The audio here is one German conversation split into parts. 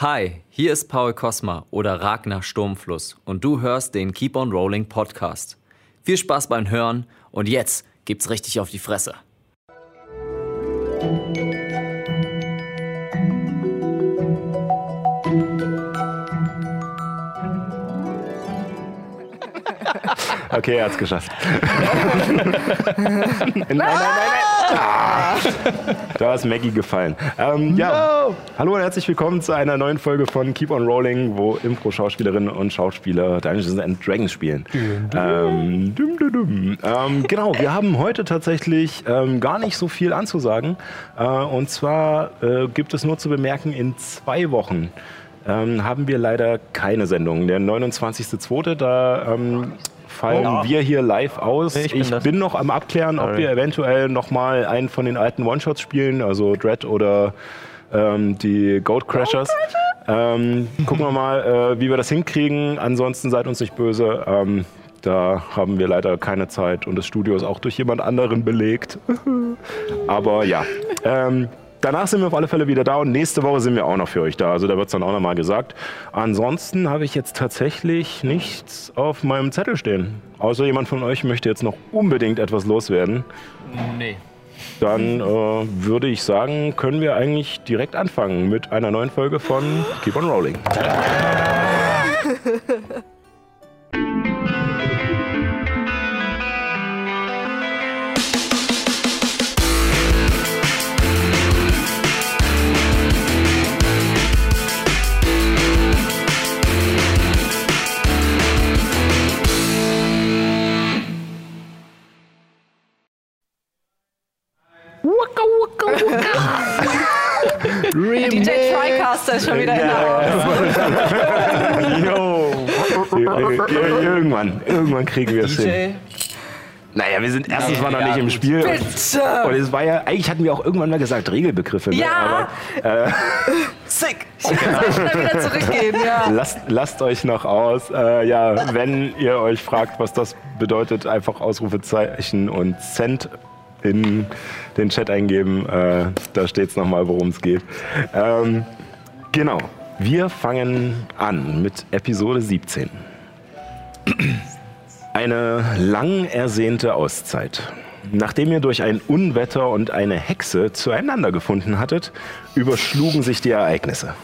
Hi, hier ist Paul Kosma oder Ragnar Sturmfluss und du hörst den Keep on Rolling Podcast. Viel Spaß beim Hören und jetzt gibt's richtig auf die Fresse. Okay, er hat's geschafft. nein, nein, nein, nein. Ah, da ist Maggie gefallen. Ähm, ja, hallo und herzlich willkommen zu einer neuen Folge von Keep on Rolling, wo Impro-Schauspielerinnen und Schauspieler Dungeons and Dragons spielen. Ähm, dum, dum, dum. Ähm, genau, wir haben heute tatsächlich ähm, gar nicht so viel anzusagen. Äh, und zwar äh, gibt es nur zu bemerken, in zwei Wochen ähm, haben wir leider keine Sendung. Der 29.02. da ähm, fallen Oh. wir hier live aus. Ich Ich bin bin, das. noch am Abklären, ob Sorry. wir eventuell noch mal einen von den alten One-Shots spielen, also Dread oder ähm, die Goat Crashers. Ähm, gucken wir mal, äh, wie wir das hinkriegen. Ansonsten seid uns nicht böse. Ähm, da haben wir leider keine Zeit und das Studio ist auch durch jemand anderen belegt. Aber ja. Danach sind wir auf alle Fälle wieder da und nächste Woche sind wir auch noch für euch da. Also da wird es dann auch noch mal gesagt. Ansonsten habe ich jetzt tatsächlich nichts auf meinem Zettel stehen. Außer jemand von euch möchte jetzt noch unbedingt etwas loswerden. Nee. Dann äh, würde ich sagen, können wir eigentlich direkt anfangen mit einer neuen Folge von Keep on Rolling. DJ Tricaster ist schon wieder in der Jo. Ir- Irgendwann, irgendwann kriegen wir es hin. Naja, wir sind erstens mal noch nicht im. Spiel. Und Bitte! es war ja, eigentlich hatten wir auch irgendwann mal gesagt, Regelbegriffe. Ne? Ja! Aber Sick! Ich kann schnell wieder zurückgehen, ja. lasst, lasst euch noch aus. Äh, ja, wenn ihr euch fragt, was das bedeutet, einfach Ausrufezeichen und Cent in den Chat eingeben. Äh, da steht es nochmal, worum es geht. Ähm, genau. Wir fangen an mit Episode 17. Eine lang ersehnte Auszeit. Nachdem ihr durch ein Unwetter und eine Hexe zueinander gefunden hattet, überschlugen sich die Ereignisse.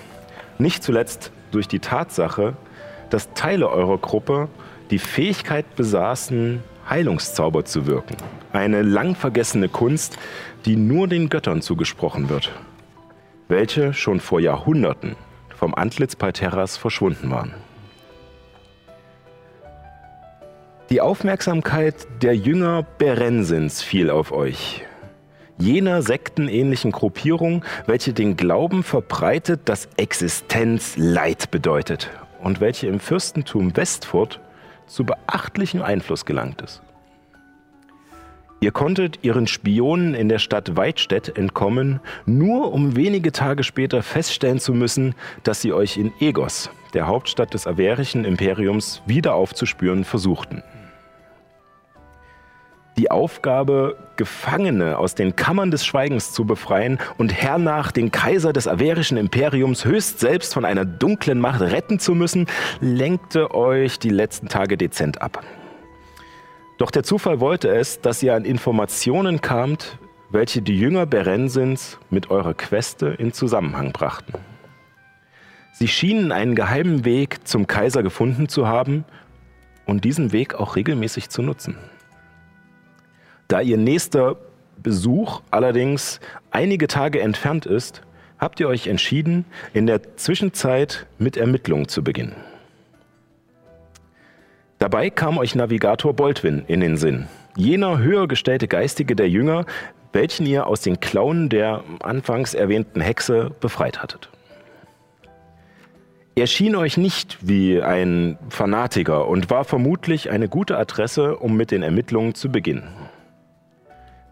Nicht zuletzt durch die Tatsache, dass Teile eurer Gruppe die Fähigkeit besaßen, Heilungszauber zu wirken. Eine lang vergessene Kunst, die nur den Göttern zugesprochen wird, welche schon vor Jahrhunderten vom Antlitz Palterras verschwunden waren. Die Aufmerksamkeit der Jünger Berensins fiel auf euch. Jener sektenähnlichen Gruppierung, welche den Glauben verbreitet, dass Existenz Leid bedeutet und welche im Fürstentum Westfurt zu beachtlichem Einfluss gelangt ist. Ihr konntet ihren Spionen in der Stadt Weidstedt entkommen, nur um wenige Tage später feststellen zu müssen, dass sie euch in Egos, der Hauptstadt des averischen Imperiums, wieder aufzuspüren versuchten. Die Aufgabe, Gefangene aus den Kammern des Schweigens zu befreien und hernach den Kaiser des averischen Imperiums höchst selbst von einer dunklen Macht retten zu müssen, lenkte euch die letzten Tage dezent ab. Doch der Zufall wollte es, dass ihr an Informationen kamt, welche die Jünger Berensins mit eurer Queste in Zusammenhang brachten. Sie schienen einen geheimen Weg zum Kaiser gefunden zu haben und diesen Weg auch regelmäßig zu nutzen. Da ihr nächster Besuch allerdings einige Tage entfernt ist, habt ihr euch entschieden, in der Zwischenzeit mit Ermittlungen zu beginnen. Dabei kam euch Navigator Boldwin in den Sinn, jener höher gestellte Geistige der Jünger, welchen ihr aus den Klauen der anfangs erwähnten Hexe befreit hattet. Er schien euch nicht wie ein Fanatiker und war vermutlich eine gute Adresse, um mit den Ermittlungen zu beginnen.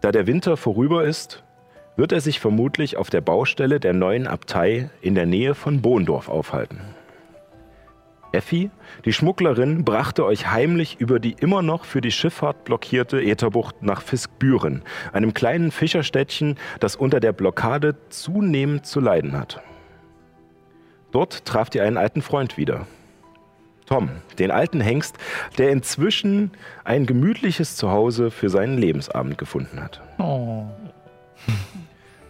Da der Winter vorüber ist, wird er sich vermutlich auf der Baustelle der neuen Abtei in der Nähe von Bohndorf aufhalten. Effi, die Schmugglerin, brachte euch heimlich über die immer noch für die Schifffahrt blockierte Ätherbucht nach Fiskbüren, einem kleinen Fischerstädtchen, das unter der Blockade zunehmend zu leiden hat. Dort traft ihr einen alten Freund wieder. Tom, den alten Hengst, der inzwischen ein gemütliches Zuhause für seinen Lebensabend gefunden hat. Oh.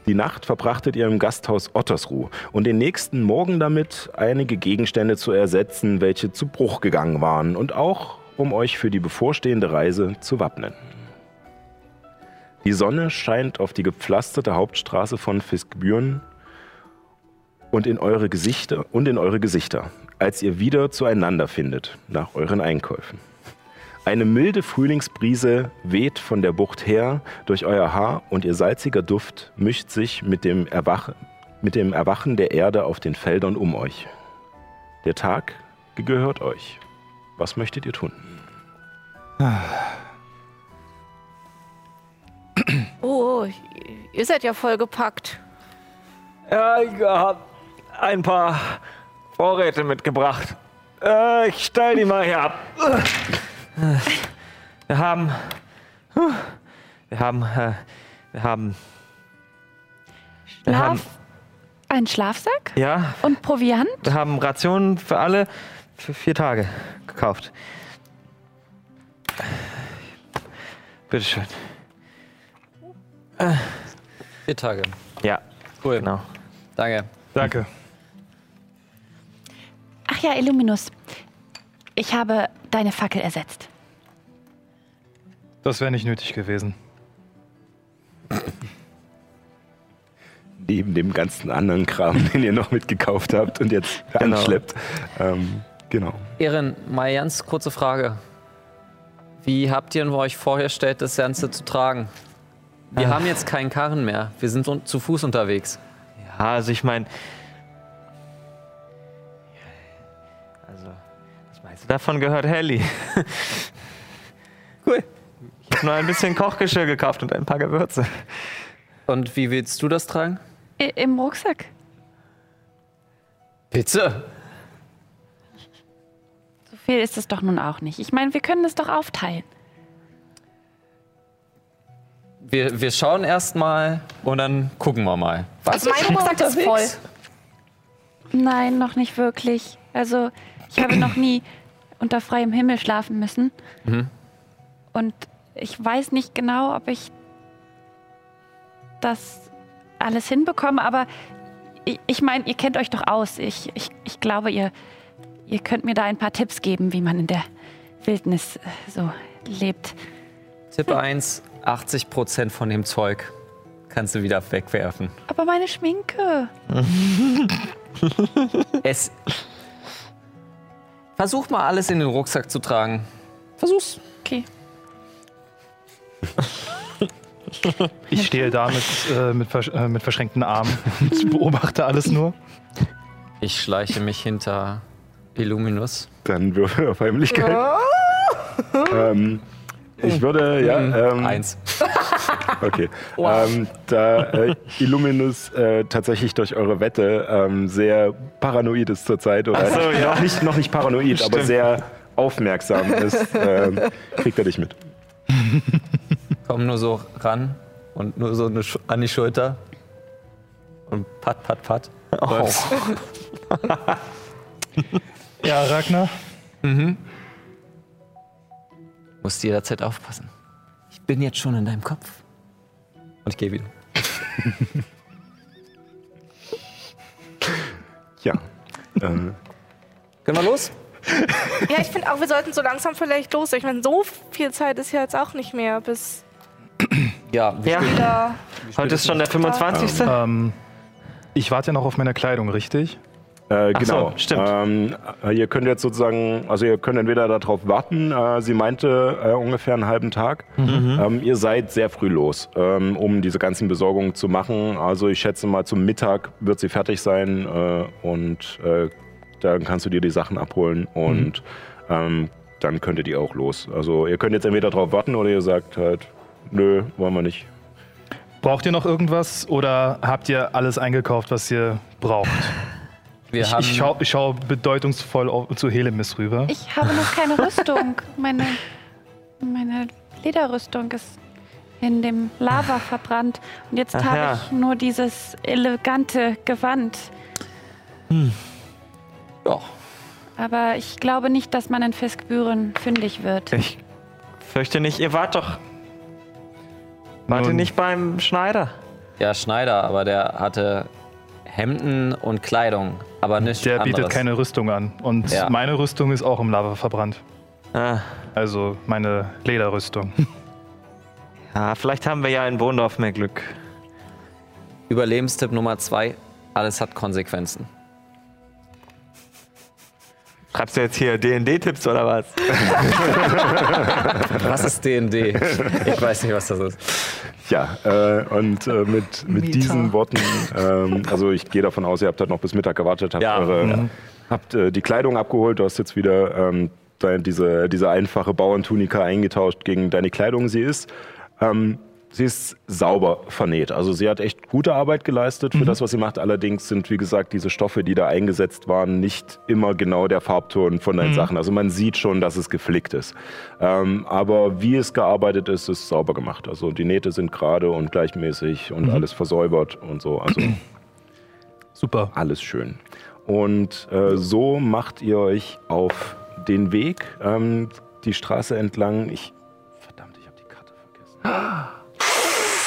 Die Nacht verbrachtet ihr im Gasthaus Ottersruh und den nächsten Morgen damit, einige Gegenstände zu ersetzen, welche zu Bruch gegangen waren und auch um euch für die bevorstehende Reise zu wappnen. Die Sonne scheint auf die gepflasterte Hauptstraße von Fiskbüren und in eure Gesichter und in eure Gesichter, als ihr wieder zueinander findet nach euren Einkäufen. Eine milde Frühlingsbrise weht von der Bucht her durch euer Haar und ihr salziger Duft mischt sich mit dem, Erwach mit dem Erwachen der Erde auf den Feldern um euch. Der Tag gehört euch. Was möchtet ihr tun? Oh, ihr seid ja vollgepackt. Ja, ich habe ein paar Vorräte mitgebracht. Äh, ich stell die mal hier ab. Wir haben. Wir haben. Äh, wir haben. Wir haben. Schlaf. Ein Schlafsack Ja, und Proviant? wir haben Rationen für alle für vier Tage gekauft. Bitteschön. Vier Tage. Ja, Cool. genau. Danke. Danke. Ach ja, Illuminus. Ich habe deine Fackel ersetzt. Das wäre nicht nötig gewesen. Neben dem ganzen anderen Kram, den ihr noch mitgekauft habt und jetzt Genau. anschleppt. Ähm, genau. Erin, mal ganz kurze Frage. Wie habt ihr euch vorgestellt, das Ganze zu tragen? Wir haben jetzt keinen Karren mehr. Wir sind zu Fuß unterwegs. Ja, also ich meine. Davon gehört Helly. Cool. Ich habe nur ein bisschen Kochgeschirr gekauft und ein paar Gewürze. Und wie willst du das tragen? I Im Rucksack. Bitte. So viel ist es doch nun auch nicht. Ich meine, wir können es doch aufteilen. Wir, wir schauen erst mal und dann gucken wir mal. Also mein Rucksack ist voll. Nein, noch nicht wirklich. Also, ich habe noch nie unter freiem Himmel schlafen müssen. Und ich weiß nicht genau, ob ich das alles hinbekomme, aber ich, ich meine, ihr kennt euch doch aus. Ich, ich, ich glaube, ihr, ihr könnt mir da ein paar Tipps geben, wie man in der Wildnis äh, so lebt. Tipp 1, 80% von dem Zeug kannst du wieder wegwerfen. Aber meine Schminke. Es. Versuch mal alles in den Rucksack zu tragen. Versuch's. Okay. Ich stehe da mit, äh, mit, versch äh, mit verschränkten Armen und beobachte alles nur. Ich schleiche mich hinter Illuminus. Dann Würfel auf Heimlichkeit. ähm, ich würde, ja, ähm, Eins. Okay. Ähm, da äh, Illuminus äh, tatsächlich durch eure Wette ähm, sehr paranoid ist zurzeit, oder so, ja. noch, nicht, noch nicht paranoid, aber Stimmt. sehr aufmerksam ist, ähm, kriegt er dich mit. Komm nur so ran und nur so eine Sch- an die Schulter. Und pat, pat, pat. Oh. Ja, Ragnar. Musst jederzeit aufpassen. Ich bin jetzt schon in deinem Kopf. Und ich gehe wieder. Ja. Äh, Können wir los? Ja, ich finde auch, wir sollten so langsam vielleicht los. Ich meine, so viel Zeit ist ja jetzt auch nicht mehr bis Ja. Ja, da. heute ist schon der 25. Ähm, ich warte ja noch auf meine Kleidung, richtig? Äh, genau. so, stimmt. Ähm, äh, ihr könnt jetzt sozusagen, also ihr könnt entweder darauf warten, äh, sie meinte äh, ungefähr einen halben Tag. Ähm, ihr seid sehr früh los, ähm, um diese ganzen Besorgungen zu machen. Also ich schätze mal zum Mittag wird sie fertig sein äh, und äh, dann kannst du dir die Sachen abholen und ähm, dann könntet ihr auch los. Also ihr könnt jetzt entweder darauf warten oder ihr sagt halt, nö, wollen wir nicht. Braucht ihr noch irgendwas oder habt ihr alles eingekauft, was ihr braucht? Wir Ich, haben, ich schaue ich schau bedeutungsvoll auf, zu Helemis rüber. Ich habe noch keine Rüstung. Meine, meine Lederrüstung ist in dem Lava verbrannt. Und jetzt Ach habe ja. ich nur dieses elegante Gewand. Ja. Aber ich glaube nicht, dass man in Fiskbüren fündig wird. Ich fürchte nicht, ihr wart doch. Wart ihr nicht beim Schneider? Ja, Schneider, aber der hatte Hemden und Kleidung, aber nicht Der anderes. bietet keine Rüstung an. Und Ja. meine Rüstung ist auch im Lava verbrannt. Ah, Also meine Lederrüstung. ja, vielleicht haben wir ja in Bohndorf mehr Glück. Überlebenstipp Nummer zwei, alles hat Konsequenzen. Schreibst du jetzt hier D&D-Tipps oder was? Was ist D&D? Ich weiß nicht, was das ist. Ja, äh, und äh, mit, mit diesen Worten, ähm, also ich gehe davon aus, ihr habt halt noch bis Mittag gewartet, habt, Ja. eure, habt äh, die Kleidung abgeholt, du hast jetzt wieder ähm, dein, diese, diese einfache Bauerntunika eingetauscht gegen deine Kleidung. Sie ist, ähm, sie ist sauber vernäht, also sie hat echt gute Arbeit geleistet für das, was sie macht. Allerdings sind, wie gesagt, diese Stoffe, die da eingesetzt waren, nicht immer genau der Farbton von deinen Sachen. Also man sieht schon, dass es geflickt ist. Ähm, aber wie es gearbeitet ist, ist sauber gemacht. Also die Nähte sind gerade und gleichmäßig und alles versäubert und so. Also Super. alles schön. Und äh, so macht ihr euch auf den Weg ähm, die Straße entlang. Ich verdammt, ich habe die Karte vergessen.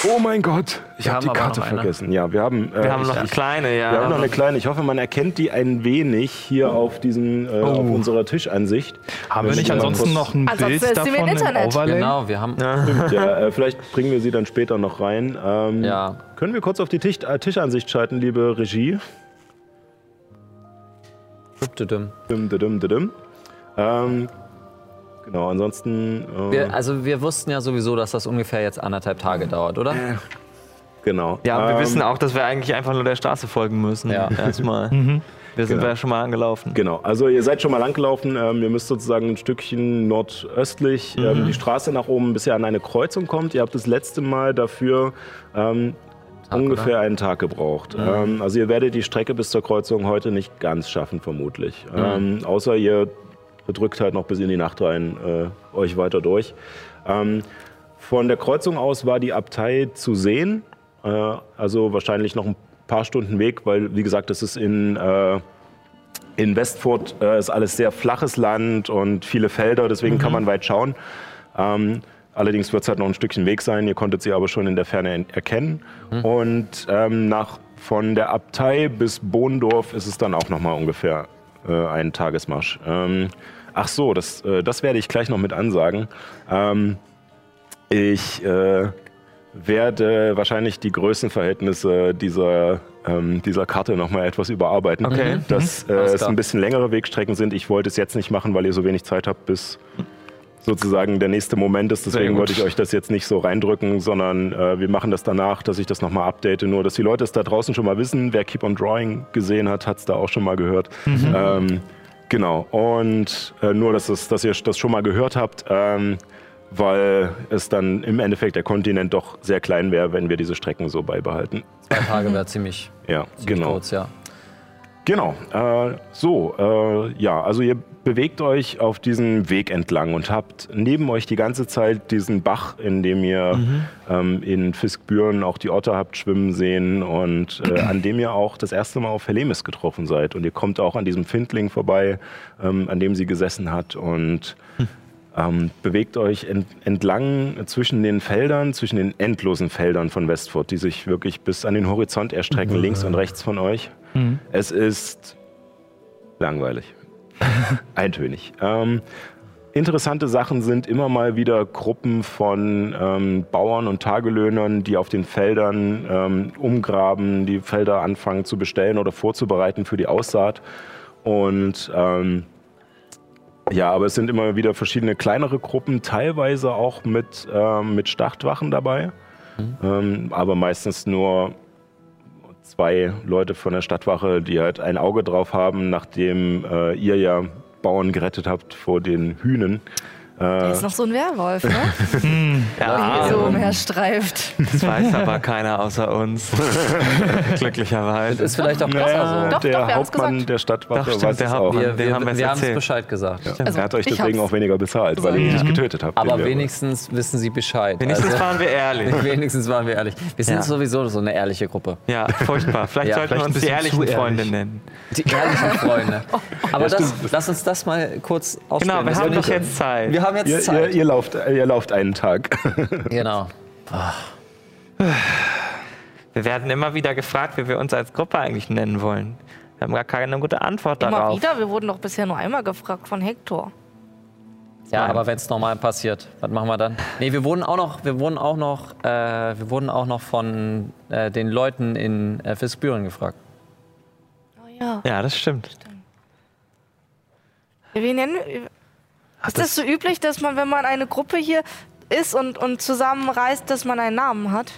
Oh mein Gott, ich habe die Karte vergessen. Ja, wir haben, äh, Wir haben ich, noch eine kleine, ja. wir haben noch eine kleine. Ich hoffe, man erkennt die ein wenig hier auf diesem, äh, auf unserer Tischansicht. Haben wir nicht Ja, ansonsten noch ein Ansonsten Bild ist sie davon im Internet. Overlay? Genau, wir haben. Ja, äh, vielleicht bringen wir sie dann später noch rein. Ähm, Ja. Können wir kurz auf die Tisch, äh, Tischansicht schalten, liebe Regie? Dim, dim, dim, dim. Ähm, genau, ansonsten. Äh, Wir, also wir wussten ja sowieso, dass das ungefähr jetzt anderthalb Tage dauert, oder? genau. Ja, und wir Ähm, wissen auch, dass wir eigentlich einfach nur der Straße folgen müssen. Ja. Erstmal. Wir sind Genau. ja schon mal angelaufen. Genau, also ihr seid schon mal langgelaufen. Ähm, ihr müsst sozusagen ein Stückchen nordöstlich ähm, die Straße nach oben, bis ihr an eine Kreuzung kommt. Ihr habt das letzte Mal dafür ähm, ungefähr einen Tag gebraucht. Ähm, also ihr werdet die Strecke bis zur Kreuzung heute nicht ganz schaffen, vermutlich. Ähm, außer ihr drückt halt noch bis in die Nacht rein äh, euch weiter durch. Ähm, von der Kreuzung aus war die Abtei zu sehen. Äh, also wahrscheinlich noch ein paar Stunden Weg, weil, wie gesagt, das ist in, äh, in Westfurt äh, ist alles sehr flaches Land und viele Felder, deswegen kann man weit schauen. Ähm, allerdings wird es halt noch ein Stückchen Weg sein. Ihr konntet sie aber schon in der Ferne en- erkennen. Und ähm, nach, von der Abtei bis Bohndorf ist es dann auch noch mal ungefähr äh, ein Tagesmarsch. Ähm, ach so, das, äh, das werde ich gleich noch mit ansagen. Ähm, ich äh, werde wahrscheinlich die Größenverhältnisse dieser, ähm, dieser Karte nochmal etwas überarbeiten. Okay. Dass äh, Alles es klar. ein bisschen längere Wegstrecken sind. Ich wollte es jetzt nicht machen, weil ihr so wenig Zeit habt, bis sozusagen der nächste Moment ist. Deswegen wollte ich euch das jetzt nicht so reindrücken, sondern äh, wir machen das danach, dass ich das nochmal update. Nur, dass die Leute es da draußen schon mal wissen. Wer Keep on Drawing gesehen hat, hat es da auch schon mal gehört. Ähm, genau. Und äh, nur, dass, es, dass ihr das schon mal gehört habt. Ähm, weil es dann im Endeffekt der Kontinent doch sehr klein wäre, wenn wir diese Strecken so beibehalten. Zwei Tage wäre ziemlich, Ja, ziemlich genau. kurz, ja. Genau. Äh, so, äh, ja, also ihr bewegt euch auf diesem Weg entlang und habt neben euch die ganze Zeit diesen Bach, in dem ihr ähm, in Fiskbüren auch die Otter habt schwimmen sehen und äh, an dem ihr auch das erste Mal auf Helemis getroffen seid. Und ihr kommt auch an diesem Findling vorbei, ähm, an dem sie gesessen hat und ähm, bewegt euch ent entlang zwischen den Feldern, zwischen den endlosen Feldern von Westfurt, die sich wirklich bis an den Horizont erstrecken, links und rechts von euch. Es ist langweilig, eintönig. Ähm, interessante Sachen sind immer mal wieder Gruppen von ähm, Bauern und Tagelöhnern, die auf den Feldern ähm, umgraben, die Felder anfangen zu bestellen oder vorzubereiten für die Aussaat. Und ähm, ja, aber es sind immer wieder verschiedene kleinere Gruppen, teilweise auch mit, ähm, mit Startwachen dabei, ähm, aber meistens nur zwei Leute von der Stadtwache, die halt ein Auge drauf haben, nachdem äh, ihr ja Bauern gerettet habt vor den Hühnen. Der ist noch so ein Werwolf, ne? Ja, so umherstreift. das weiß aber keiner außer uns. Glücklicherweise. Ist vielleicht auch besser Naja, so. Doch, der doch, Hauptmann der Stadtwache Doch, stimmt, weiß der es Hauptmann. auch. Wir, wir, haben wir's wir haben es. Bescheid gesagt. Also, er hat euch deswegen auch weniger bezahlt, weil ihr ihn nicht getötet habt. Aber wenigstens wissen sie Bescheid. Wenigstens Also, waren wir ehrlich. wenigstens waren wir ehrlich. Wir sind Ja. sowieso so eine ehrliche Gruppe. Ja, furchtbar. Vielleicht Ja, sollten vielleicht wir uns die bisschen ehrlichen ehrlich. Freunde nennen. Die ehrlichen Freunde. Aber das, lass uns das mal kurz ausspielen. Genau, wir Das haben doch nicht- jetzt Zeit. Haben jetzt Ihr, ihr, Zeit. ihr, lauft, ihr lauft einen Tag. genau. Wir werden immer wieder gefragt, wie wir uns als Gruppe eigentlich nennen wollen. Wir haben gar keine gute Antwort Immer darauf. wieder? Wir wurden doch bisher nur einmal gefragt von Hector. Ja, Nein. aber wenn es normal passiert, was machen wir dann? Nee, wir wurden auch noch, wir wurden auch noch, äh, wir wurden auch noch von äh, den Leuten in äh, Fiskbüren gefragt. Oh ja. Ja, das stimmt. Wie nennen wir, ist das so üblich, dass man, wenn man eine Gruppe hier ist und, und zusammenreist, dass man einen Namen hat?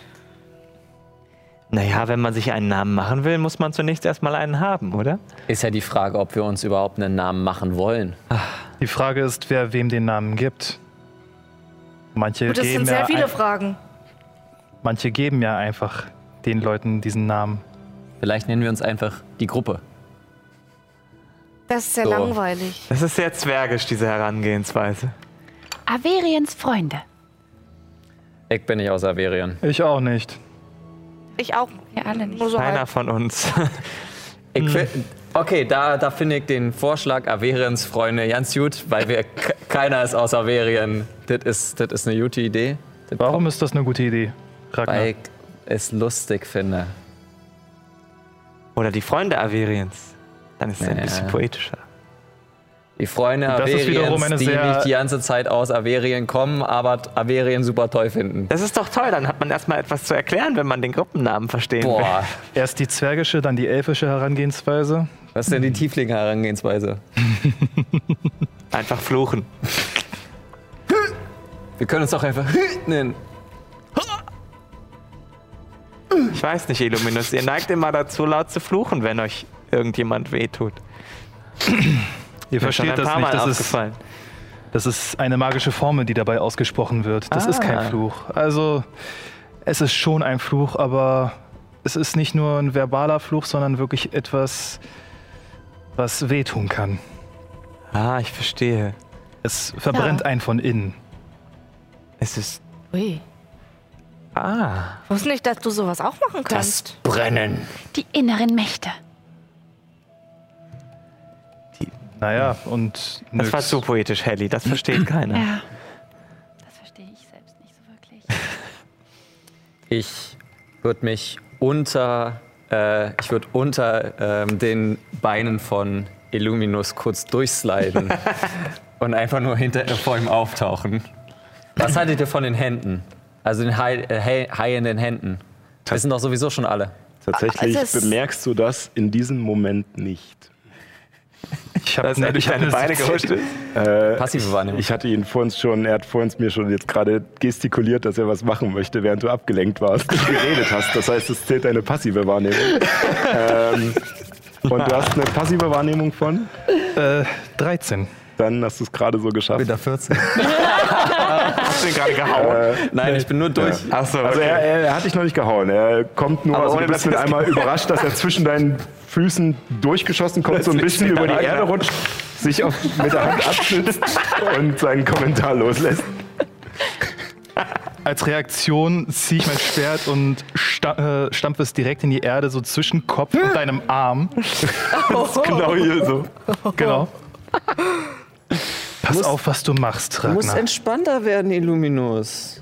Naja, wenn man sich einen Namen machen will, muss man zunächst erstmal einen haben, oder? Ist ja die Frage, ob wir uns überhaupt einen Namen machen wollen. Die Frage ist, wer wem den Namen gibt. Manche, Gut, das geben sind sehr ja viele Fragen. manche geben ja einfach den Leuten diesen Namen. Vielleicht nennen wir uns einfach die Gruppe. Das ist sehr So. langweilig. Das ist sehr zwergisch, diese Herangehensweise. Averiens Freunde. Ich bin nicht aus Averien. Ich auch nicht. Ich auch. Wir alle nicht. Nur so Keiner halb. von uns. Ich fi- okay, da, da finde ich den Vorschlag Averiens Freunde ganz gut, weil wir keiner ist aus Averien. Das ist, das ist eine gute Idee. Das Warum ist das eine gute Idee, Ragnar? Weil ich es lustig finde. Oder die Freunde Averiens. Dann ist es ein Ja. bisschen poetischer. Die Freunde Averiens, eine die nicht die ganze Zeit aus Averien kommen, aber Averien super toll finden. Das ist doch toll, dann hat man erstmal etwas zu erklären, wenn man den Gruppennamen verstehen will. Boah, Erst die zwergische, dann die elfische Herangehensweise. was ist denn die Tiefling-Herangehensweise? Einfach fluchen. Wir können uns doch einfach nennen. Ich weiß nicht, Illuminus, ihr neigt immer dazu, laut zu fluchen, wenn euch irgendjemand wehtut. Ihr Mir ist schon versteht das nicht. Mal Das ist, das ist eine magische Formel, die dabei ausgesprochen wird. Das ist Ah. kein Fluch. Also, es ist schon ein Fluch, aber es ist nicht nur ein verbaler Fluch, sondern wirklich etwas, was wehtun kann. Ah, ich verstehe. Es verbrennt Ja. einen von innen. Es ist. Ui. Ah. Ich wusste nicht, dass du sowas auch machen kannst. Brennen. Die inneren Mächte. Naja, und Das war zu poetisch, Helly. Das versteht keiner. Ja. Das verstehe ich selbst nicht so wirklich. Ich würde mich unter, äh, ich würde unter ähm, den Beinen von Illuminus kurz durchsliden und einfach nur hinter vor ihm auftauchen. Was haltet ihr von den Händen? Also den Hai, äh, Hai- in den Händen. Wissen doch sowieso schon alle. Tatsächlich Also bemerkst du das in diesem Moment nicht. Ich habe Dass durch deine Beine gehuscht ist. Passive Wahrnehmung. Ich hatte ihn vorhin schon, er hat vorhin mir schon jetzt gerade gestikuliert, dass er was machen möchte, während du abgelenkt warst und geredet hast. Das heißt, es zählt deine passive Wahrnehmung. ähm, und du hast eine passive Wahrnehmung von? Äh, 13. Dann hast du es gerade so geschafft. Wieder 14. Hast du ihn gerade gehauen? Nein, ich bin nur durch. Achso, Also er, er, er hat dich noch nicht gehauen. Er kommt nur, Aber also du bist einmal überrascht, dass er zwischen deinen Füßen durchgeschossen kommt, so ein bisschen über die Erde rutscht, sich auf, mit der Hand abstützt und seinen Kommentar loslässt. Als Reaktion ziehe ich mein Schwert und sta äh, stampfe es direkt in die Erde, so zwischen Kopf und deinem Arm. Genau hier so. Genau. Pass auf, was du machst, Du musst Ragnar. entspannter werden, Illuminus.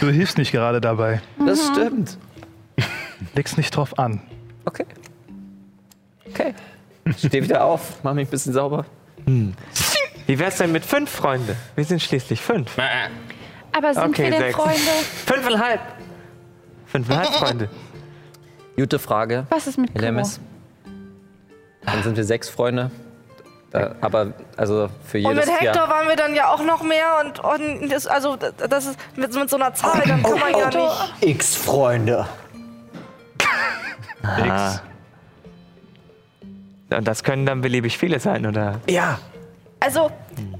Du hilfst nicht gerade dabei. Das stimmt. Leg's nicht drauf an. Okay. Okay. Steh wieder auf, mach mich ein bisschen sauber. Wie wär's denn mit fünf Freunde? Wir sind schließlich fünf. Aber sind Okay, wir denn sechs. Freunde? Fünfeinhalb. Fünfeinhalb Freunde. Gute Frage. Was ist mit Kuro? Elemis. Dann sind wir sechs Freunde. Da, aber also für Und jedes mit Hector Jahr. waren wir dann ja auch noch mehr und, und das, also das ist mit, mit so einer Zahl, dann kann man ja nicht. X Freunde. Ah. Und das können dann beliebig viele sein, oder? Ja. Also,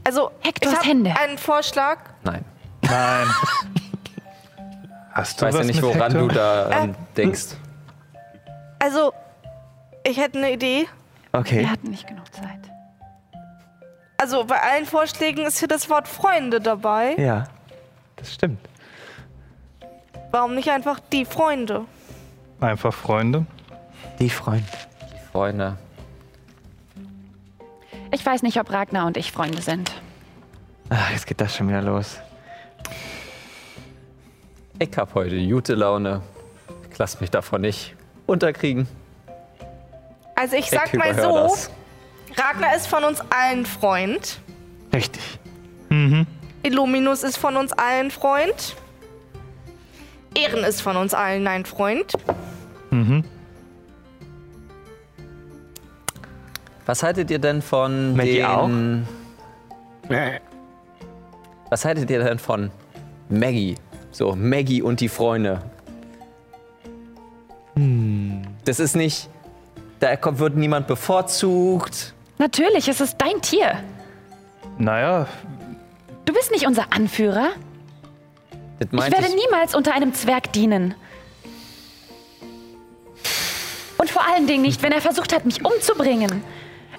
also Hektors ich Hände. einen Vorschlag. Nein. Nein. Hast Ich du weiß ja nicht, woran Hector? du da Äh, ähm, denkst. Also, ich hätte eine Idee. Okay. Wir hatten nicht genug Zeit. Also, bei allen Vorschlägen ist hier das Wort Freunde dabei. Ja, das stimmt. Warum nicht einfach die Freunde? Einfach Freunde. Die Freunde. Freunde. Ich weiß nicht, ob Ragnar und ich Freunde sind. Ach, jetzt geht das schon wieder los. Ich hab heute gute Laune. Ich lass mich davon nicht unterkriegen. Also, ich sag ich mal so: das. Ragnar ist von uns allen Freund. Richtig. Illuminus ist von uns allen Freund. Ehren ist von uns allen ein Freund. Was haltet ihr denn von Maggie den... auch? Was haltet ihr denn von Maggie? So, Maggie und die Freunde. Das ist nicht... Da kommt- wird niemand bevorzugt. Natürlich, es ist dein Tier. Naja, Du bist nicht unser Anführer. Das Ich werde niemals unter einem Zwerg dienen. Und vor allen Dingen nicht, wenn er versucht hat, mich umzubringen.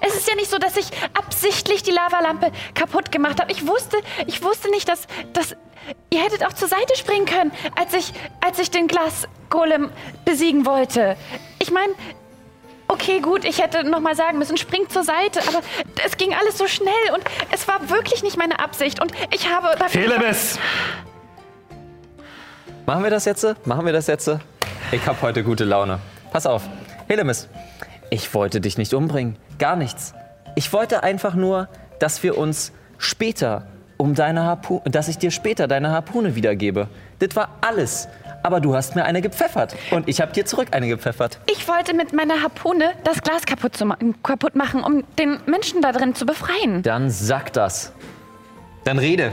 Es ist ja nicht so, dass ich absichtlich die Lavalampe kaputt gemacht habe. Ich wusste, ich wusste nicht, dass, dass ihr hättet auch zur Seite springen können, als ich, als ich den Glasgolem besiegen wollte. Ich meine, okay, gut, ich hätte noch mal sagen müssen, springt zur Seite, aber es ging alles so schnell und es war wirklich nicht meine Absicht und ich habe dafür Helemis! Machen wir das jetzt? Machen wir das jetzt? Ich hab heute gute Laune. Pass auf. Helemis, ich wollte dich nicht umbringen. Gar nichts. Ich wollte einfach nur, dass wir uns später um deine Harpune, dass ich dir später deine Harpune wiedergebe. Das war alles. Aber du hast mir eine gepfeffert. Und ich habe dir zurück eine gepfeffert. Ich wollte mit meiner Harpune das Glas kaputt, zu ma kaputt machen, um den Menschen da drin zu befreien. Dann sag das. Dann rede.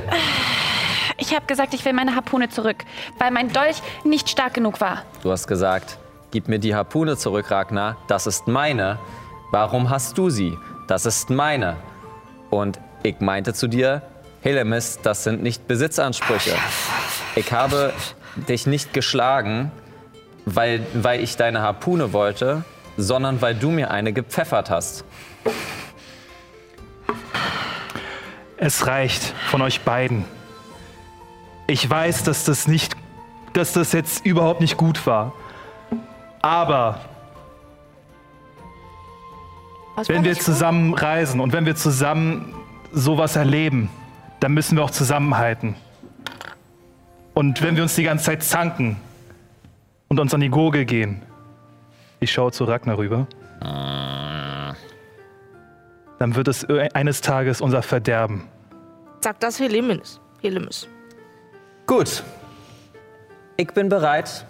Ich habe gesagt, ich will meine Harpune zurück, weil mein Dolch nicht stark genug war. Du hast gesagt, gib mir die Harpune zurück, Ragnar. Das ist meine. Warum hast du sie? Das ist meine. Und ich meinte zu dir, Helemis, das sind nicht Besitzansprüche. Ich habe dich nicht geschlagen, weil, weil ich deine Harpune wollte, sondern weil du mir eine gepfeffert hast. Es reicht von euch beiden. Ich weiß, dass das nicht, dass das jetzt überhaupt nicht gut war. Aber Was wenn wir nicht gut? zusammen reisen und wenn wir zusammen sowas erleben, dann müssen wir auch zusammenhalten. Und wenn wir uns die ganze Zeit zanken und uns an die Gurgel gehen, ich schaue zu Ragnar rüber, dann wird es eines Tages unser Verderben. Sag das Helemis. Helemis. Gut. Ich bin bereit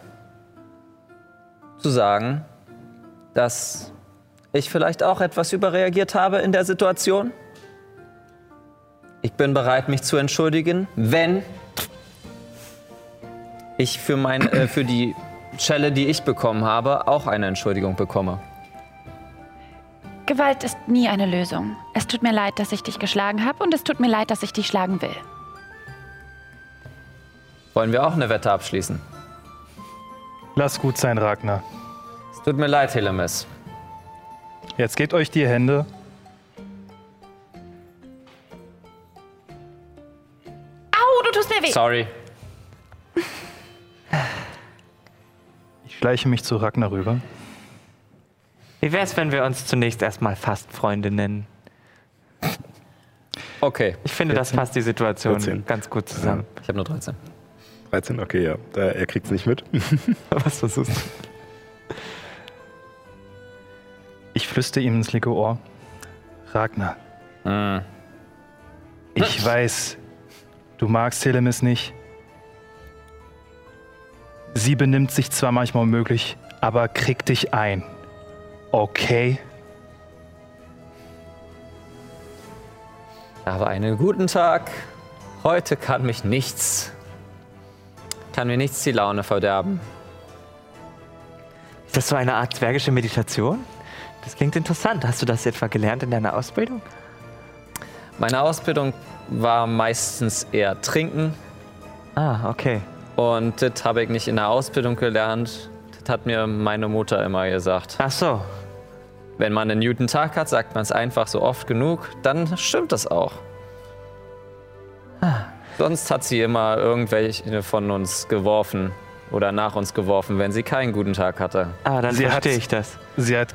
zu sagen, dass ich vielleicht auch etwas überreagiert habe in der Situation. Ich bin bereit, mich zu entschuldigen, wenn ich für, mein, äh, für die Schelle, die ich bekommen habe, auch eine Entschuldigung bekomme. Gewalt ist nie eine Lösung. Es tut mir leid, dass ich dich geschlagen habe und es tut mir leid, dass ich dich schlagen will. Wollen wir auch eine Wette abschließen? Lass gut sein, Ragnar. Es tut mir leid, Helemis. Jetzt gebt euch die Hände. Au, du tust mir weh. Sorry. Ich schleiche mich zu Ragnar rüber. Wie wär's, wenn wir uns zunächst erstmal fast Freunde nennen? Okay, Ich finde, das 14. passt die Situation 14. ganz gut zusammen. ich habe nur 13. 13, okay, ja. Da, er kriegt's nicht mit. Was versuchst du? Ich flüster ihm ins linke Ohr. Ragnar. Ich weiß, du magst Helemis nicht. Sie benimmt sich zwar manchmal unmöglich, aber krieg dich ein. Okay? Aber einen guten Tag. Heute kann mich nichts, kann mir nichts die Laune verderben. Ist das so eine Art zwergische Meditation? Das klingt interessant. Hast du das etwa gelernt in deiner Ausbildung? Meine Ausbildung war meistens eher trinken. Ah, okay. Und das habe ich nicht in der Ausbildung gelernt. Das hat mir meine Mutter immer gesagt. Ach so. Wenn man einen guten Tag hat, sagt man es einfach so oft genug, dann stimmt das auch. Sonst hat sie immer irgendwelche von uns geworfen oder nach uns geworfen, wenn sie keinen guten Tag hatte. Ah, dann Sie verstehe hat- ich das. Sie hat.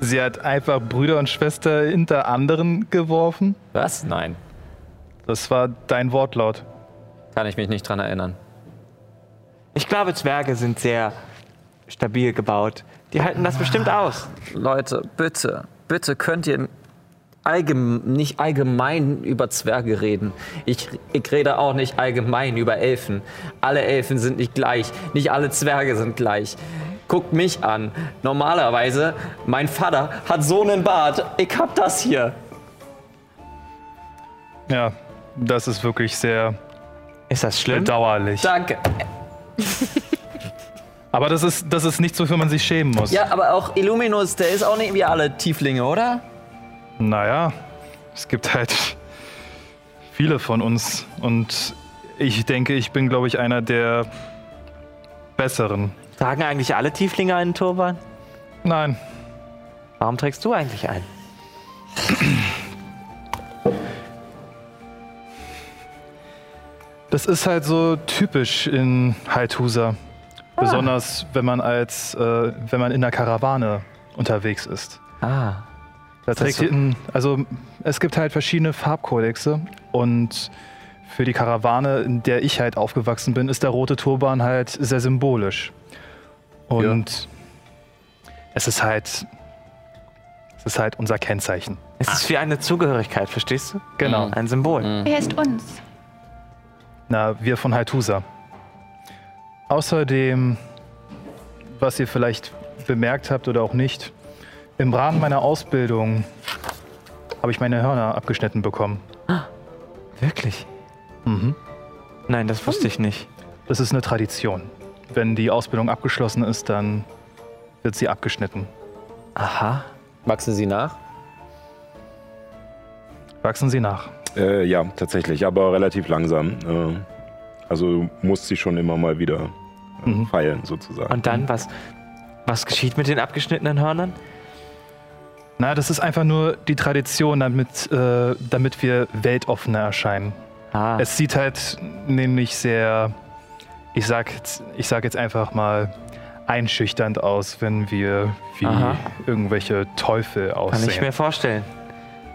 Sie hat einfach Brüder und Schwester hinter anderen geworfen. Was? Nein, Das war dein Wortlaut. kann ich mich nicht dran erinnern. Ich glaube, Zwerge sind sehr stabil gebaut. Die halten das bestimmt aus. Leute, bitte, bitte könnt ihr allgem nicht allgemein über Zwerge reden. Ich, ich rede auch nicht allgemein über Elfen. Alle Elfen sind nicht gleich. Nicht alle Zwerge sind gleich. Guckt mich an. Normalerweise, mein Vater hat so einen Bart. Ich hab das hier. Ja, das ist wirklich sehr Ist das schlimm? bedauerlich. Danke. Aber das ist, das ist nichts, wofür man sich schämen muss. Ja, aber auch Illuminus, der ist auch nicht wie alle Tieflinge, oder? Naja, es gibt halt viele von uns. Und ich denke, ich bin, glaube ich, einer der besseren. Tragen eigentlich alle Tieflinge einen Turban? Nein, Warum trägst du eigentlich einen? das ist halt so typisch in Halthusa. Besonders wenn man als, äh, wenn man in der Karawane unterwegs ist. Ah. Da das trägt so? ein, also es gibt halt verschiedene Farbkodexe und für die Karawane, in der ich halt aufgewachsen bin, ist der rote Turban halt sehr symbolisch. Und es ist halt, es ist halt unser Kennzeichen. Es ist wie eine Zugehörigkeit, verstehst du? Genau. Ein Symbol. Wer ist uns? Na, wir von Haltusa. Außerdem, was ihr vielleicht bemerkt habt oder auch nicht, im Rahmen meiner Ausbildung habe ich meine Hörner abgeschnitten bekommen. Wirklich? Mhm. Nein, das wusste ich nicht. Das ist eine Tradition. Wenn die Ausbildung abgeschlossen ist, dann wird sie abgeschnitten. Aha. Wachsen sie nach? Wachsen sie nach. Äh, ja, tatsächlich, aber relativ langsam. Äh, also muss sie schon immer mal wieder äh, Mhm. feilen, sozusagen. Und dann, was, was geschieht mit den abgeschnittenen Hörnern? Na, das ist einfach nur die Tradition, damit, äh, damit wir weltoffener erscheinen. Ah. Es sieht halt nämlich sehr, ich sag, jetzt- ich sag jetzt einfach mal, einschüchternd aus, wenn wir wie Aha. irgendwelche Teufel kann aussehen. ich mir vorstellen.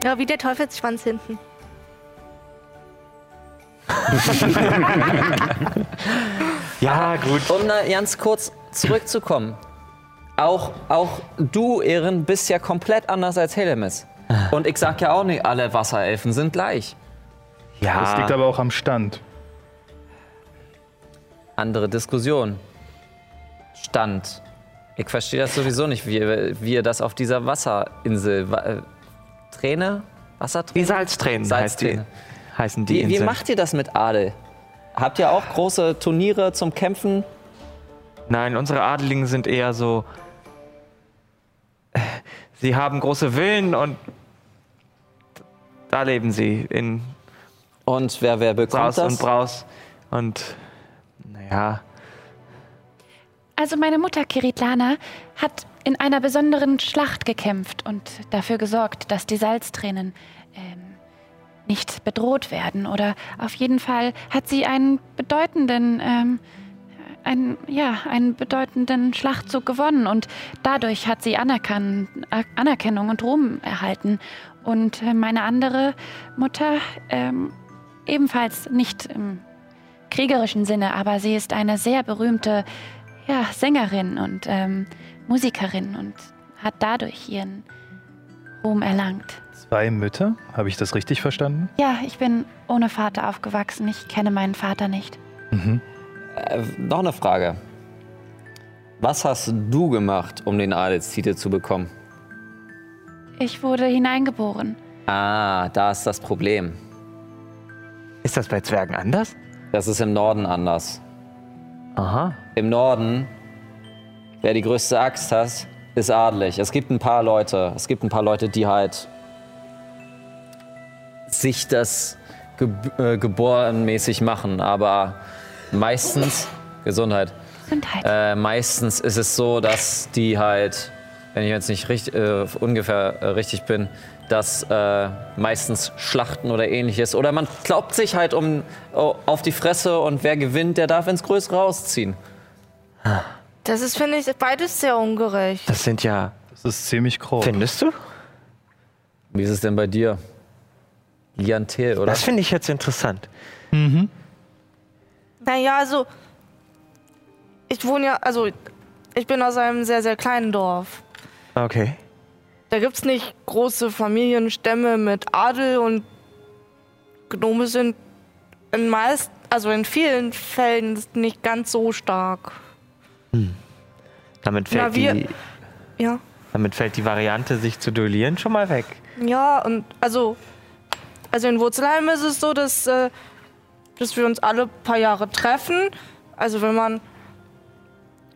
Ja, wie der Teufelsschwanz hinten. Ja, gut. Um da ganz kurz zurückzukommen. Auch, auch du, Ehren, bist ja komplett anders als Helemis. Und ich sag ja auch nicht, alle Wasserelfen sind gleich. Ja. das liegt aber auch am Stand. Andere Diskussion. Stand. Ich verstehe das sowieso nicht, wie, ihr- wie ihr das auf dieser Wasserinsel. Wa- äh, Träne? Wasserträne? die Salztränen heißt die, Salzträne. heißen die Wie, wie macht ihr das mit Adel? Habt ihr auch große Turniere zum Kämpfen? Nein, unsere Adeligen sind eher so. Sie haben große Villen und da leben sie in Und wer, wer bekommt Braus das? und Braus. Und naja, Also meine Mutter Kiritlana hat in einer besonderen Schlacht gekämpft und dafür gesorgt, dass die Salztränen ähm, nicht bedroht werden. Oder auf jeden Fall hat sie einen bedeutenden, ähm, einen, ja, einen bedeutenden Schlachtzug gewonnen und dadurch hat sie Anerkan A- Anerkennung und Ruhm erhalten. Und äh, meine andere Mutter ähm, ebenfalls nicht im kriegerischen Sinne, aber sie ist eine sehr berühmte ja, Sängerin und ähm, Musikerin und hat dadurch ihren Ruhm erlangt. Zwei Mütter, habe ich das richtig verstanden? Ja, ich bin ohne Vater aufgewachsen. Ich kenne meinen Vater nicht. Äh, noch eine Frage. Was hast du gemacht, um den Adelstitel zu bekommen? Ich wurde hineingeboren. Ah, da ist das Problem. ist das bei Zwergen anders? Das ist im Norden anders. Aha. Im Norden, wer die größte Axt hat, ist adelig. Es gibt ein paar Leute, es gibt ein paar Leute, die halt sich das ge äh, geborenmäßig machen, aber meistens Gesundheit. Gesundheit. Äh, meistens ist es so, dass die halt, wenn ich jetzt nicht richtig, äh, ungefähr äh, richtig bin, dass äh, meistens Schlachten oder ähnliches. Oder man glaubt sich halt um, oh, auf die Fresse und wer gewinnt, der darf ins Größere rausziehen. Das ist, finde ich, beides sehr ungerecht. Das sind ja. Das ist ziemlich grob. Findest du? Wie ist es denn bei dir? Liantel, oder? Das finde ich jetzt interessant. Naja, also. Ich wohne ja, also. Ich bin aus einem sehr, sehr kleinen Dorf. Okay. Da gibt's nicht große Familienstämme mit Adel und Gnome sind in meist, also in vielen Fällen nicht ganz so stark. Damit fällt, Na, wir- die, Ja. damit fällt die Variante, sich zu duellieren, schon mal weg. Ja, und also, also in Wurzelheim ist es so, dass, äh, dass wir uns alle paar Jahre treffen. Also wenn man,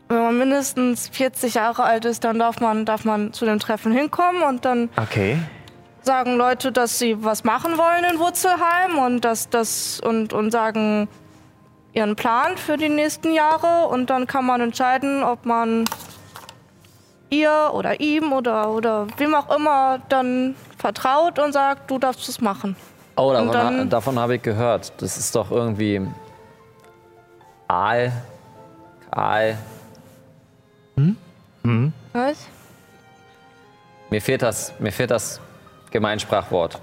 wenn man mindestens 40 Jahre alt ist, dann darf man, darf man zu dem Treffen hinkommen und dann Okay. sagen Leute, dass sie was machen wollen in Wurzelheim und dass das und, und sagen ihren Plan für die nächsten Jahre und dann kann man entscheiden, ob man ihr oder ihm oder oder wem auch immer dann vertraut und sagt, du darfst es machen. Oh, davon, ha- davon habe ich gehört. Das ist doch irgendwie Aal. Aal. Was? Mir fehlt das, mir fehlt das Gemeinsprachwort.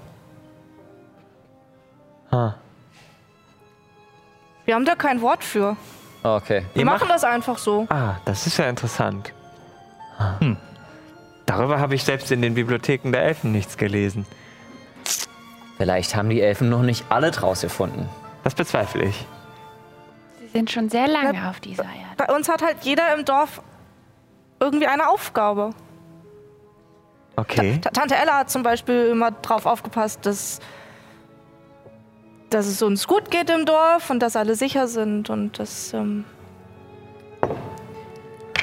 Wir haben da kein Wort für. Oh, Okay. Wir Ihr machen macht- das einfach so. Ah, das ist ja interessant. Hm. Darüber habe ich selbst in den Bibliotheken der Elfen nichts gelesen. Vielleicht haben die Elfen noch nicht alle draus gefunden. Das bezweifle ich. Sie sind schon sehr lange auf dieser Erde. Bei uns hat halt jeder im Dorf irgendwie eine Aufgabe. Okay. Ta- Tante Ella hat zum Beispiel immer drauf aufgepasst, dass, dass es uns gut geht im Dorf und dass alle sicher sind und dass. Ähm,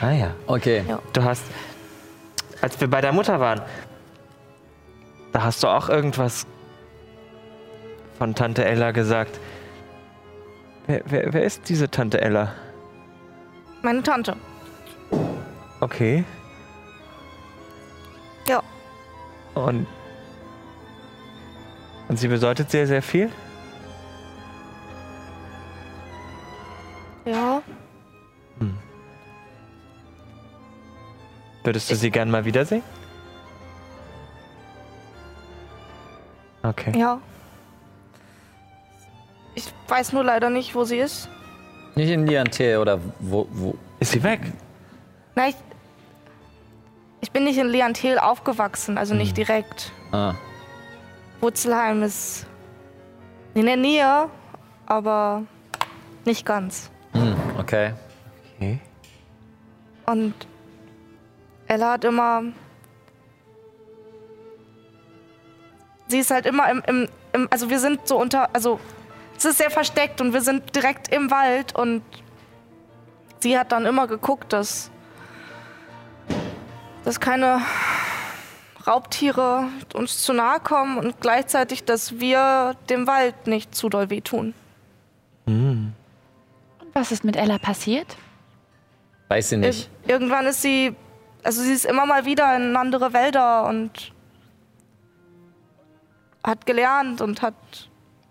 Ah ja. Okay. Ja. Du hast, als wir bei der Mutter waren, da hast du auch irgendwas von Tante Ella gesagt. Wer, wer, wer ist diese Tante Ella? meine Tante. Okay. Ja. Und, und sie bedeutet sehr, sehr viel? Ja. Würdest du sie gern mal wiedersehen? Okay. Ja. Ich weiß nur leider nicht, wo sie ist. Nicht in Liantel oder wo, wo. Ist sie weg? Na, ich, ich bin nicht in Leontel aufgewachsen, also nicht direkt. Ah. Wurzelheim ist in der Nähe, aber nicht ganz. Hm, okay. Okay. Und Ella hat immer. Sie ist halt immer im, im, im. Also, wir sind so unter. Also, es ist sehr versteckt und wir sind direkt im Wald und sie hat dann immer geguckt, dass. dass keine Raubtiere uns zu nahe kommen und gleichzeitig, dass wir dem Wald nicht zu doll wehtun. Und was ist mit Ella passiert? Weiß sie Ir nicht. irgendwann ist sie, also sie ist immer mal wieder in andere Wälder und hat gelernt und hat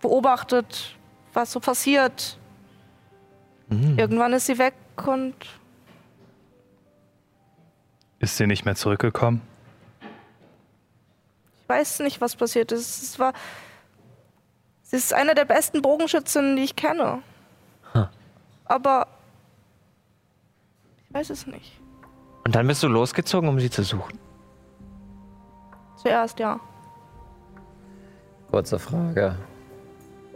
beobachtet, was so passiert. Irgendwann ist sie weg und Ist sie nicht mehr zurückgekommen? ich weiß nicht, was passiert ist. Es war, sie ist eine der besten Bogenschützinnen, die ich kenne. Aber ich weiß es nicht. Und dann bist du losgezogen, um sie zu suchen. Zuerst ja. Kurze Frage.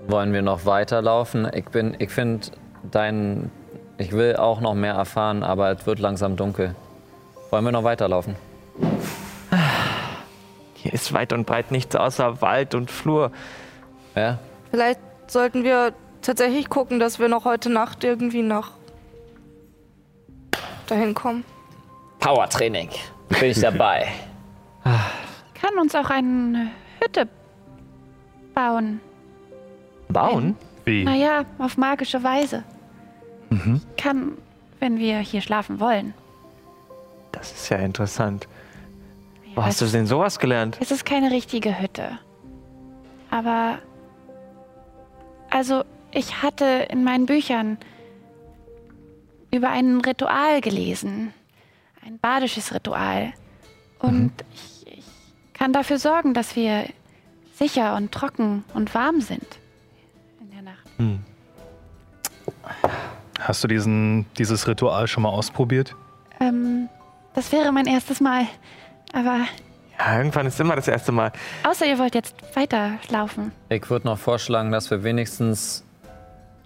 Wollen wir noch weiterlaufen? Ich bin, ich finde dein. Ich will auch noch mehr erfahren, aber es wird langsam dunkel. Wollen wir noch weiterlaufen? Hier ist weit und breit nichts außer Wald und Flur. Ja? Vielleicht sollten wir tatsächlich gucken, dass wir noch heute Nacht irgendwie nach dahin kommen. Powertraining. Bin ich dabei. Kann uns auch eine Hütte bauen. Bauen? Wie? Naja, auf magische Weise. Kann, wenn wir hier schlafen wollen. Das ist ja interessant. Wo Ja, hast du denn sowas gelernt? Es ist keine richtige Hütte. Aber. Also, ich hatte in meinen Büchern über ein Ritual gelesen. Ein badisches Ritual. Und ich, ich kann dafür sorgen, dass wir sicher und trocken und warm sind Nacht. Hast du diesen, dieses Ritual schon mal ausprobiert? Ähm, das wäre mein erstes Mal. Aber Ja, irgendwann ist immer das erste Mal. außer ihr wollt jetzt weiterlaufen. Ich würde noch vorschlagen, dass wir wenigstens,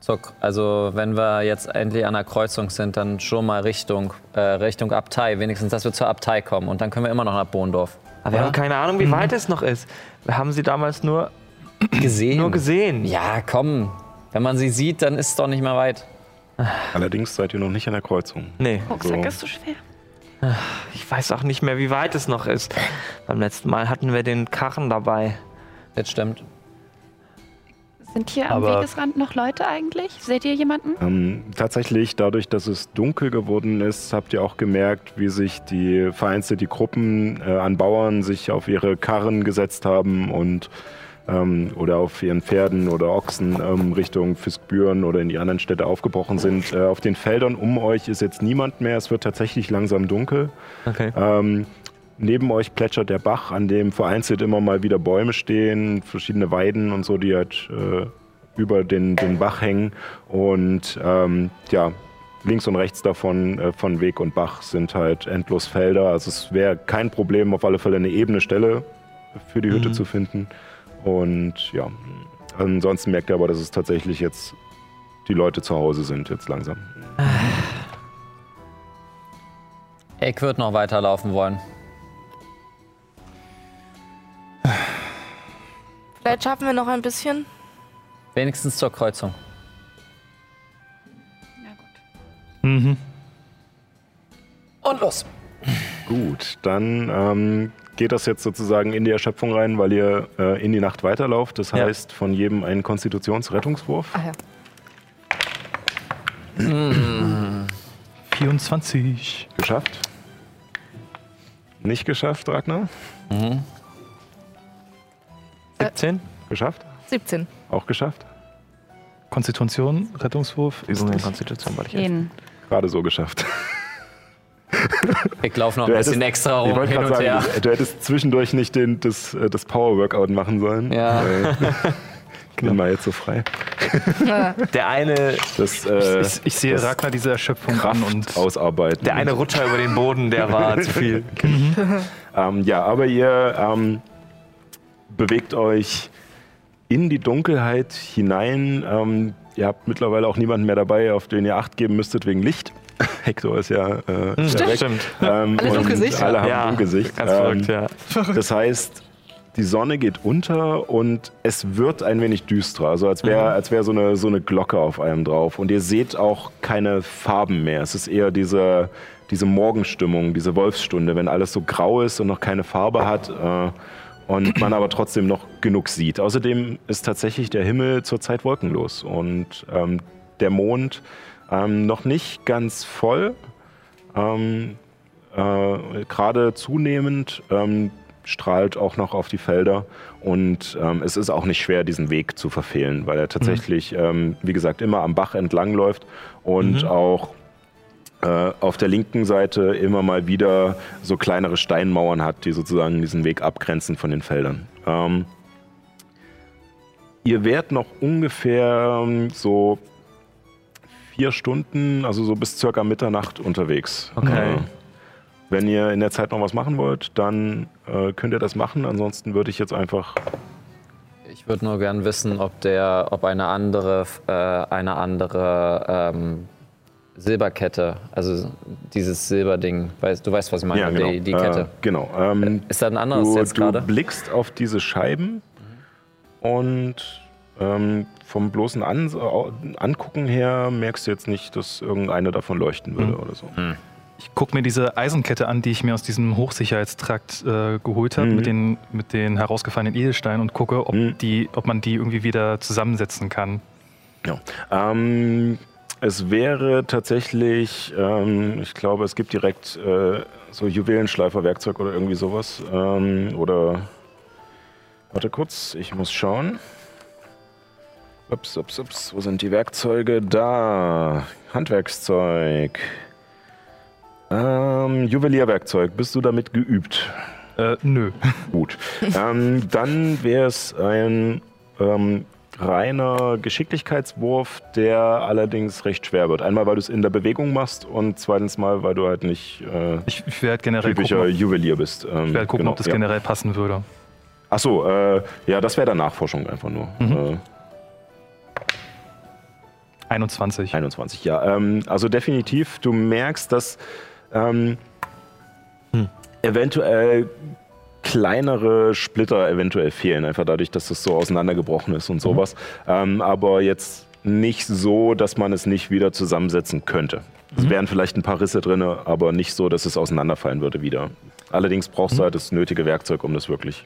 zur, also wenn wir jetzt endlich an der Kreuzung sind, dann schon mal Richtung, äh, Richtung Abtei, wenigstens, dass wir zur Abtei kommen und dann können wir immer noch nach Bohndorf. Aber wir Oder? haben keine Ahnung, wie weit es noch ist. Wir haben sie damals nur, gesehen. nur gesehen. Ja, komm. Wenn man sie sieht, dann ist es doch nicht mehr weit. Allerdings seid ihr noch nicht an der Kreuzung. Nee, Rucksack So. ist so schwer. ich weiß auch nicht mehr, wie weit es noch ist. Beim letzten Mal hatten wir den Karren dabei. Das stimmt. Sind hier am Aber- Wegesrand noch Leute eigentlich? Seht ihr jemanden? Ähm, tatsächlich, dadurch, dass es dunkel geworden ist, habt ihr auch gemerkt, wie sich die vereinzelt die Gruppen äh, an Bauern sich auf ihre Karren gesetzt haben und ähm, oder auf ihren Pferden oder Ochsen ähm, Richtung Fiskbüren oder in die anderen Städte aufgebrochen sind. Äh, auf den Feldern um euch ist jetzt niemand mehr. Es wird tatsächlich langsam dunkel. Okay. Ähm, neben euch plätschert der Bach, an dem vereinzelt immer mal wieder Bäume stehen, verschiedene Weiden und so, die halt äh, über den, den Bach hängen. Und ähm, ja, links und rechts davon, äh, von Weg und Bach, sind halt endlos Felder. Also es wäre kein Problem, auf alle Fälle eine ebene Stelle für die Hütte zu finden. Und ja, ansonsten merkt ihr aber, dass es tatsächlich jetzt die Leute zu Hause sind, jetzt langsam. Ich würde noch weiterlaufen wollen. Vielleicht schaffen wir noch ein bisschen. Wenigstens zur Kreuzung. Na gut. Mhm. Und los. Gut, dann ähm, geht das jetzt sozusagen in die Erschöpfung rein, weil ihr äh, in die Nacht weiterlauft. Das Ja. heißt, von jedem einen Konstitutionsrettungswurf. Ah ja. 24. Geschafft? Nicht geschafft, Ragnar? 17? Geschafft? 17. Auch geschafft? Konstitution, Rettungswurf. Ist Übung in? Konstitution wollte ich Jeden. Gerade so geschafft. Ich laufe noch ein Du bisschen hättest- extra Ich rum hin und her. sagen, du hättest zwischendurch nicht den, das, äh, das Power-Workout machen sollen. Ja. Weil- Bin mal jetzt so frei. Der eine, Das äh, Ich, ich sehe das Ragnar diese Erschöpfung Kraft an und ausarbeiten. der eine Rutscher über den Boden, der war zu viel. Ähm, ja, aber ihr ähm, bewegt euch in die Dunkelheit hinein. Ähm, ihr habt mittlerweile auch niemanden mehr dabei, auf den ihr Acht geben müsstet wegen Licht. Hector ist ja, äh, ist ja. Stimmt. Ähm, Alle und Dunkelsicht? Alle haben Ja, Dunkelsicht. ganz Ähm, verrückt, ja. Das heißt, die Sonne geht unter und es wird ein wenig düsterer. Also als wäre als wär so, eine, so eine Glocke auf einem drauf. Und ihr seht auch keine Farben mehr. Es ist eher diese, diese Morgenstimmung, diese Wolfsstunde, wenn alles so grau ist und noch keine Farbe hat. Äh, und man aber trotzdem noch genug sieht. Außerdem ist tatsächlich der Himmel zurzeit wolkenlos und ähm, der Mond ähm, noch nicht ganz voll. Ähm, äh, gerade zunehmend ähm, strahlt auch noch auf die Felder und ähm, es ist auch nicht schwer, diesen Weg zu verfehlen, weil er tatsächlich, ähm, wie gesagt, immer am Bach entlang läuft und auch äh, auf der linken Seite immer mal wieder so kleinere Steinmauern hat, die sozusagen diesen Weg abgrenzen von den Feldern. Ähm, ihr wärt noch ungefähr ähm, so vier Stunden, also so bis circa Mitternacht unterwegs. Okay. Äh, wenn ihr in der Zeit noch was machen wollt, dann äh, könnt ihr das machen. Ansonsten würde ich jetzt einfach. Ich würde nur gern wissen, ob der, ob eine andere, äh, eine andere ähm, Silberkette, also dieses Silberding, weißt, du weißt, was ich meine, die, die Kette. Äh, genau. Ähm, Ist da ein anderes du, jetzt du gerade? blickst auf diese Scheiben und ähm, vom bloßen An Angucken her merkst du jetzt nicht, dass irgendeine davon leuchten würde oder so. Ich gucke mir diese Eisenkette an, die ich mir aus diesem Hochsicherheitstrakt äh, geholt habe, Mhm. mit, den, mit den herausgefallenen Edelsteinen und gucke, ob, Mhm. die, ob man die irgendwie wieder zusammensetzen kann. Ja. Ähm, es wäre tatsächlich, ähm, ich glaube, es gibt direkt äh, so Juwelenschleiferwerkzeug oder irgendwie sowas. Ähm, oder. Warte kurz, ich muss schauen. Ups, ups, ups, wo sind die Werkzeuge? Da. Handwerkszeug. Ähm, Juwelierwerkzeug, bist du damit geübt? Äh, nö. Gut. ähm, dann wäre es ein ähm, reiner Geschicklichkeitswurf, der allerdings recht schwer wird. Einmal, weil du es in der Bewegung machst und zweitens mal, weil du halt nicht äh, Ich, ich werde generell typischer gucken, ob, Juwelier bist. Ähm, ich werd gucken, genau, ob das ja. generell passen würde. Achso, äh, ja, das wäre dann Nachforschung einfach nur. Mhm. Äh, 21. 21, ja. Ähm, also definitiv, du merkst, dass ähm, eventuell kleinere Splitter eventuell fehlen, einfach dadurch, dass das so auseinandergebrochen ist und sowas. Ähm, aber jetzt nicht so, dass man es nicht wieder zusammensetzen könnte. Es wären vielleicht ein paar Risse drin, aber nicht so, dass es auseinanderfallen würde wieder. Allerdings brauchst du halt das nötige Werkzeug, um das wirklich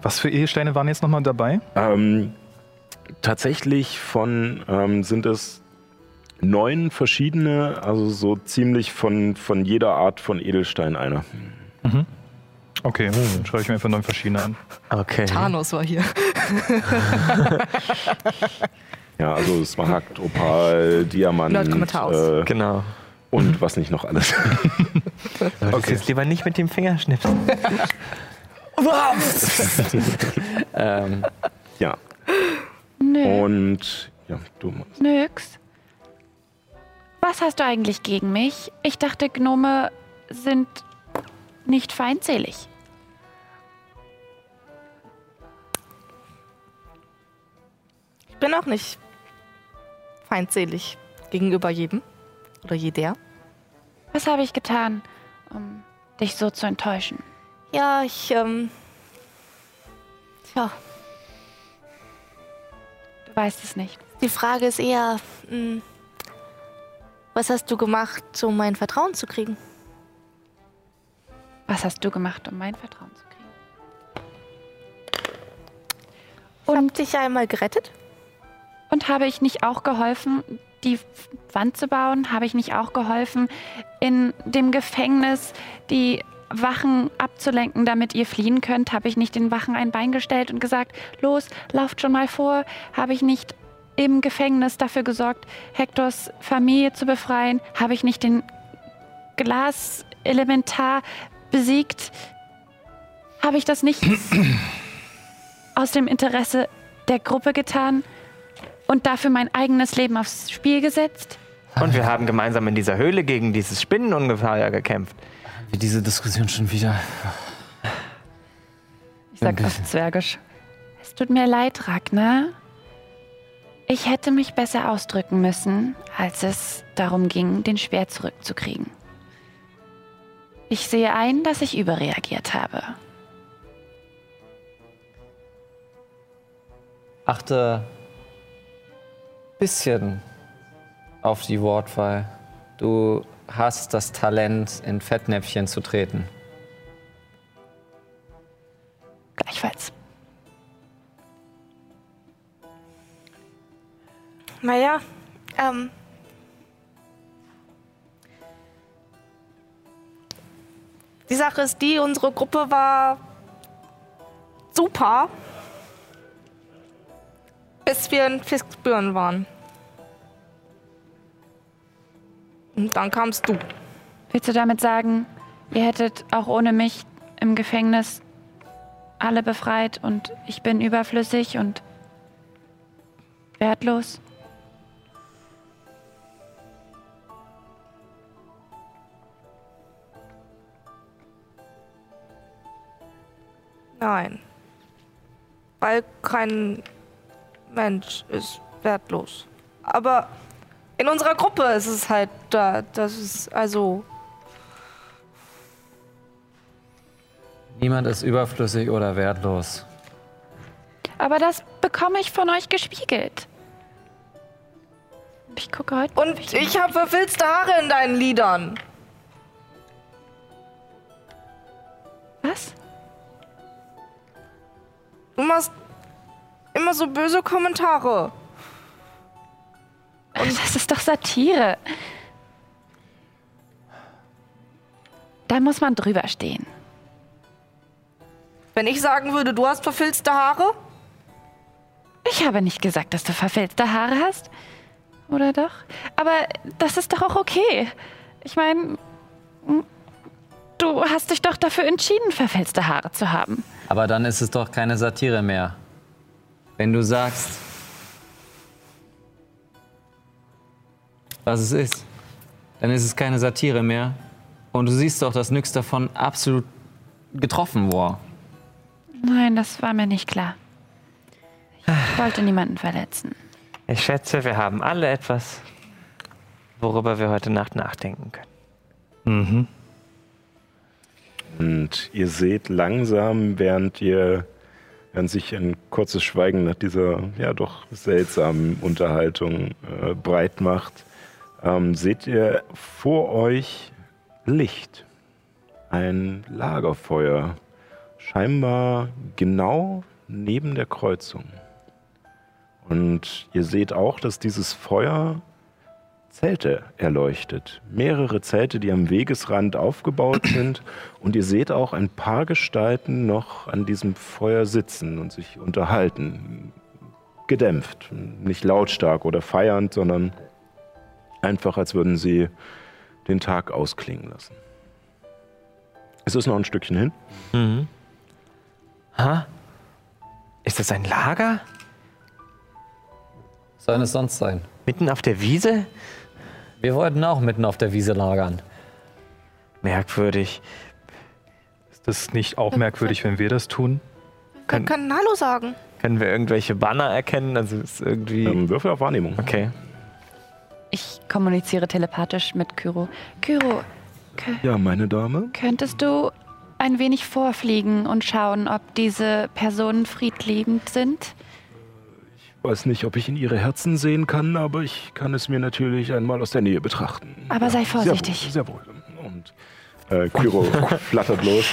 Was für Edelsteine waren jetzt nochmal dabei? ähm, tatsächlich von ähm, sind es neun verschiedene, also so ziemlich von, von jeder Art von Edelstein einer. Okay, dann schreibe ich mir einfach neun verschiedene an. Okay. Thanos war hier. Ja, also Smaragd, Opal, Diamant äh, Genau. und was nicht noch alles. Okay. Jetzt lieber nicht mit dem Finger schnipsen. Ähm, ja, Nö, und ja, du nix. Was hast du eigentlich gegen mich? Ich dachte, Gnome sind nicht feindselig. Ich bin auch nicht feindselig gegenüber jedem oder jeder. Was habe ich getan, um dich so zu enttäuschen? Ja, ich, ähm. Tja, Du weißt es nicht. die Frage ist eher, mh, was hast du gemacht, um mein Vertrauen zu kriegen? Was hast du gemacht, um mein Vertrauen zu kriegen? Ich hab dich einmal gerettet. Und habe ich nicht auch geholfen, die Wand zu bauen? Habe ich nicht auch geholfen, in dem Gefängnis die Wachen abzulenken, damit ihr fliehen könnt? Habe ich nicht den Wachen ein Bein gestellt und gesagt, los, lauft schon mal vor? Habe ich nicht im Gefängnis dafür gesorgt, Hektors Familie zu befreien? Habe ich nicht den Glaselementar besiegt? Habe ich das nicht aus dem Interesse der Gruppe getan und dafür mein eigenes Leben aufs Spiel gesetzt? Und wir haben gemeinsam in dieser Höhle gegen dieses Spinnenungeheuer gekämpft. Wie diese Diskussion schon wieder. Ich sag auf Zwergisch. Es tut mir leid, Ragnar. Ich hätte mich besser ausdrücken müssen, als es darum ging, den Speer zurückzukriegen. Ich sehe ein, dass ich überreagiert habe. Achte bisschen auf die Wortwahl. Du hast das Talent, in Fettnäpfchen zu treten. Gleichfalls. Naja, ähm. Die Sache ist die, unsere Gruppe war super, bis wir in Fiskbüren waren. Und dann kamst du. Willst du damit sagen, ihr hättet auch ohne mich im Gefängnis alle befreit und ich bin überflüssig und wertlos? Nein. Weil kein Mensch ist wertlos. Aber in unserer Gruppe ist es halt da. Das ist also. Niemand ist überflüssig oder wertlos. Aber das bekomme ich von euch gespiegelt. Ich gucke heute. Und ich habe verfilzte Haare in deinen Liedern. Was? Du machst immer so böse Kommentare. Das ist doch Satire. Da muss man drüber stehen. Wenn ich sagen würde, du hast verfilzte Haare, Ich habe nicht gesagt, dass du verfilzte Haare hast. Oder doch? Aber das ist doch auch okay. Ich meine, du hast dich doch dafür entschieden, verfilzte Haare zu haben. Aber dann ist es doch keine Satire mehr. Wenn du sagst, was es ist, dann ist es keine Satire mehr. Und du siehst doch, dass nix davon absolut getroffen war. Nein, das war mir nicht klar. Ich wollte niemanden verletzen. Ich schätze, wir haben alle etwas, worüber wir heute Nacht nachdenken können. Und ihr seht langsam, während ihr, während sich ein kurzes Schweigen nach dieser ja doch seltsamen Unterhaltung äh, breit macht, ähm, seht ihr vor euch Licht. Ein Lagerfeuer. Scheinbar genau neben der Kreuzung. Und ihr seht auch, dass dieses Feuer Zelte erleuchtet. Mehrere Zelte, die am Wegesrand aufgebaut sind. Und ihr seht auch ein paar Gestalten noch an diesem Feuer sitzen und sich unterhalten. Gedämpft. Nicht lautstark oder feiernd, sondern einfach, als würden sie den Tag ausklingen lassen. Es ist noch ein Stückchen hin. Ha? Ist das ein Lager? Soll es sonst sein? Mitten auf der Wiese? Wir wollten auch mitten auf der Wiese lagern. Merkwürdig. Ist das nicht auch merkwürdig, wenn wir das tun? wir Kann- können Hallo sagen. Können wir irgendwelche Banner erkennen? Also ist irgendwie. Ähm, Würfel auf Wahrnehmung. Okay. Ich kommuniziere telepathisch mit Kyro. Kyro, Ja, meine Dame. könntest du ein wenig vorfliegen und schauen, ob diese Personen friedliebend sind? Weiß nicht, ob ich in ihre Herzen sehen kann, aber ich kann es mir natürlich einmal aus der Nähe betrachten. Aber sei vorsichtig. Sehr wohl. Sehr wohl. Und äh, Kyro flattert los.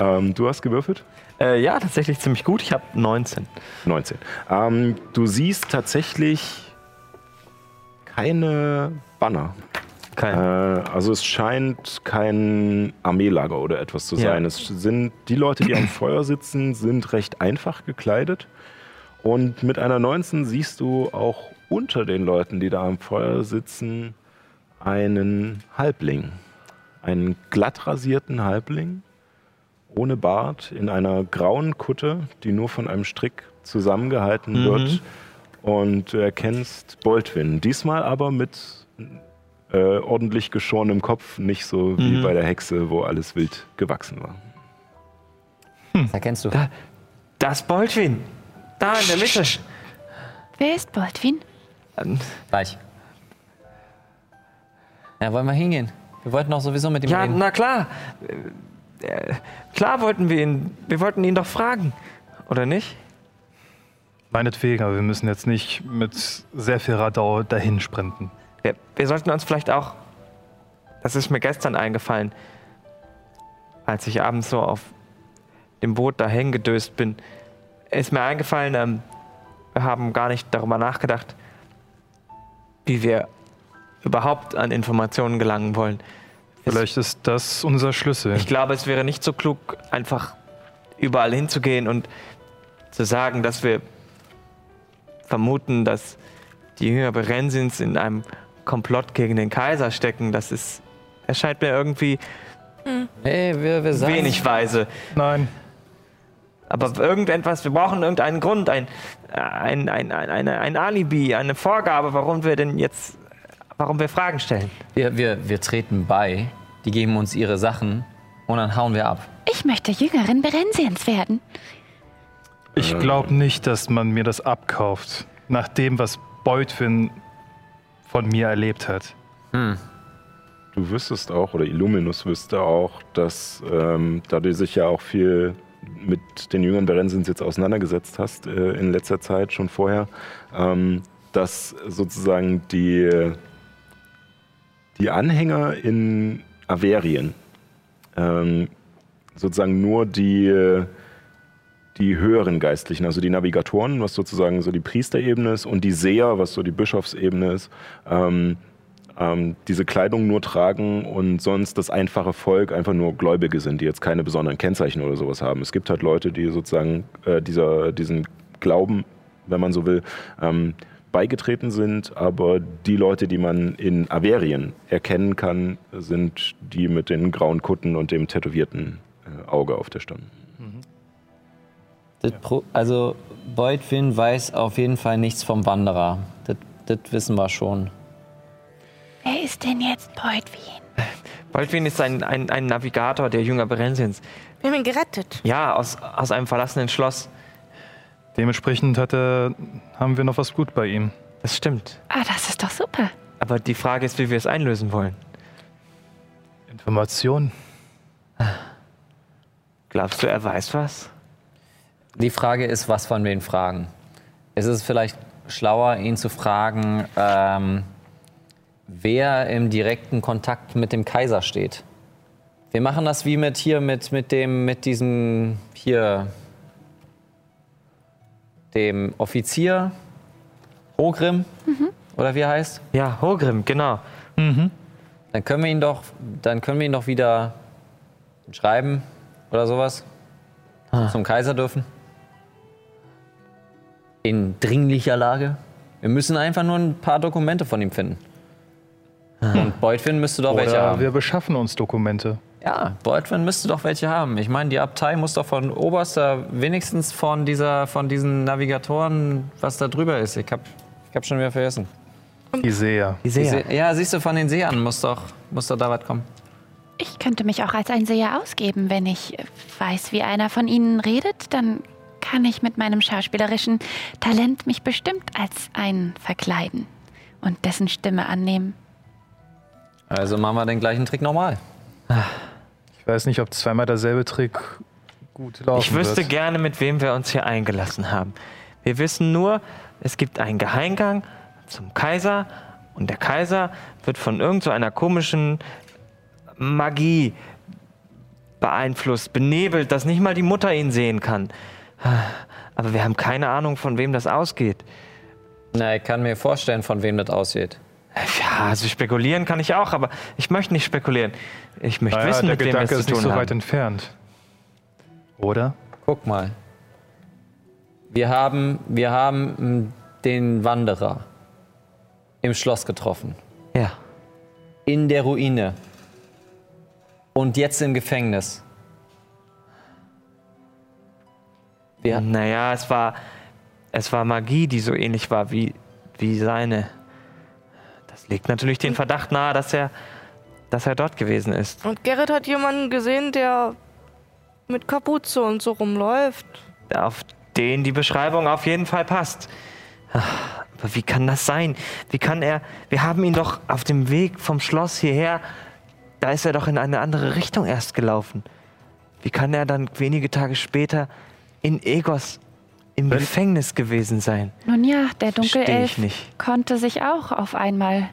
Ähm, du hast gewürfelt? Äh, ja, tatsächlich ziemlich gut. Ich habe 19. 19. Ähm, du siehst tatsächlich keine Banner. Kein. Äh, also es scheint kein Armeelager oder etwas zu Ja. sein. Es sind die Leute, die am Feuer sitzen, sind recht einfach gekleidet. Und mit einer 19 siehst du auch unter den Leuten, die da am Feuer sitzen, einen Halbling. Einen glatt rasierten Halbling, ohne Bart, in einer grauen Kutte, die nur von einem Strick zusammengehalten wird. Und du erkennst Boltwin. Diesmal aber mit äh, ordentlich geschorenem Kopf, nicht so wie bei der Hexe, wo alles wild gewachsen war. Das erkennst du. Das Boltwin. Da in der Mitte. Wer ist Baldwin? Ähm, Gleich. Ja, wollen wir hingehen? Wir wollten auch sowieso mit ihm Ja, reden. na klar. Äh, klar wollten wir ihn. Wir wollten ihn doch fragen. Oder nicht? Meinetwegen, aber wir müssen jetzt nicht mit sehr viel Radau dahin sprinten. Wir, wir sollten uns vielleicht auch. Das ist mir gestern eingefallen, als ich abends so auf dem Boot da hängen gedöst bin. Ist mir eingefallen, ähm, wir haben gar nicht darüber nachgedacht, wie wir überhaupt an Informationen gelangen wollen. Es- Vielleicht ist das unser Schlüssel. Ich glaube, es wäre nicht so klug, einfach überall hinzugehen und zu sagen, dass wir vermuten, dass die Jünger Berensins in einem Komplott gegen den Kaiser stecken. Das ist, erscheint mir irgendwie Hey, wir, wir sagen. wenig weise. Nein, Aber irgendetwas, wir brauchen irgendeinen Grund, ein, ein, ein, ein, ein Alibi, eine Vorgabe, warum wir denn jetzt, warum wir Fragen stellen. Wir, wir, wir treten bei, die geben uns ihre Sachen und dann hauen wir ab. Ich möchte Jüngerin Berensiens werden. Ich glaube nicht, dass man mir das abkauft, nach dem, was Beutwin von mir erlebt hat. Du wüsstest auch, oder Illuminus wüsste auch, dass, ähm, da du dich ja auch viel mit den jüngeren Berensins jetzt auseinandergesetzt hast äh, in letzter Zeit, schon vorher, ähm, dass sozusagen die, die Anhänger in Averien ähm, sozusagen nur die, die höheren Geistlichen, also die Navigatoren, was sozusagen so die Priesterebene ist, und die Seher, was so die Bischofsebene ist, ähm, ähm, diese Kleidung nur tragen und sonst das einfache Volk einfach nur Gläubige sind, die jetzt keine besonderen Kennzeichen oder sowas haben. Es gibt halt Leute, die sozusagen äh, dieser, diesen Glauben, wenn man so will, ähm, beigetreten sind, aber die Leute, die man in Averien erkennen kann, sind die mit den grauen Kutten und dem tätowierten äh, Auge auf der Stirn. Das Pro also Beutwin weiß auf jeden Fall nichts vom Wanderer. Das, das wissen wir schon. Wer ist denn jetzt Beutwin? Baldwin ist ein, ein, ein Navigator der Jünger Berensins. Wir haben ihn gerettet. Ja, aus, aus einem verlassenen Schloss. Dementsprechend hat er, haben wir noch was gut bei ihm. Das stimmt. Ah, das ist doch super. Aber die Frage ist, wie wir es einlösen wollen. Information. Glaubst du, er weiß was? Die Frage ist, was von wen fragen. Ist es vielleicht schlauer, ihn zu fragen, ähm, wer im direkten Kontakt mit dem Kaiser steht? Wir machen das wie mit hier, mit, mit dem, mit diesem hier, dem Offizier Hogrim, oder wie er heißt. Ja, Hogrim, genau. Dann können wir ihn doch, dann können wir ihn doch wieder schreiben oder sowas. Zum Kaiser dürfen. In dringlicher Lage. Wir müssen einfach nur ein paar Dokumente von ihm finden. Und Beutwin müsste doch welche Oder haben. wir beschaffen uns Dokumente. Ja, Beutwin müsste doch welche haben. Ich meine, die Abtei muss doch von Oberster, wenigstens von dieser, von diesen Navigatoren, was da drüber ist. Ich hab, ich hab schon wieder vergessen. Die Seher. Die Die Seher. See, ja, siehst du, von den Seern muss doch, muss doch da was kommen. Ich könnte mich auch als ein Seher ausgeben, wenn ich weiß, wie einer von ihnen redet, dann kann ich mit meinem schauspielerischen Talent mich bestimmt als einen verkleiden und dessen Stimme annehmen. Also machen wir den gleichen Trick nochmal. Ich weiß nicht, ob zweimal derselbe Trick gut laufen Ich wüsste wird. gerne, mit wem wir uns hier eingelassen haben. Wir wissen nur, es gibt einen Geheimgang zum Kaiser und der Kaiser wird von irgend so einer komischen Magie beeinflusst, benebelt, dass nicht mal die Mutter ihn sehen kann. Aber wir haben keine Ahnung, von wem das ausgeht. Na, ich kann mir vorstellen, von wem das aussieht. Ja, also spekulieren kann ich auch, aber ich möchte nicht spekulieren. Ich möchte Naja, wissen, der mit wem wir Gedanke es ist zu nicht tun so haben. weit entfernt. Oder? Guck mal. Wir haben, wir haben m, den Wanderer im Schloss getroffen. Ja. In der Ruine. Und jetzt im Gefängnis. Wir, Naja, es war, es war Magie, die so ähnlich war wie, wie seine. Das legt natürlich den Verdacht nahe, dass er, dass er dort gewesen ist. Und Gerrit hat jemanden gesehen, der mit Kapuze und so rumläuft. Auf den die Beschreibung auf jeden Fall passt. Aber wie kann das sein? Wie kann er. Wir haben ihn doch auf dem Weg vom Schloss hierher. Da ist er doch in eine andere Richtung erst gelaufen. Wie kann er dann wenige Tage später in Egos im Gefängnis gewesen sein? Nun ja, der Dunkelelf konnte sich auch auf einmal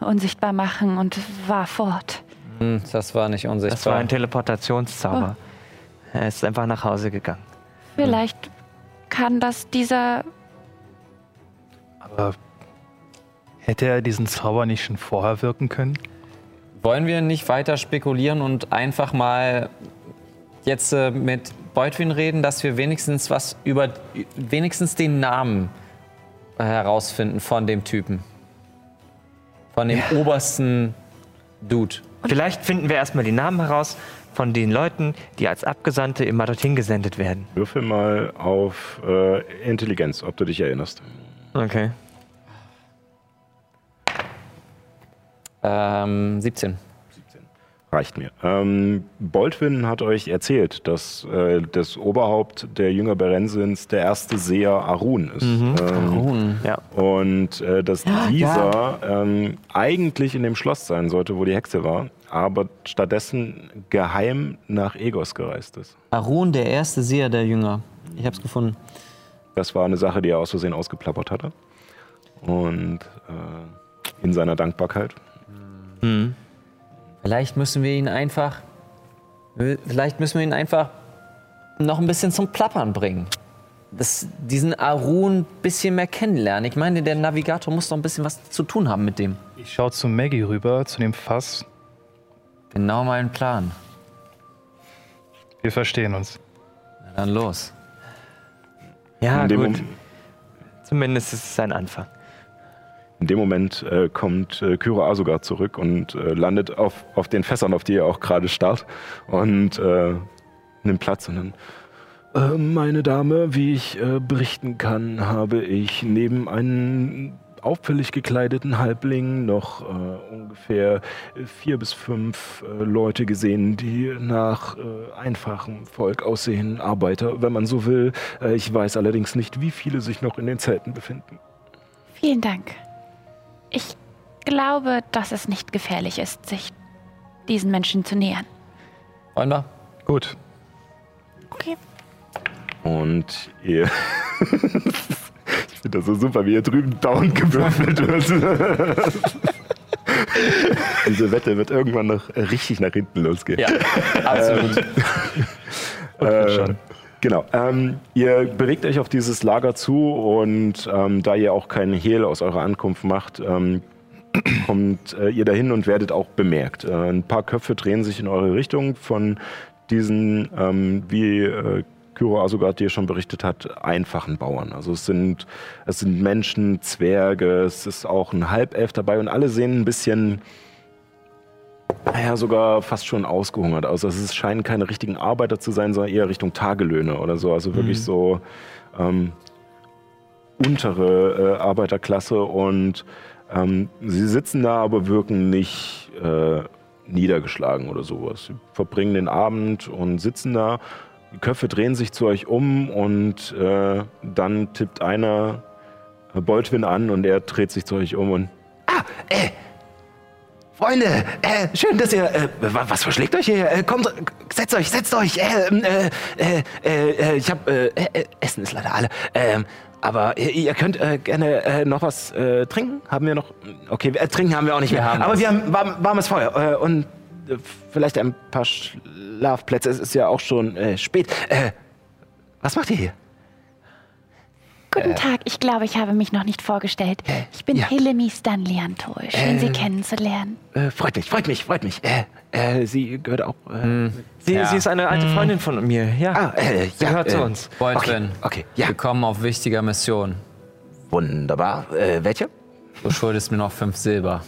unsichtbar machen und war fort. hm, das war nicht unsichtbar. Das war ein Teleportationszauber. Er ist einfach nach Hause gegangen. Vielleicht kann das dieser Aber hätte er diesen Zauber nicht schon vorher wirken können? Wollen wir nicht weiter spekulieren und einfach mal jetzt äh, mit Beutwin reden, dass wir wenigstens was über wenigstens den Namen äh, herausfinden von dem Typen? Von dem obersten Dude. Vielleicht finden wir erstmal die Namen heraus von den Leuten, die als Abgesandte immer dorthin gesendet werden. Würfel mal auf äh, Intelligenz, ob du dich erinnerst. Okay. Ähm, 17. Reicht mir. Ähm, Boldwin hat euch erzählt, dass äh, das Oberhaupt der Jünger Berensins der erste Seher Arun ist. Ähm, Ja. Und äh, dass dieser ähm, eigentlich in dem Schloss sein sollte, wo die Hexe war, aber stattdessen geheim nach Egos gereist ist. Arun, der erste Seher der Jünger. Ich hab's gefunden. Das war eine Sache, die er aus Versehen ausgeplappert hatte. Und äh, in seiner Dankbarkeit. Vielleicht müssen wir ihn einfach. Vielleicht müssen wir ihn einfach noch ein bisschen zum Plappern bringen. Das, diesen Arun ein bisschen mehr kennenlernen. Ich meine, der Navigator muss doch ein bisschen was zu tun haben mit dem. Ich schaue zu Maggie rüber, zu dem Fass. Genau mein Plan. Wir verstehen uns. Na dann los. Ja, in, gut. Zumindest ist es ein Anfang. In dem Moment äh, kommt äh, Kyro Asugar zurück und äh, landet auf, auf den Fässern, auf die er auch gerade starrt. Und äh, nimmt Platz und dann. Äh, meine Dame, wie ich äh, berichten kann, habe ich neben einem auffällig gekleideten Halbling noch äh, ungefähr vier bis fünf äh, Leute gesehen, die nach äh, einfachem Volk aussehen, Arbeiter, wenn man so will. Ich weiß allerdings nicht, wie viele sich noch in den Zelten befinden. Vielen Dank. Ich glaube, dass es nicht gefährlich ist, sich diesen Menschen zu nähern. Wir? Gut. Okay. Und ihr. ich finde das so super, wie hier drüben down gewürfelt wird. Diese Wette wird irgendwann noch richtig nach hinten losgehen. Ja, absolut. Äh, genau. Ähm, ihr bewegt euch auf dieses Lager zu und ähm, da ihr auch keinen Hehl aus eurer Ankunft macht, ähm, kommt äh, ihr dahin und werdet auch bemerkt. Äh, ein paar Köpfe drehen sich in eure Richtung von diesen, ähm, wie äh, Kyro Asugat dir schon berichtet hat, einfachen Bauern. Also es sind, es sind Menschen, Zwerge, es ist auch ein Halbelf dabei und alle sehen ein bisschen naja, sogar fast schon ausgehungert aus. Also es scheinen keine richtigen Arbeiter zu sein, sondern eher Richtung Tagelöhne oder so. Also wirklich so ähm, untere äh, Arbeiterklasse und ähm, sie sitzen da, aber wirken nicht äh, niedergeschlagen oder sowas. Sie verbringen den Abend und sitzen da. Die Köpfe drehen sich zu euch um und äh, dann tippt einer Boltwin an und er dreht sich zu euch um und Ah, äh, Freunde, äh, schön, dass ihr. Äh, wa- was verschlägt euch hier? Äh, kommt, setzt euch, setzt euch. Äh, äh, äh, äh, ich hab. Essen ist leider alle. Ähm, aber ihr, könnt gerne noch was trinken. Haben wir noch? Okay, trinken haben wir auch nicht mehr. haben aber was. wir haben warm, warmes Feuer und vielleicht ein paar Schlafplätze. Es ist ja auch schon spät. Äh, was macht ihr hier? Guten Tag, ich glaube, ich habe mich noch nicht vorgestellt. Ich bin ja. Helemi Stanliantol. Schön, Sie kennenzulernen. Äh, freut mich, freut mich, freut mich. Äh, äh, sie gehört auch. Äh, Sie, Ja. sie ist eine alte Freundin von mir, ja. ah, äh, sie ja, gehört äh, zu uns. Boltwin, Okay, ja. wir kommen auf wichtiger Mission. Wunderbar. Äh, welche? Du schuldest mir noch fünf Silber.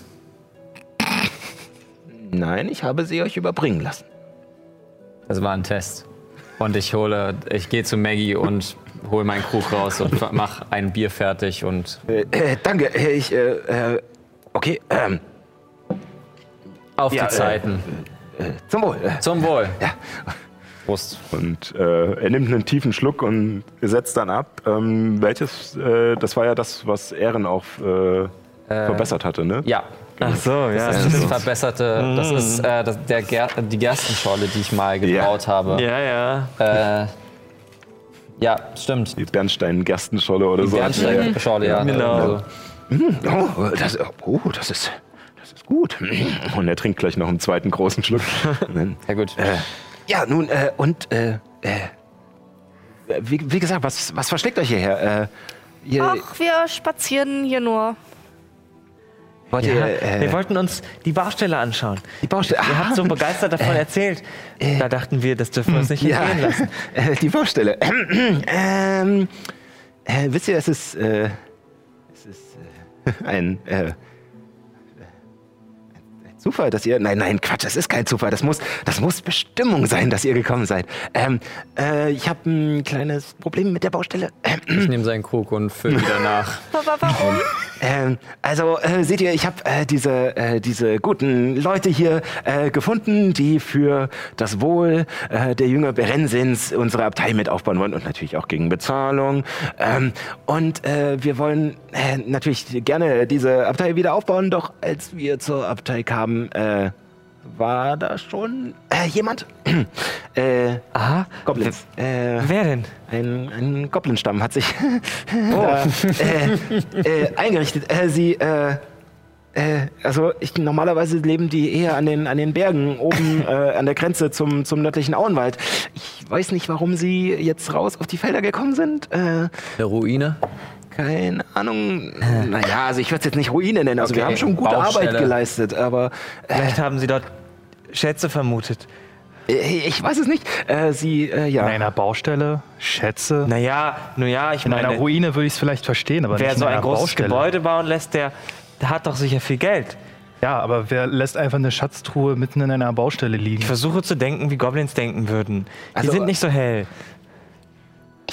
Nein, ich habe sie euch überbringen lassen. Das war ein Test. Und ich hole, ich gehe zu Maggie und hole meinen Krug raus und mach ein Bier fertig und Äh, äh, danke, äh, ich, äh, äh, okay, ähm, auf Ja, die Zeiten. äh, zum Wohl. Zum Wohl. ja. Prost. Und äh, er nimmt einen tiefen Schluck und setzt dann ab. Ähm, welches, äh, das war ja das, was Ehren auch äh, verbessert hatte, ne? Ja. Ach so, ja. Das ist das verbesserte, das ist äh, das, der Ger die Gerstenschorle, die ich mal gebraut habe. Ja, ja. Ja, stimmt. Die Bernstein-Gerstenscholle oder so. Gerstenschorle, ja. Genau. Also, Oh, das, oh, das ist, das ist gut. Und er trinkt gleich noch einen zweiten großen Schluck. Ja gut. Äh, ja, nun, äh, und, äh, äh, wie, wie gesagt, was, was verschlägt euch hierher? Äh, ihr, Ach, wir spazieren hier nur. Wollt ja. ihr, äh, wir wollten uns die Baustelle anschauen. die Baustelle. Ihr habt so Ah, begeistert davon erzählt. Da dachten wir, das dürfen wir uns nicht ja, entgehen lassen. äh, die Baustelle. ähm, äh, wisst ihr, es ist, äh, es ist äh, äh, ein Zufall, dass ihr. Nein, nein, Quatsch, das ist kein Zufall. Das muss, das muss Bestimmung sein, dass ihr gekommen seid. Ähm, äh, ich habe ein kleines Problem mit der Baustelle. Ich nehme seinen Krug und fülle wieder nach. Wa- wa- Warum? Ähm, also äh, seht ihr, ich habe äh, diese, äh, diese guten Leute hier äh, gefunden, die für das Wohl äh, der Jünger Berensins unsere Abtei mit aufbauen wollen und natürlich auch gegen Bezahlung. Ähm, und äh, wir wollen äh, natürlich gerne diese Abtei wieder aufbauen, doch als wir zur Abtei kamen, äh, war da schon äh, jemand? äh, Aha. Goblins. Äh, Wer denn? ein, ein Goblin-Stamm hat sich da, äh, äh, eingerichtet. Äh, sie, äh, äh, also ich, normalerweise leben die eher an den, an den Bergen oben äh, an der Grenze zum, zum nördlichen Auenwald. Ich weiß nicht, warum sie jetzt raus auf die Felder gekommen sind. Äh, Eine Ruine. Keine Ahnung. Naja, also ich würde es jetzt nicht Ruine nennen. Also wir Okay, haben schon gute. Arbeit geleistet, aber äh, Vielleicht haben sie dort Schätze vermutet. äh, ich weiß es nicht. Äh, sie, äh, ja. In einer Baustelle, Schätze. Naja, nun ja, ich In einer meine, Ruine würde ich es vielleicht verstehen, aber wer nicht in so ein einer großes Baustelle. Gebäude bauen lässt, der, der hat doch sicher viel Geld. Ja, aber wer lässt einfach eine Schatztruhe mitten in einer Baustelle liegen? Ich versuche zu denken, wie Goblins denken würden. Die Also, sind nicht so hell.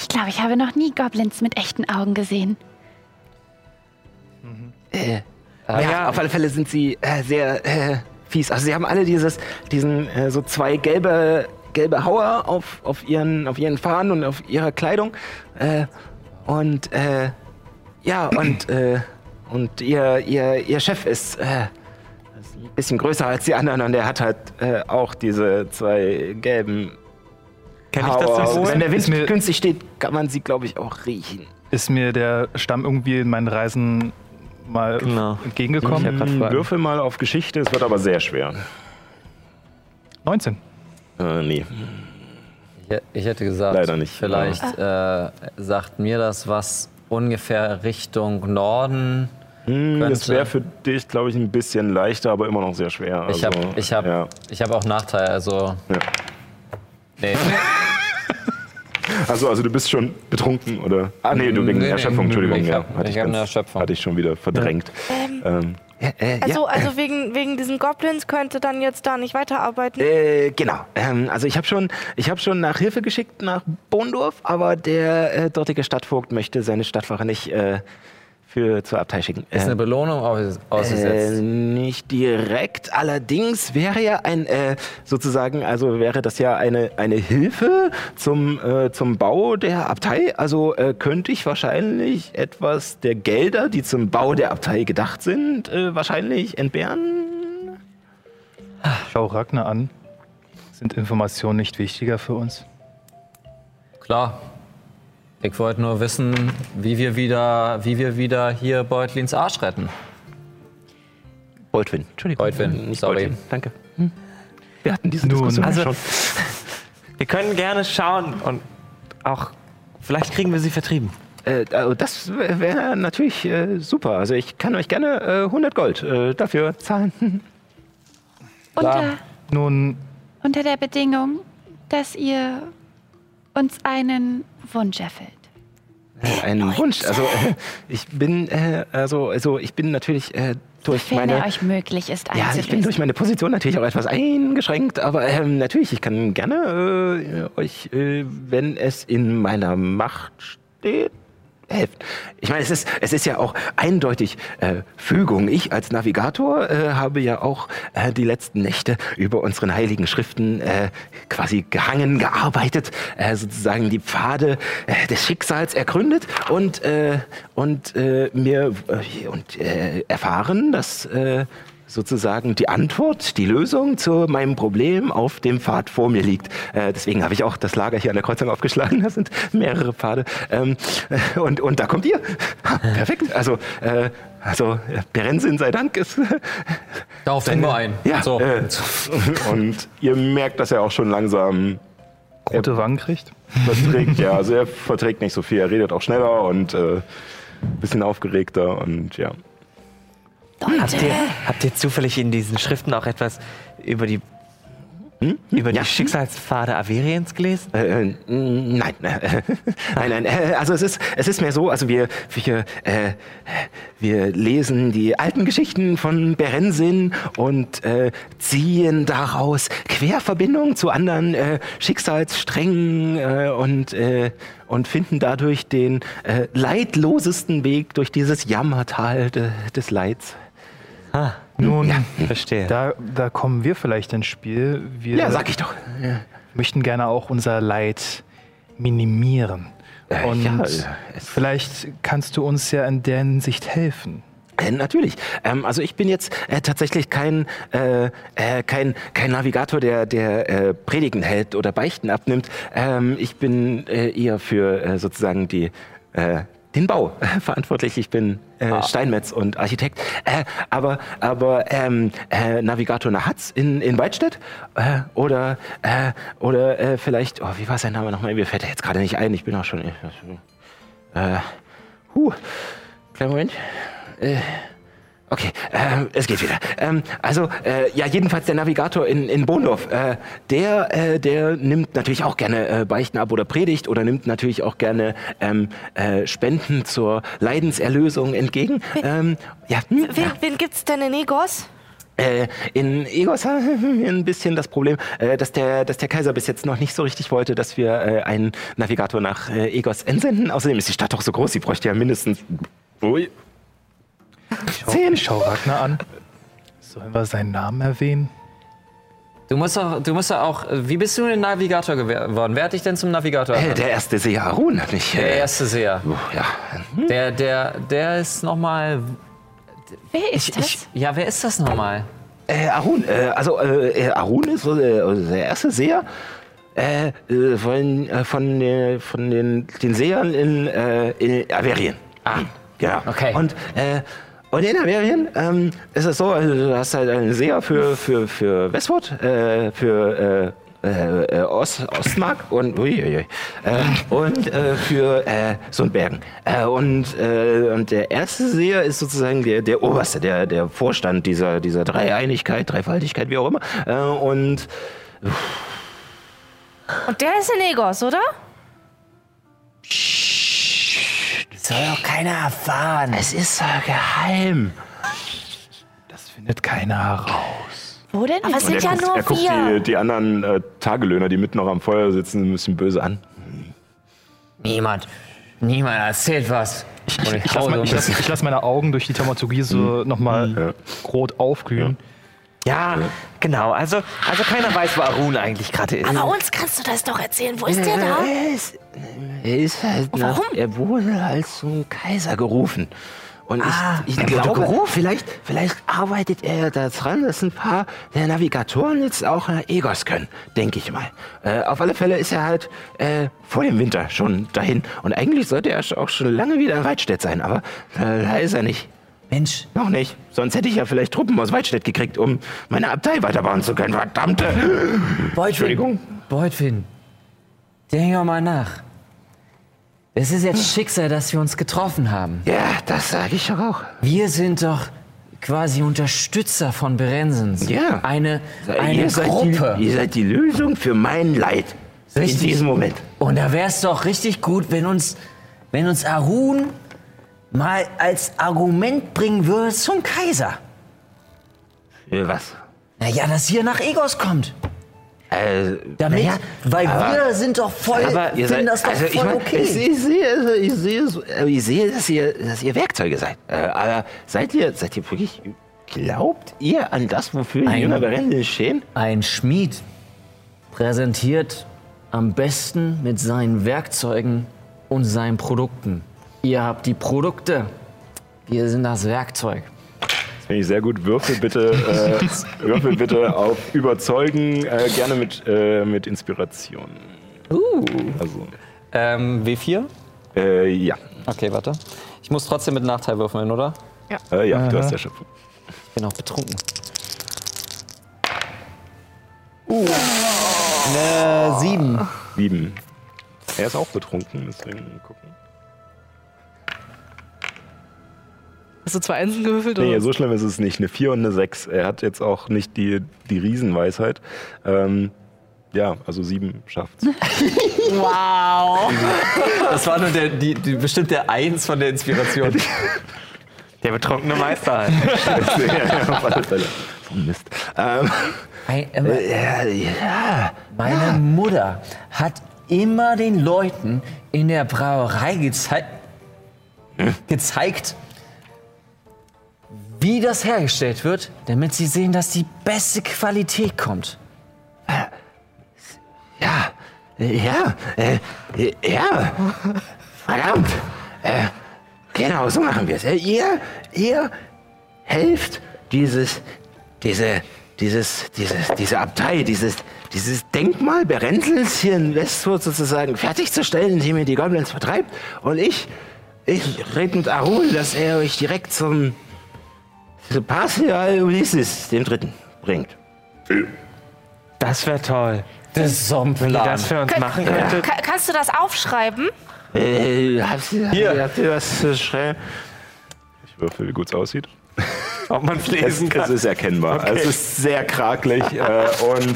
Ich glaube, ich habe noch nie Goblins mit echten Augen gesehen. Äh, Ah, ja, ja. auf alle Fälle sind sie äh, sehr äh, fies. Also sie haben alle dieses, diesen äh, so zwei gelbe, gelbe Hauer auf, auf, ihren, auf ihren Fahnen und auf ihrer Kleidung. Äh, und äh, ja, und, äh, und ihr, ihr, ihr Chef ist, äh, ein bisschen größer als die anderen und der hat halt äh, auch diese zwei gelben Kenn ich das. Symbol? Wenn der Wind mir- günstig steht, kann man sie, glaube ich, auch riechen. Ist mir der Stamm irgendwie in meinen Reisen mal Genau. entgegengekommen? Fragen. Würfel mal auf Geschichte, es wird aber sehr schwer. 19. Äh, nee. Ich, ich hätte gesagt, Leider nicht. vielleicht äh, sagt mir das was ungefähr Richtung Norden. Hm, Das wäre für dich, glaube ich, ein bisschen leichter, aber immer noch sehr schwer. Ich habe Also, ich hab, ja. ich hab auch Nachteile, also. Ja. Nee. Also, also du bist schon betrunken, oder? Ah, nee, du wegen Nee, nee, Erschöpfung, Entschuldigung. ich ja, hab- hatte ich hab ganz- eine Erschöpfung. Hatte ich schon wieder verdrängt. Ähm, ja, äh, Also, ja. also wegen, wegen diesen Goblins könnte dann jetzt da nicht weiterarbeiten. Äh, genau. Ähm, also ich habe schon, ich hab schon nach Hilfe geschickt nach Bohndorf, aber der äh, dortige Stadtvogt möchte seine Stadtwache nicht äh, für zur Abtei schicken. Ist Äh, eine Belohnung aus- Äh, ausgesetzt. nicht direkt, allerdings wäre ja ein, äh, sozusagen, also wäre das ja eine, eine Hilfe zum, äh, zum Bau der Abtei. Also äh, könnte ich wahrscheinlich etwas der Gelder, die zum Bau der Abtei gedacht sind, äh, wahrscheinlich entbehren. Schau Ragnar an. Sind Informationen nicht wichtiger für uns? Klar. Ich wollte nur wissen, wie wir wieder, wie wir wieder hier Beutlins Arsch retten. Beutwin, Entschuldigung. Beutwin, nicht sorry. Beutwin, danke. Hm. Wir hatten diese Nun, Diskussion also- schon. Wir können gerne schauen und auch, vielleicht kriegen wir sie vertrieben. Äh, also das wäre wär natürlich äh, super. Also ich kann euch gerne äh, 100 Gold äh, dafür zahlen. Unter, Nun, unter der Bedingung, dass ihr uns einen Wunsch erfüllt. Ein Wunsch. Also äh, ich bin äh, also also ich bin natürlich äh, durch Wenn meine euch möglich ist, ja, ich bin durch meine Position natürlich auch etwas eingeschränkt, aber ähm, natürlich, ich kann gerne äh, euch, äh, wenn es in meiner Macht steht, helfen. Ich meine, es ist, es ist ja auch eindeutig äh, Fügung. Ich als Navigator äh, habe ja auch äh, die letzten Nächte über unseren heiligen Schriften äh, quasi gehangen, gearbeitet, äh, sozusagen die Pfade äh, des Schicksals ergründet und, äh, und äh, mir äh, und, äh, erfahren, dass äh, sozusagen die Antwort, die Lösung zu meinem Problem auf dem Pfad vor mir liegt. Äh, deswegen habe ich auch das Lager hier an der Kreuzung aufgeschlagen. Das sind mehrere Pfade. Ähm, äh, und, und da kommt ihr. Ha, perfekt. Also, äh, also äh, Berensin sei Dank ist. Darauf trinken wir ein. ja. So. Äh, und ihr merkt, dass er auch schon langsam rote Wangen kriegt. verträgt. ja, also er verträgt nicht so viel. Er redet auch schneller und äh, ein bisschen aufgeregter und ja. Habt ihr, habt ihr zufällig in diesen Schriften auch etwas über die, über die Ja. Schicksalspfade Averiens gelesen? Äh, äh, nein, nein, nein. Äh, also es ist, es ist mehr so, also wir, wir, äh, wir lesen die alten Geschichten von Berensin und äh, ziehen daraus Querverbindungen zu anderen äh, Schicksalssträngen äh, und, äh, und finden dadurch den äh, leidlosesten Weg durch dieses Jammertal de, des Leids. Ah, Nun, Ja. verstehe. da, da kommen wir vielleicht ins Spiel. Wir Ja, sag ich doch. möchten gerne auch unser Leid minimieren. Äh, Und ja, vielleicht kannst du uns ja in der Hinsicht helfen. Äh, natürlich. Ähm, also ich bin jetzt äh, tatsächlich kein, äh, äh, kein, kein Navigator, der, der Predigen hält oder Beichten abnimmt. Ähm, ich bin eher für sozusagen die, den Bau verantwortlich. Ich bin äh, Steinmetz und Architekt. Äh, aber aber ähm, äh, Navigator nach Hatz in, in Weidstedt? Äh, oder äh, oder äh, vielleicht, oh, wie war sein Name nochmal? Mir fällt er jetzt gerade nicht ein. Ich bin auch schon. Äh, huh, kleinen Moment. Okay, ähm, es geht wieder. Ähm, also, äh, ja, jedenfalls der Navigator in, in Bohndorf, äh, der, äh, der nimmt natürlich auch gerne äh, Beichten ab oder predigt oder nimmt natürlich auch gerne ähm, äh, Spenden zur Leidenserlösung entgegen. Ähm, ja, hm, Wen, ja. wen gibt's denn in Egos? Äh, in Egos haben wir ein bisschen das Problem, äh, dass, der, dass der Kaiser bis jetzt noch nicht so richtig wollte, dass wir äh, einen Navigator nach äh, Egos entsenden. Außerdem ist die Stadt doch so groß, sie bräuchte ja mindestens... Ui. Zehn. Ich schau Ragnar an. Sollen wir seinen Namen erwähnen? Du musst doch, du musst doch auch. Wie bist du denn Navigator geworden? Wer hat dich denn zum Navigator? Äh, der erste Seher Harun hat mich... der Äh, erste Seher. oh, ja, Der, der, der ist nochmal. Wer ist Ich, das? ich, ja, wer ist das nochmal? Äh, Arun, äh, also äh, äh, Arun ist der, also der erste Seher äh, äh, von, äh, von, äh, von den, den Sehern in, äh, in Averien. Ah, Genau. Okay. Und, äh, und in Averien ähm, ist es so, also du hast halt einen Seher für, für, für Westwood, äh, für äh, äh, äh, Ost, Ostmark und, uiuiui, äh, und äh, für Sundbergen. Und, und der erste Seher ist sozusagen der, der Oberste, der, der Vorstand dieser, dieser Dreieinigkeit, Dreifaltigkeit, wie auch immer. Und Und der ist in Egos, oder? Soll doch keiner erfahren. es ist äh, geheim. Das findet keiner heraus. Wo denn? Aber es sind ja nur er guckt wir. die, die anderen äh, Tagelöhner, die mitten noch am Feuer sitzen, ein bisschen böse an. Niemand. Niemand erzählt was. Ich lasse ich ich lass meine Augen durch die Taumaturgie so nochmal rot aufglühen. Ja, genau. Also, also keiner weiß, wo Arun eigentlich gerade ist. Aber uns kannst du das doch erzählen. Wo ist der da? Er ist, er ist halt nach, Warum? er wurde als zum Kaiser gerufen. Und Ah, ich, ich glaube, gerufen? vielleicht, vielleicht arbeitet er daran, dass ein paar der Navigatoren jetzt auch nach Egos können, denke ich mal. Äh, auf alle Fälle ist er halt äh, vor dem Winter schon dahin. Und eigentlich sollte er auch schon lange wieder in Weidstedt sein, aber äh, da ist er nicht. Mensch, Noch nicht. Sonst hätte ich ja vielleicht Truppen aus Weidstedt gekriegt, um meine Abtei weiterbauen zu können. Verdammte! Beutwin. Entschuldigung. Beutwin. Denk doch mal nach. Es ist jetzt Schicksal, dass wir uns getroffen haben. Ja, das sage ich doch auch. Wir sind doch quasi Unterstützer von Berensens. Ja. Eine, eine ihr, seid Gruppe. die, ihr seid die Lösung für mein Leid. Richtig. In diesem Moment. Und da wäre es doch richtig gut, wenn uns, wenn uns Arun mal als Argument bringen würde zum Kaiser. Für was? Naja, dass hier nach Egos kommt. Äh, Damit, naja, weil aber- wir sind doch voll, aber ihr finden seid, das doch also ich, voll mein, okay. ich, ich sehe, ich sehe, ich sehe, dass ihr, dass ihr Werkzeuge seid. Äh, aber seid ihr, seid ihr wirklich, glaubt ihr an das, wofür die Jünger Berendel stehen? Ein Schmied präsentiert am besten mit seinen Werkzeugen und seinen Produkten. Ihr habt die Produkte, wir sind das Werkzeug. Das finde ich sehr gut. Würfel bitte, äh, würfel bitte auf Überzeugen, äh, gerne mit, äh, mit Inspiration. Uh. Also, Ähm, W4? äh, ja. Okay, warte. Ich muss trotzdem mit Nachteil würfeln, oder? Äh, ja, du hast ja Schöpfung. Ich bin auch betrunken. Uh. Eine 7. Sieben. Er ist auch betrunken, deswegen gucken. Hast du zwei Einsen gewürfelt? Nee, oder? so schlimm ist es nicht. Eine 4 und eine 6. Er hat jetzt auch nicht die, die Riesenweisheit. Ähm, ja, also 7 schafft's. Das war nur der, die, die, bestimmt der Eins von der Inspiration. Der betrunkene Meister halt. ja. So ein Mist. Ähm, Ein, äh, ja, ja. meine Mutter hat immer den Leuten in der Brauerei gezei gezeigt, wie das hergestellt wird, damit sie sehen, dass die beste Qualität kommt. Ja, äh, ja, äh, äh, ja, verdammt. Äh, genau, so machen wir es. Äh, ihr, ihr helft dieses, diese, dieses, dieses, diese Abtei, dieses, dieses Denkmal Berenzels hier in Westwood sozusagen fertigzustellen, indem ihr die Goblins vertreibt. Und ich Ich rede mit Arul, dass er euch direkt zum Parzial Ulysses, dem Dritten, bringt. Das wäre toll. Das ist so ein Wenn ihr Plan. das für uns machen könntet. Ka kannst du das aufschreiben? Äh, habt ihr, Hier. habt ihr was zu schreiben? Ich würfel, wie gut es aussieht. Ob man Es, lesen es kann. ist erkennbar. Es ist sehr krakelig äh, und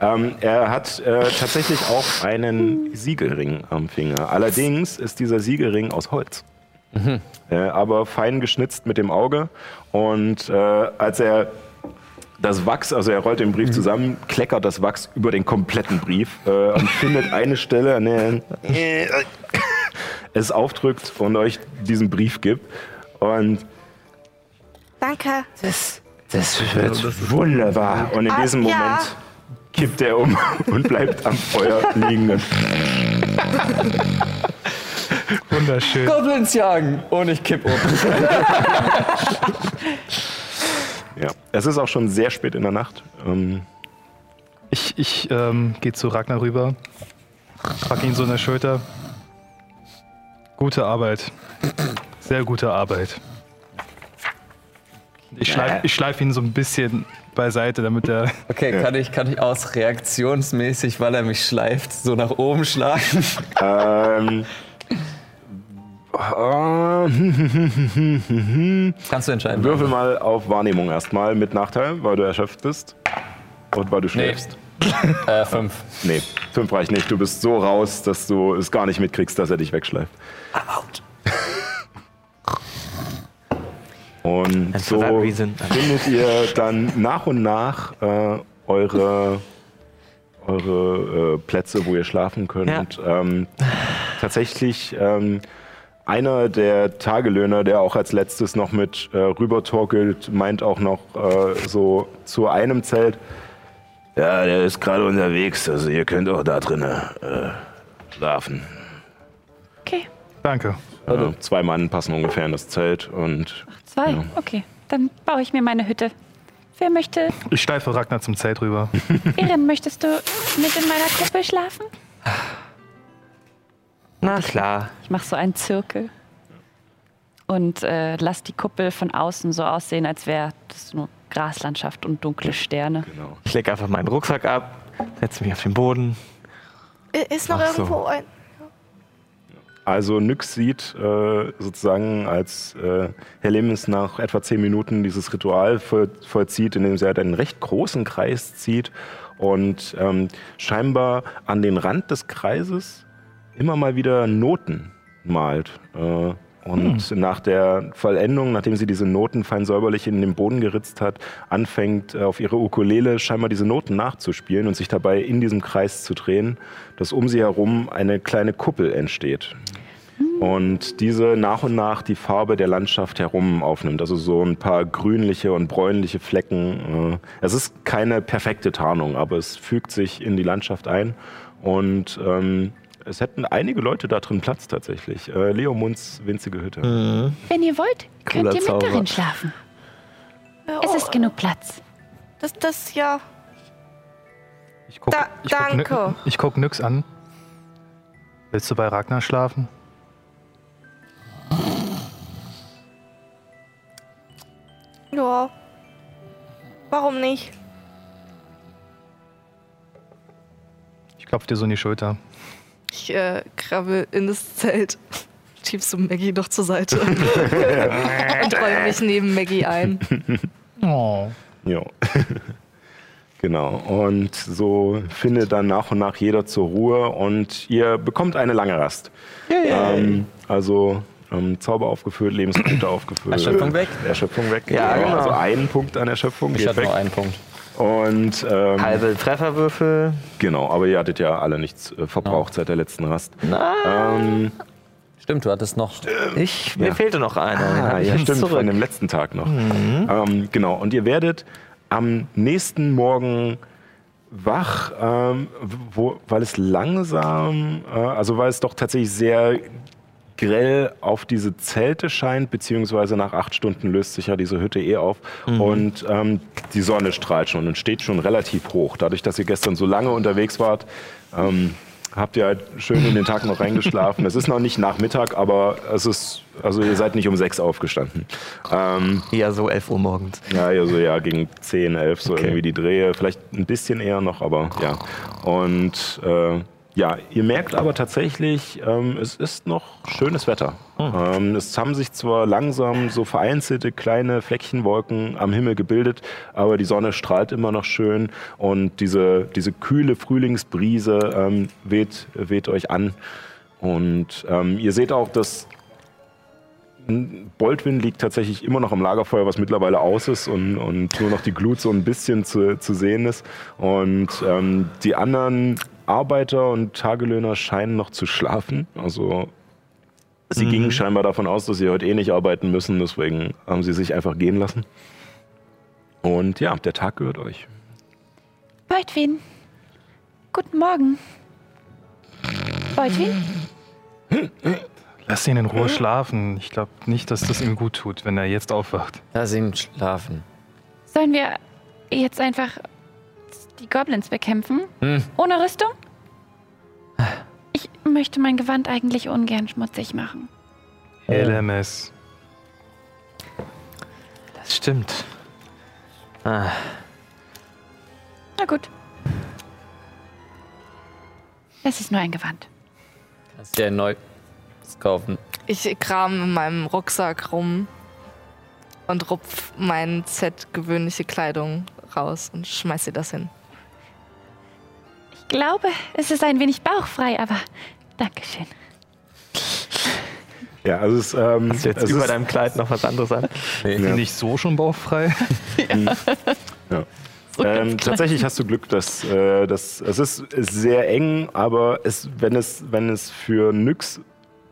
ähm, er hat äh, tatsächlich auch einen Siegelring am Finger. Allerdings ist dieser Siegelring aus Holz. Äh, aber fein geschnitzt mit dem Auge. Und äh, als er das Wachs, also er rollt den Brief zusammen, kleckert das Wachs über den kompletten Brief äh, und findet eine Stelle, an der er es aufdrückt und euch diesen Brief gibt. Und Danke. das, das wird wunderbar. Und in Ah, diesem ja. Moment kippt er um und bleibt am Feuer liegen. Wunderschön. Goblins jagen und ich kipp um. Ja. Es ist auch schon sehr spät in der Nacht. Ähm, Ich, ich ähm, gehe zu Ragnar rüber, pack ihn so in der Schulter. Gute Arbeit. Sehr gute Arbeit. Ich schleife schleif ihn so ein bisschen beiseite, damit er. Okay, kann ich, kann ich aus reaktionsmäßig, weil er mich schleift, so nach oben schlagen? ähm, äh, Kannst du entscheiden. Würfel mal auf Wahrnehmung erstmal mit Nachteil, weil du erschöpft bist. Und weil du schläfst. Äh, fünf. Nee, fünf reicht nicht. Du bist so raus, dass du es gar nicht mitkriegst, dass er dich wegschleift. Und Ein so Verrat- Reason. findet ihr dann nach und nach äh, eure, eure äh, Plätze, wo ihr schlafen könnt. Ähm, tatsächlich ähm, einer der Tagelöhner, der auch als letztes noch mit äh, rübertorkelt, meint auch noch äh, so zu einem Zelt. Ja, der ist gerade unterwegs, also ihr könnt auch da drinnen äh, schlafen. Okay, Danke. Äh, zwei Mann passen ungefähr in das Zelt und zwei. Ja. Okay, dann baue ich mir meine Hütte. Wer möchte? Ich schleife Ragnar zum Zelt rüber. Erin, möchtest du mit in meiner Kuppel schlafen? Na klar. Ich mache so einen Zirkel und äh, lass die Kuppel von außen so aussehen, als wäre das nur Graslandschaft und dunkle Sterne. genau. Ich leg einfach meinen Rucksack ab, setze mich auf den Boden. Ist noch Ach so. irgendwo ein. Also Nyx sieht äh, sozusagen, als äh, Helemis nach etwa zehn Minuten dieses Ritual voll, vollzieht, indem sie halt einen recht großen Kreis zieht und ähm, scheinbar an den Rand des Kreises immer mal wieder Noten malt. Äh, und nach der Vollendung, nachdem sie diese Noten fein säuberlich in den Boden geritzt hat, anfängt äh, auf ihre Ukulele scheinbar diese Noten nachzuspielen und sich dabei in diesem Kreis zu drehen, dass um sie herum eine kleine Kuppel entsteht. Und diese nach und nach die Farbe der Landschaft herum aufnimmt. Also so ein paar grünliche und bräunliche Flecken. äh. Es ist keine perfekte Tarnung, aber es fügt sich in die Landschaft ein. Und ähm, es hätten einige Leute da drin Platz tatsächlich. Äh, Leo Munds winzige Hütte. Wenn ihr wollt, könnt Cooler ihr mit Zauber. darin schlafen. Ja, Es ist genug Platz. Das, das, ja. Ich guck, Da- ich guck, danke. Ny- ich guck Nyx an. Willst du bei Ragnar schlafen? Ja. Warum nicht? Ich klopf dir so in die Schulter. Ich äh, krabbel in das Zelt, schieb so Maggie noch zur Seite und roll mich neben Maggie ein. Oh. Ja. genau. Und so findet dann nach und nach jeder zur Ruhe und ihr bekommt eine lange Rast. Ähm, also ähm, Zauber aufgefüllt, Lebenspunkte aufgefüllt. Erschöpfung weg? Erschöpfung weg. Ja, genau. Also einen Punkt an Erschöpfung Ich hatte weg. nur einen Punkt. Und ähm, Halbe Trefferwürfel. genau, aber ihr hattet ja alle nichts äh, verbraucht seit der letzten Rast. Na, Ähm, Stimmt, du hattest noch. ich, mir Ja. fehlte noch einer. Ah, ja, stimmt, zurück. von dem letzten Tag noch. Ähm, genau, und ihr werdet am nächsten Morgen wach, ähm, wo, weil es langsam, äh, also weil es doch tatsächlich sehr grell auf diese Zelte scheint, beziehungsweise nach acht Stunden löst sich ja diese Hütte eh auf und ähm, die Sonne strahlt schon und steht schon relativ hoch. Dadurch, dass ihr gestern so lange unterwegs wart, ähm, habt ihr halt schön in den Tag noch reingeschlafen. Es ist noch nicht Nachmittag, aber es ist, also ihr seid nicht um sechs aufgestanden. Ähm, Eher so 11 Uhr morgens. ja, also ja, gegen 10, 11 so irgendwie die Drehe. Vielleicht ein bisschen eher noch, aber ja. Und äh, ja, ihr merkt aber tatsächlich, ähm, es ist noch schönes Wetter. Ähm, es haben sich zwar langsam so vereinzelte kleine Fleckchenwolken am Himmel gebildet, aber die Sonne strahlt immer noch schön und diese, diese kühle Frühlingsbrise ähm, weht, weht euch an. Und ähm, ihr seht auch, dass Boldwin liegt tatsächlich immer noch am Lagerfeuer, was mittlerweile aus ist und, und nur noch die Glut so ein bisschen zu, zu sehen ist. Und ähm, die anderen Arbeiter und Tagelöhner scheinen noch zu schlafen. Also sie gingen scheinbar davon aus, dass sie heute eh nicht arbeiten müssen, deswegen haben sie sich einfach gehen lassen. Und ja, der Tag gehört euch. Beutwin. Guten Morgen. Beutwin? Lass ihn in Ruhe schlafen. Ich glaube nicht, dass das ihm gut tut, wenn er jetzt aufwacht. Lass ihn schlafen. Sollen wir jetzt einfach die Goblins bekämpfen? Ohne Rüstung? Ich möchte mein Gewand eigentlich ungern schmutzig machen. LMS. Das stimmt. Ah, Na gut. Es ist nur ein Gewand. Kannst dir ein neues kaufen. Ich kram in meinem Rucksack rum und rupf mein Set gewöhnliche Kleidung raus und schmeiß ihr das hin. Ich glaube, es ist ein wenig bauchfrei, aber Dankeschön. Ja, also es, ähm, hast du jetzt es über ist, deinem Kleid noch was anderes an? Nee. Bin ich so schon bauchfrei? Ähm, tatsächlich hast du Glück, dass, äh, dass es ist, sehr eng, aber es, wenn, es, wenn es für Nyx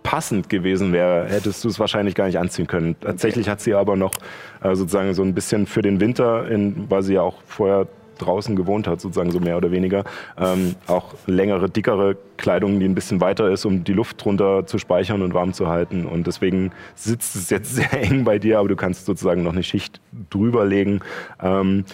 passend gewesen wäre, hättest du es wahrscheinlich gar nicht anziehen können. Tatsächlich hat sie aber noch äh, sozusagen so ein bisschen für den Winter, in, weil sie ja auch vorher draußen gewohnt hat, sozusagen so mehr oder weniger, ähm, auch längere, dickere Kleidung, die ein bisschen weiter ist, um die Luft drunter zu speichern und warm zu halten. Und deswegen sitzt es jetzt sehr eng bei dir, aber du kannst sozusagen noch eine Schicht drüber legen. Ähm,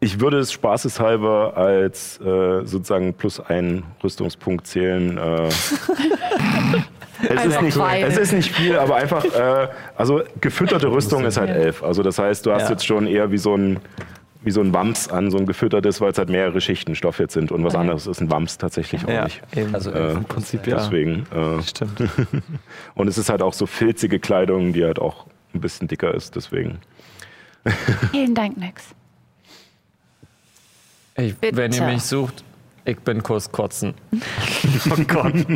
ich würde es spaßeshalber als äh, sozusagen plus ein Rüstungspunkt zählen. Äh, es, ist nicht, es ist nicht viel, aber einfach, äh, also gefütterte Rüstung ist halt elf. Also das heißt, du hast Ja. jetzt schon eher wie so ein, wie so ein Wams an, so ein gefüttertes, weil es halt mehrere Schichten Stoff jetzt sind. Und was anderes ist ein Wams tatsächlich auch Ja, nicht. eben. Also Äh, im Prinzip ja. Deswegen. Äh, Stimmt. und es ist halt auch so filzige Kleidung, die halt auch ein bisschen dicker ist. Deswegen. Vielen Dank, Nyx. Ich, Bitte. wenn ihr mich sucht, ich bin kurz kotzen. Oh Gott.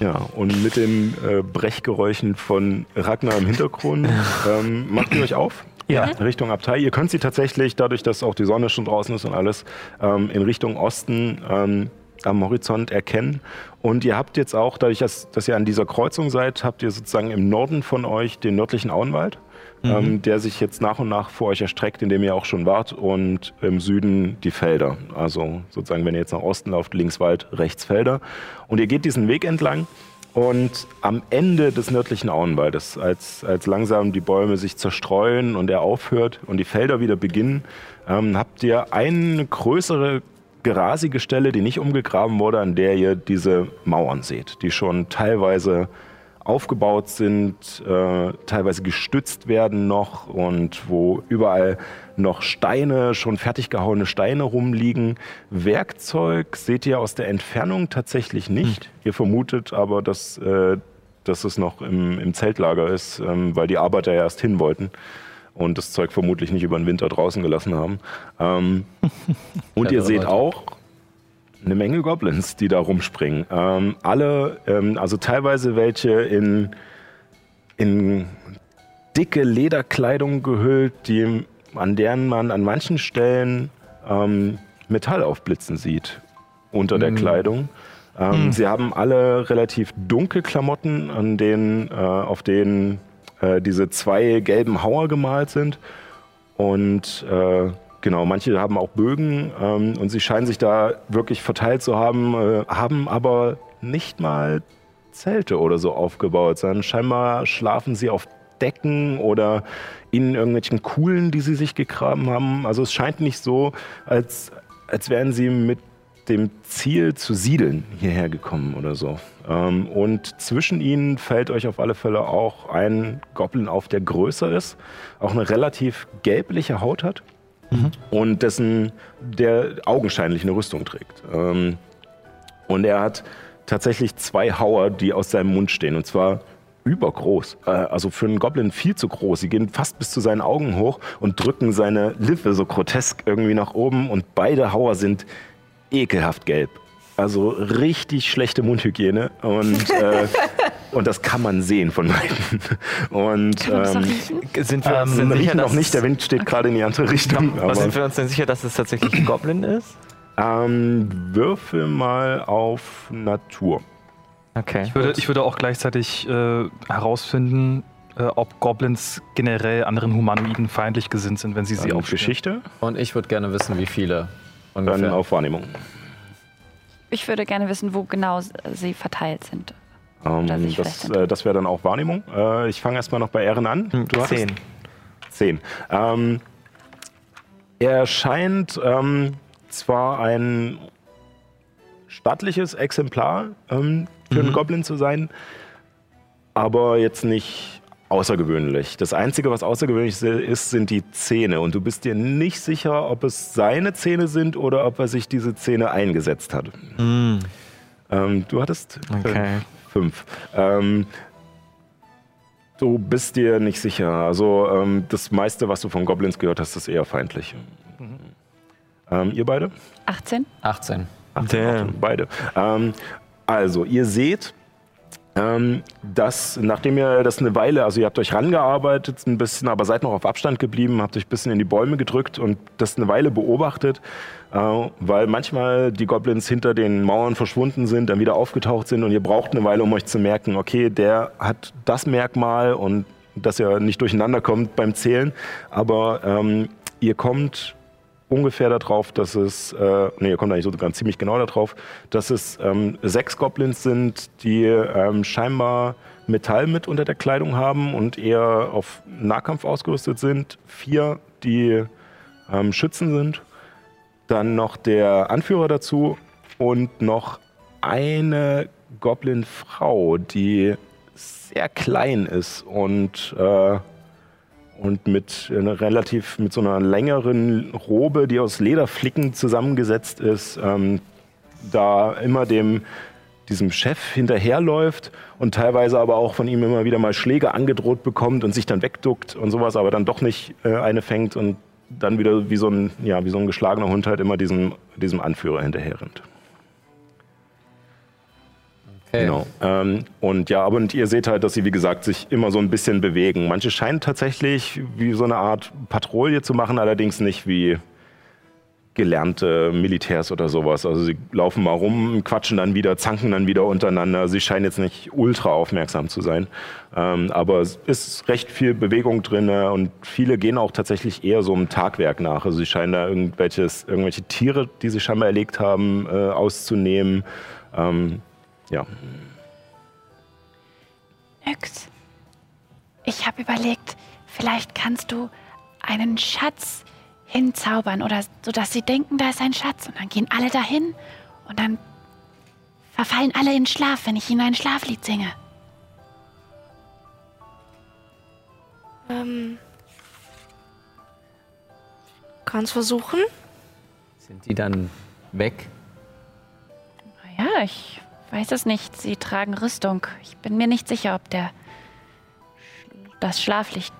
Ja, und mit den äh, Brechgeräuschen von Ragnar im Hintergrund ähm, macht ihr euch auf. Ja. Richtung Abtei. Ihr könnt sie tatsächlich, dadurch, dass auch die Sonne schon draußen ist und alles, ähm, in Richtung Osten ähm, am Horizont erkennen. Und ihr habt jetzt auch, dadurch, dass, dass ihr an dieser Kreuzung seid, habt ihr sozusagen im Norden von euch den nördlichen Auenwald, ähm, der sich jetzt nach und nach vor euch erstreckt, in dem ihr auch schon wart. Und im Süden die Felder. Also sozusagen, wenn ihr jetzt nach Osten lauft, links Wald, rechts Felder. Und ihr geht diesen Weg entlang. Und am Ende des nördlichen Auenwaldes, als, als langsam die Bäume sich zerstreuen und er aufhört und die Felder wieder beginnen, ähm, habt ihr eine größere grasige Stelle, die nicht umgegraben wurde, an der ihr diese Mauern seht, die schon teilweise aufgebaut sind, äh, teilweise gestützt werden noch und wo überall noch Steine, schon fertig gehauene Steine rumliegen. Werkzeug seht ihr aus der Entfernung tatsächlich nicht. Ihr vermutet aber, dass, äh, dass es noch im, im Zeltlager ist, ähm, weil die Arbeiter ja erst hin wollten und das Zeug vermutlich nicht über den Winter draußen gelassen haben. Ähm, und ihr seht auch eine Menge Goblins, die da rumspringen. Ähm, alle, ähm, also teilweise welche in, in dicke Lederkleidung gehüllt, die, an deren man an manchen Stellen ähm, Metall aufblitzen sieht unter der Kleidung. Ähm, Sie haben alle relativ dunkle Klamotten, an denen, äh, auf denen äh, diese zwei gelben Hauer gemalt sind. Und äh, genau, manche haben auch Bögen ähm, und sie scheinen sich da wirklich verteilt zu haben, äh, haben aber nicht mal Zelte oder so aufgebaut, sondern scheinbar schlafen sie auf Decken oder in irgendwelchen Kuhlen, die sie sich gegraben haben. Also es scheint nicht so, als, als wären sie mit dem Ziel zu siedeln hierher gekommen oder so. Ähm, und zwischen ihnen fällt euch auf alle Fälle auch ein Goblin auf, der größer ist, auch eine relativ gelbliche Haut hat und dessen, der augenscheinlich eine Rüstung trägt. Ähm, und er hat tatsächlich zwei Hauer, die aus seinem Mund stehen. Und zwar übergroß. Äh, also für einen Goblin viel zu groß. Sie gehen fast bis zu seinen Augen hoch und drücken seine Lippe so grotesk irgendwie nach oben. Und beide Hauer sind ekelhaft gelb. Also richtig schlechte Mundhygiene. Und, äh, und das kann man sehen von weitem. Und ähm? Sind wir uns ähm, denn sicher, noch nicht, der Wind steht gerade in die andere Richtung. was Aber, sind wir uns denn sicher, dass es tatsächlich ein Goblin ist? ähm, würfel mal auf Natur. Okay. Ich würde, ich würde auch gleichzeitig äh, herausfinden, äh, ob Goblins generell anderen Humanoiden feindlich gesinnt sind, wenn sie sie Dann auf aufspüren. Geschichte, Und ich würde gerne wissen, wie viele dann ungefähr. auf Wahrnehmung. Ich würde gerne wissen, wo genau s- sie verteilt sind. Ähm, Oder sich das äh, das wäre dann auch Wahrnehmung. Äh, ich fange erstmal noch bei Ehren an. Hm, Du hattest- Zehn. Zehn. Ähm, er scheint ähm, zwar ein stattliches Exemplar ähm, für einen Goblin zu sein, aber jetzt nicht außergewöhnlich. Das Einzige, was außergewöhnlich ist, sind die Zähne. Und du bist dir nicht sicher, ob es seine Zähne sind oder ob er sich diese Zähne eingesetzt hat. Ähm, du hattest Okay. fünf. Ähm, du bist dir nicht sicher. Also ähm, das meiste, was du von Goblins gehört hast, ist eher feindlich. Ähm, ihr beide? 18? 18. Damn. Beide. Ähm, also, ihr seht, ähm, dass nachdem ihr das eine Weile, also ihr habt euch rangearbeitet ein bisschen, aber seid noch auf Abstand geblieben, habt euch ein bisschen in die Bäume gedrückt und das eine Weile beobachtet, äh, weil manchmal die Goblins hinter den Mauern verschwunden sind, dann wieder aufgetaucht sind und ihr braucht eine Weile, um euch zu merken, okay, der hat das Merkmal und dass ihr nicht durcheinander kommt beim Zählen, aber ähm, ihr kommt ungefähr darauf, dass es, äh, nee, ihr kommt eigentlich sogar ziemlich genau darauf, dass es ähm, sechs Goblins sind, die ähm, scheinbar Metall mit unter der Kleidung haben und eher auf Nahkampf ausgerüstet sind. Vier, die ähm, Schützen sind. Dann noch der Anführer dazu und noch eine Goblin-Frau, die sehr klein ist und äh, und mit einer relativ mit so einer längeren Robe, die aus Lederflicken zusammengesetzt ist, ähm, da immer dem diesem Chef hinterherläuft und teilweise aber auch von ihm immer wieder mal Schläge angedroht bekommt und sich dann wegduckt und sowas, aber dann doch nicht äh, eine fängt und dann wieder wie so ein ja wie so ein geschlagener Hund halt immer diesem diesem Anführer hinterher rennt. Okay. Genau. Ähm, und ja, aber und ihr seht halt, dass sie, wie gesagt, sich immer so ein bisschen bewegen. Manche scheinen tatsächlich wie so eine Art Patrouille zu machen, allerdings nicht wie gelernte Militärs oder sowas. Also sie laufen mal rum, quatschen dann wieder, zanken dann wieder untereinander. Sie scheinen jetzt nicht ultra aufmerksam zu sein. Ähm, aber es ist recht viel Bewegung drin und viele gehen auch tatsächlich eher so einem Tagwerk nach. Also sie scheinen da irgendwelches, irgendwelche Tiere, die sie scheinbar erlegt haben, äh, auszunehmen. Ähm, ja. Nix. Ich habe überlegt, vielleicht kannst du einen Schatz hinzaubern oder so, dass sie denken, da ist ein Schatz und dann gehen alle dahin und dann verfallen alle in Schlaf, wenn ich ihnen ein Schlaflied singe. Ähm, kannst versuchen. Sind die dann weg? Ja, ich weiß es nicht. Sie tragen Rüstung. Ich bin mir nicht sicher, ob der das Schlaflicht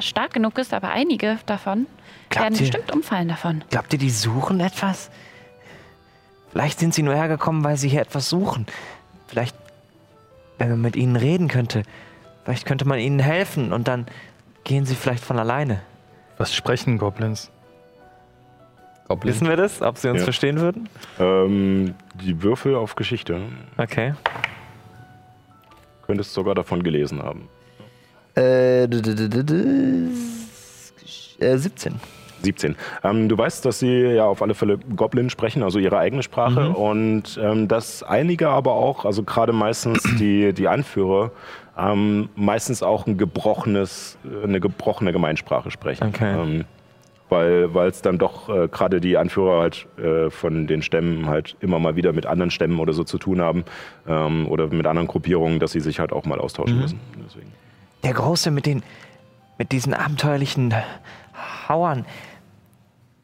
stark genug ist, aber einige davon Glaubt werden ihr- bestimmt umfallen davon. Glaubt ihr, die suchen etwas? Vielleicht sind sie nur hergekommen, weil sie hier etwas suchen. Vielleicht, wenn man mit ihnen reden könnte, vielleicht könnte man ihnen helfen und dann gehen sie vielleicht von alleine. Was sprechen Goblins? Goblin? Wissen wir das? Ob sie uns Ja. verstehen würden? Ähm, die Würfel auf Geschichte. Okay. Könntest sogar davon gelesen haben. Äh, d- d- d- d- d- äh, 17. 17. Ähm, du weißt, dass sie ja auf alle Fälle Goblin sprechen, also ihre eigene Sprache. Und ähm, dass einige aber auch, also gerade meistens die, die Anführer, ähm, meistens auch ein gebrochenes, äh, eine gebrochene Gemeinsprache sprechen. Okay. Weil es dann doch äh, gerade die Anführer halt äh, von den Stämmen halt immer mal wieder mit anderen Stämmen oder so zu tun haben ähm, oder mit anderen Gruppierungen, dass sie sich halt auch mal austauschen müssen. Deswegen. Der Große mit den, mit diesen abenteuerlichen Hauern.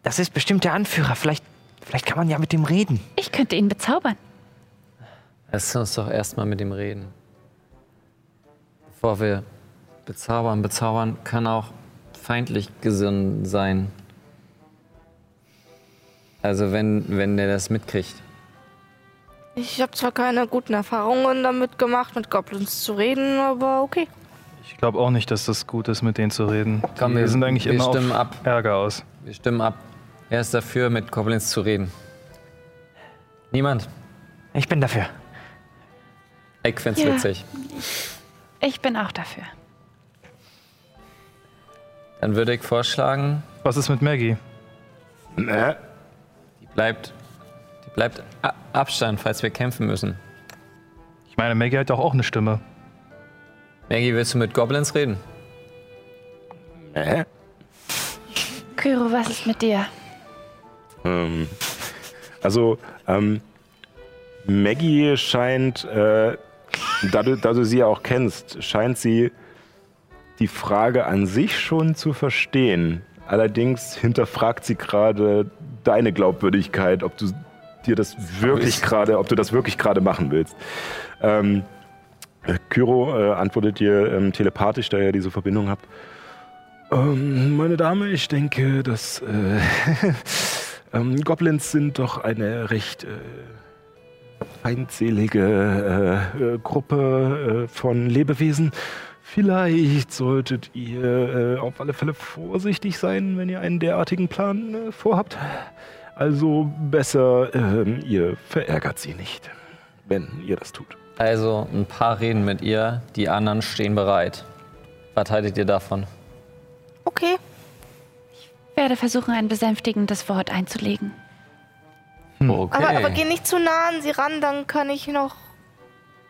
Das ist bestimmt der Anführer. Vielleicht, vielleicht kann man ja mit dem reden. Ich könnte ihn bezaubern. Lass uns doch erstmal mit ihm reden. Bevor wir bezaubern, bezaubern kann auch feindlich gesonnen sein. Also wenn, wenn der das mitkriegt. Ich habe zwar keine guten Erfahrungen damit gemacht, mit Goblins zu reden, aber okay. Ich glaube auch nicht, dass das gut ist, mit denen zu reden. Komm, Die wir- sind eigentlich wir immer stimmen auf ab. Ärger aus. Wir stimmen ab. Er ist dafür, mit Goblins zu reden. Niemand. Ich bin dafür. Ich find's Ja. witzig. Ich bin auch dafür. Dann würde ich vorschlagen, Was ist mit Maggie? Ne? die bleibt, die bleibt Abstand, falls wir kämpfen müssen. Ich meine, Maggie hat doch auch eine Stimme. Maggie, willst du mit Goblins reden? Ne? Kyro, was ist mit dir? Ähm, also, ähm, Maggie scheint, äh, da, du, da du sie ja auch kennst, scheint sie die Frage an sich schon zu verstehen. Allerdings hinterfragt sie gerade deine Glaubwürdigkeit, ob du dir das wirklich gerade, ob du das wirklich gerade machen willst. Ähm, äh, Kyro äh, antwortet dir ähm, telepathisch, da ihr diese Verbindung habt. Ähm, meine Dame, ich denke, dass äh, ähm, Goblins sind doch eine recht äh, feindselige äh, äh, Gruppe äh, von Lebewesen. Vielleicht solltet ihr äh, auf alle Fälle vorsichtig sein, wenn ihr einen derartigen Plan äh, vorhabt. Also besser, ähm, ihr verärgert sie nicht, wenn ihr das tut. Also ein paar reden mit ihr, die anderen stehen bereit. Was haltet ihr davon? Okay. Ich werde versuchen, ein besänftigendes Wort einzulegen. Okay. Aber, aber geh nicht zu nah an sie ran, dann kann ich noch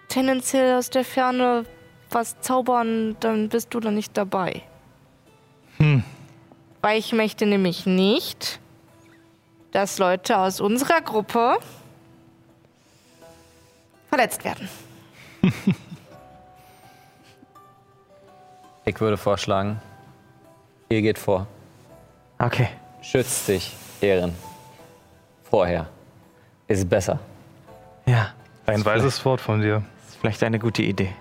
tendenziell aus der Ferne was zaubern, dann bist du dann nicht dabei. Weil ich möchte nämlich nicht, dass Leute aus unserer Gruppe verletzt werden. ich würde vorschlagen, ihr geht vor. Okay. Schützt dich, Ehren. Vorher. Ist besser. Ja, Ein weises Wort von dir. ist vielleicht eine gute Idee.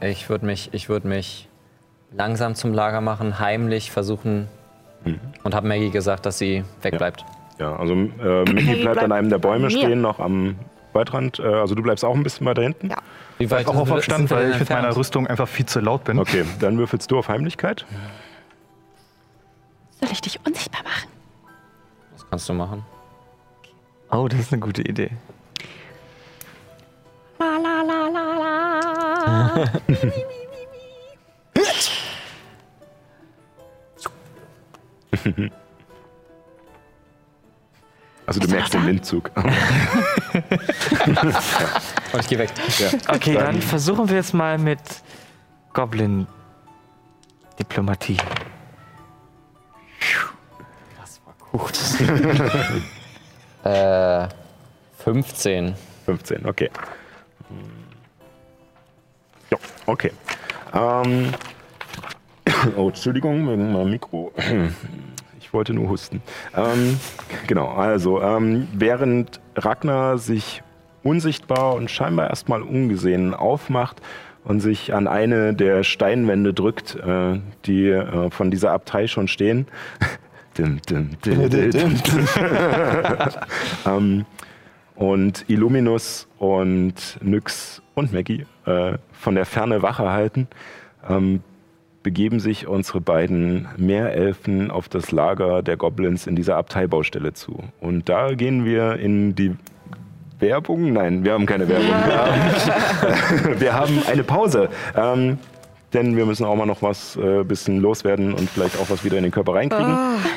Ich würde mich, ich würd mich langsam zum Lager machen, heimlich versuchen. Und habe Maggie gesagt, dass sie wegbleibt. Ja, also äh, Mickey bleibt an einem der Bäume stehen, noch am Waldrand. Äh, also du bleibst auch ein bisschen weiter hinten. Ja. Wie weit Auch auf Abstand, weil ich mit meiner? Rüstung einfach viel zu laut bin. Okay, dann würfelst du auf Heimlichkeit. Soll ich dich unsichtbar machen? Was kannst du machen? Oh, das ist eine gute Idee. La la la la la. Also du Ist er merkst noch den da? Windzug. Und ich gehe weg. Okay, Dann- dann versuchen wir es mal mit Goblin-Diplomatie. Äh, 15. 15, okay. Ja, okay. Ähm, oh, Entschuldigung, wegen meinem Mikro. Ich wollte nur husten. Ähm, genau, also ähm, während Ragnar sich unsichtbar und scheinbar erstmal ungesehen aufmacht und sich an eine der Steinwände drückt, äh, die äh, von dieser Abtei schon stehen. Dim, dim, dim, dim, dim. ähm, und Illuminus und Nyx und Maggie äh, von der Ferne Wache halten, ähm, begeben sich unsere beiden Meerelfen auf das Lager der Goblins in dieser Abteibaustelle zu. Und da gehen wir in die Werbung? Nein, wir haben keine Werbung. Wir haben, wir haben eine Pause. Ähm, denn wir müssen auch mal noch was äh, bisschen loswerden und vielleicht auch was wieder in den Körper reinkriegen.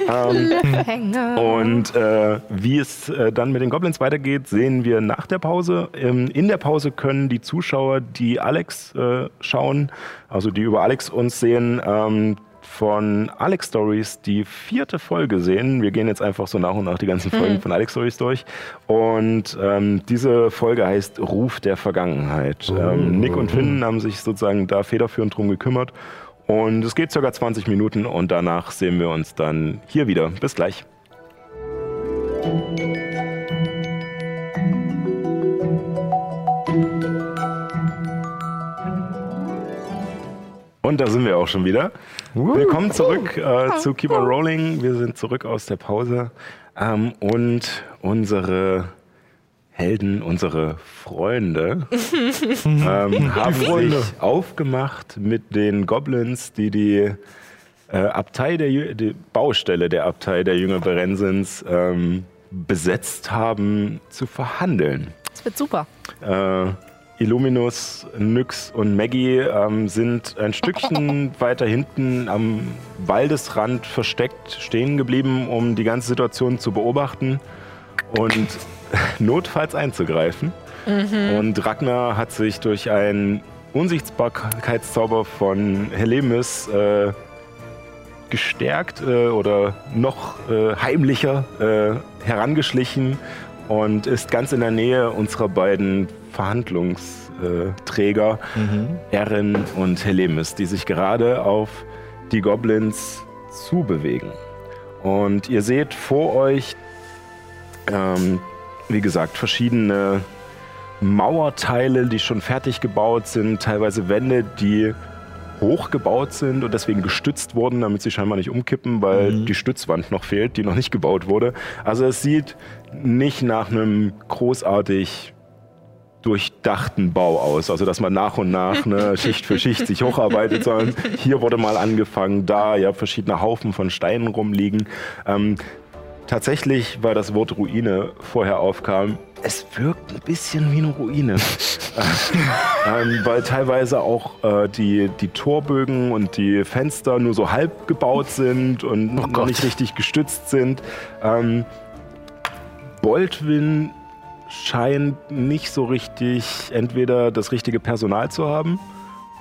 Ähm, Hänge. und äh, wie es äh, dann mit den Goblins weitergeht, sehen wir nach der Pause. Ähm, in der Pause können die Zuschauer, die Alex äh, schauen, also die über Alex uns sehen, ähm, von Alex Stories die vierte Folge sehen. Wir gehen jetzt einfach so nach und nach die ganzen Folgen von Alex Stories durch. Und ähm, diese Folge heißt Ruf der Vergangenheit. Ähm, Nick und Finn haben sich sozusagen da federführend drum gekümmert. Und es geht circa 20 Minuten und danach sehen wir uns dann hier wieder. Bis gleich. Und da sind wir auch schon wieder. Willkommen zurück äh, zu Keep on Rolling. Wir sind zurück aus der Pause. Ähm, und unsere Helden, unsere Freunde, ähm, haben sich aufgemacht mit den Goblins, die die äh, Abtei der Jü- die Baustelle der Abtei der Jünger Berensens ähm, besetzt haben, zu verhandeln. Das wird super. Äh, Illuminus, Nyx und Maggie ähm, sind ein Stückchen weiter hinten am Waldesrand versteckt stehen geblieben, um die ganze Situation zu beobachten und notfalls einzugreifen. Und Ragnar hat sich durch einen Unsichtbarkeitszauber von Helemis äh, gestärkt äh, oder noch äh, heimlicher äh, herangeschlichen und ist ganz in der Nähe unserer beiden Verhandlungsträger, Erin und Helemis, die sich gerade auf die Goblins zubewegen. Und ihr seht vor euch, ähm, wie gesagt, verschiedene Mauerteile, die schon fertig gebaut sind, teilweise Wände, die hochgebaut sind und deswegen gestützt wurden, damit sie scheinbar nicht umkippen, weil die Stützwand noch fehlt, die noch nicht gebaut wurde. Also es sieht nicht nach einem großartig durchdachten Bau aus, also dass man nach und nach ne, Schicht für Schicht sich hocharbeitet, sondern hier wurde mal angefangen, da ja verschiedene Haufen von Steinen rumliegen. Ähm, tatsächlich, weil das Wort Ruine vorher aufkam, es wirkt ein bisschen wie eine Ruine. ähm, weil teilweise auch äh, die, die Torbögen und die Fenster nur so halb gebaut sind und noch nicht richtig gestützt sind. Ähm, Boldwin scheint nicht so richtig entweder das richtige Personal zu haben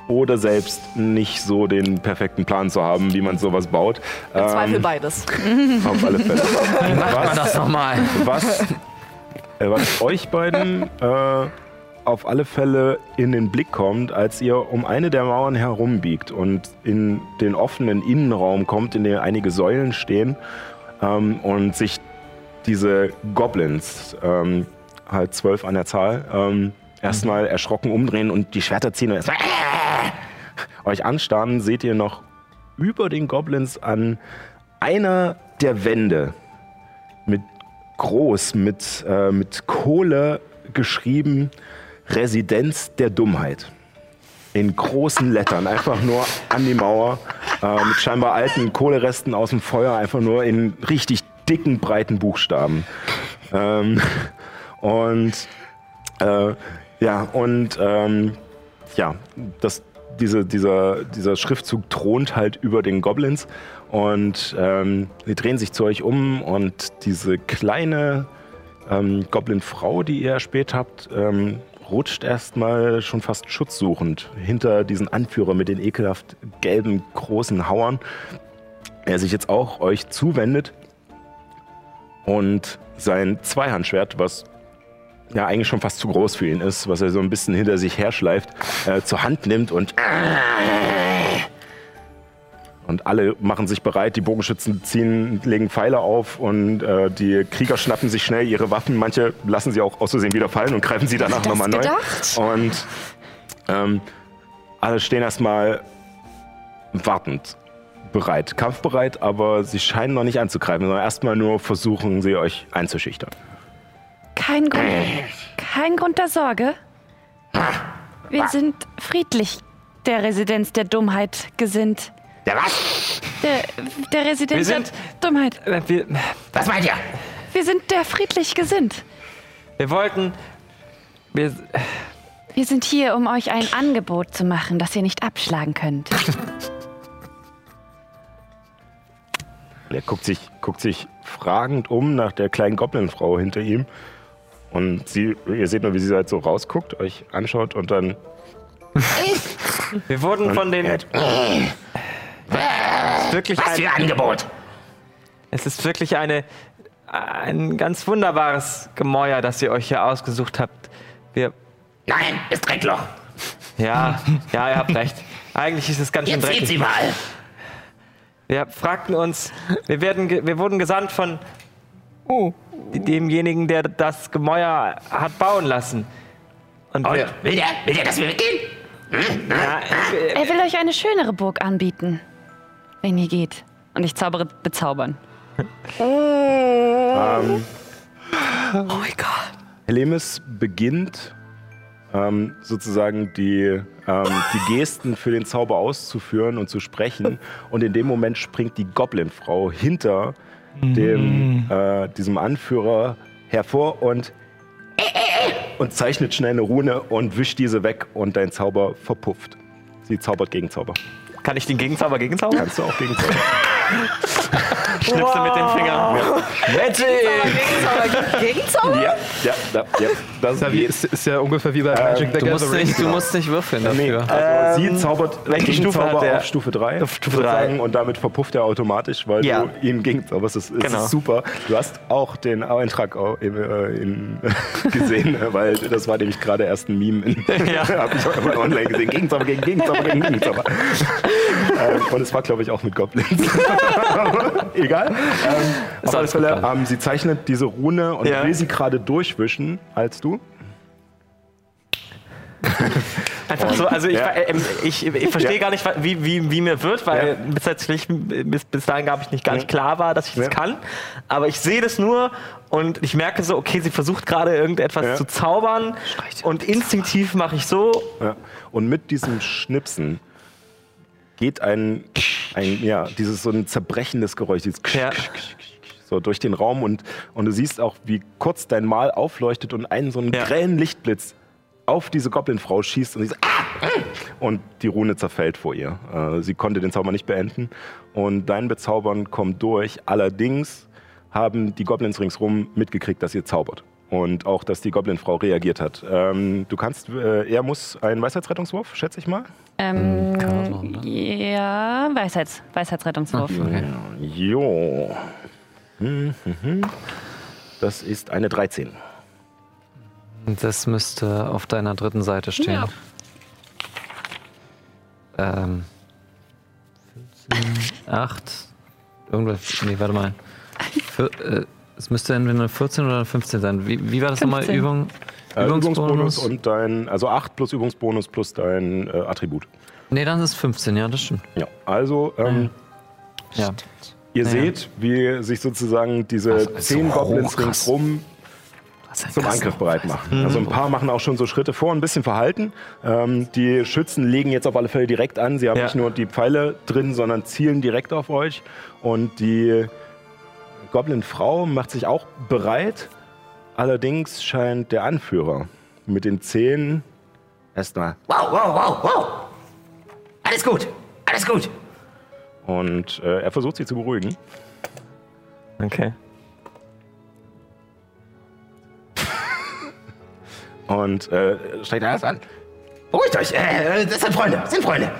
oder selbst nicht so den perfekten Plan zu haben, wie man sowas baut. Im Zweifel Ähm, beides. auf alle Fälle. Macht man das nochmal? Was, äh, was euch beiden äh, auf alle Fälle in den Blick kommt, als ihr um eine der Mauern herumbiegt und in den offenen Innenraum kommt, in dem einige Säulen stehen ähm, und sich diese Goblins, ähm, halt zwölf an der Zahl, ähm, erstmal erschrocken umdrehen und die Schwerter ziehen und erstmal euch anstarren, seht ihr noch über den Goblins an einer der Wände mit groß, mit, äh, mit Kohle geschrieben, Residenz der Dummheit. In großen Lettern, einfach nur an die Mauer, äh, mit scheinbar alten Kohleresten aus dem Feuer, einfach nur in richtig dicken, breiten Buchstaben. Ähm, und äh, ja, und ähm, ja, das, diese, dieser, dieser Schriftzug thront halt über den Goblins. Und ähm, sie drehen sich zu euch um und diese kleine ähm, Goblin-Frau, die ihr erspäht habt, ähm, rutscht erstmal schon fast schutzsuchend hinter diesen Anführer mit den ekelhaft gelben großen Hauern, der sich jetzt auch euch zuwendet. Und sein Zweihandschwert, was ja eigentlich schon fast zu groß für ihn ist, was er so ein bisschen hinter sich herschleift, äh, zur Hand nimmt und und alle machen sich bereit, die Bogenschützen ziehen, legen Pfeile auf und äh, die Krieger schnappen sich schnell ihre Waffen. Manche lassen sie auch aus Versehen wieder fallen und greifen sie danach nochmal neu. Und ähm, alle stehen erstmal wartend, bereit, kampfbereit, aber sie scheinen noch nicht anzugreifen, sondern erstmal nur versuchen sie euch einzuschüchtern. Kein Grund, kein Grund der Sorge. Wir sind friedlich der Residenz der Dummheit gesinnt. Der was? Der, der Residenz Wir der Dummheit. Äh, Wir, Was meint ihr? Wir sind der friedlich gesinnt. wir wollten. Wir, Wir sind hier, um euch ein Angebot zu machen, das ihr nicht abschlagen könnt. Er guckt sich, guckt sich fragend um nach der kleinen Goblin-Frau hinter ihm. Und sie, ihr seht nur, wie sie halt so rausguckt, euch anschaut und dann. Wir wurden von den. Ist wirklich Was für ein Angebot? Es ist wirklich eine, ein ganz wunderbares Gemäuer, das ihr euch hier ausgesucht habt. Wir, Nein, ist Dreckloch. ja, ja, ihr habt recht. Eigentlich ist es ganz schön Jetzt dreckig. sie mal. Wir fragten uns, wir, werden, wir wurden gesandt von demjenigen, der das Gemäuer hat bauen lassen. Und Und wir, will der, will der, dass wir weggehen? ja, äh, Er will euch eine schönere Burg anbieten, wenn ihr geht. Und ich zaubere bezaubern. Helemis beginnt ähm, sozusagen die, ähm, die Gesten für den Zauber auszuführen und zu sprechen. Und in dem Moment springt die Goblin-Frau hinter dem, äh, diesem Anführer hervor und, und zeichnet schnell eine Rune und wischt diese weg und dein Zauber verpufft. Sie zaubert Gegenzauber. kann ich den Gegenzauber gegenzaubern? Kannst du auch Gegenzauber? Schnipse mit den Fingern. Magic! Gegenzauber? ja, ja, ja, ja. Das Ja, wie, ist, ist ja ungefähr wie bei Magic the Du musst, Gathering. nicht, du musst nicht würfeln Nee, dafür. also sie zaubert welche Stufe hat der? auf Stufe 3. Auf Stufe sozusagen, drei. Und damit verpufft er automatisch, weil Ja. du ihm gegenzauberst. Das ist, es Genau. ist super. Du hast auch den Eintrag äh, in, gesehen, weil das war nämlich gerade erst ein Meme. In, Ja. Hab ich auch online gesehen. Gegenzauber gegen Gegenzauber gegen Gegenzauber. ähm, und es war, glaube ich, auch mit Goblins. Egal. Ähm, auf alle Fälle, ähm, sie zeichnet diese Rune und Ja. will sie gerade durchwischen, als du. Einfach so, also ich, Ja. äh, ich, ich verstehe Ja. gar nicht, wie, wie, wie mir wird, weil Ja. bis, jetzt, bis, bis dahin, glaube ich, nicht gar nicht klar war, dass ich das Ja. kann. Aber ich sehe das nur und ich merke so, okay, sie versucht gerade irgendetwas Ja. zu zaubern und instinktiv mache ich so. Ja. Und mit diesem Schnipsen geht ein, ein ja, dieses so ein zerbrechendes Geräusch, dieses Ja. so durch den Raum und, und du siehst auch, wie kurz dein Mal aufleuchtet und einen so einen Ja. grellen Lichtblitz auf diese Goblin-Frau schießt und sie so, ah! und die Rune zerfällt vor ihr. Äh, sie konnte den Zauber nicht beenden und dein Bezaubern kommt durch. Allerdings haben die Goblins ringsrum mitgekriegt, dass ihr zaubert. Und auch, dass die Goblin-Frau reagiert hat. Ähm, du kannst, äh, er muss einen Weisheitsrettungswurf, schätze ich mal. Ähm, Kanon, ne? ja, Weisheits, Weisheitsrettungswurf. Okay. Jo. Hm, hm, hm. Das ist eine 13. Das müsste auf deiner dritten Seite stehen. Ja. Ähm, 14, 8, irgendwas, nee, warte mal. Für, äh, es müsste entweder eine 14 oder eine 15 sein. Wie, wie war das nochmal? 15. Übung, Äh, Übungsbonus? und dein, also 8 plus Übungsbonus plus dein äh, Attribut. Nee, dann ist es 15, ja, das stimmt. Ja, also ähm, Ja. ihr Ja, seht, wie sich sozusagen diese Also, ist zehn so Goblins krass. ringsrum zum Angriff bereit machen. Also ein paar machen auch schon so Schritte vor, ein bisschen verhalten. Ähm, die Schützen legen jetzt auf alle Fälle direkt an. Sie haben Ja. nicht nur die Pfeile drin, sondern zielen direkt auf euch. Und die Goblin-Frau macht sich auch bereit. Allerdings scheint der Anführer mit den Zehen erstmal Wow, wow, wow, wow. Alles gut, alles gut. und äh, er versucht sie zu beruhigen. Okay. Und äh, steigt erst an. Beruhigt euch, äh, das sind Freunde, das sind Freunde.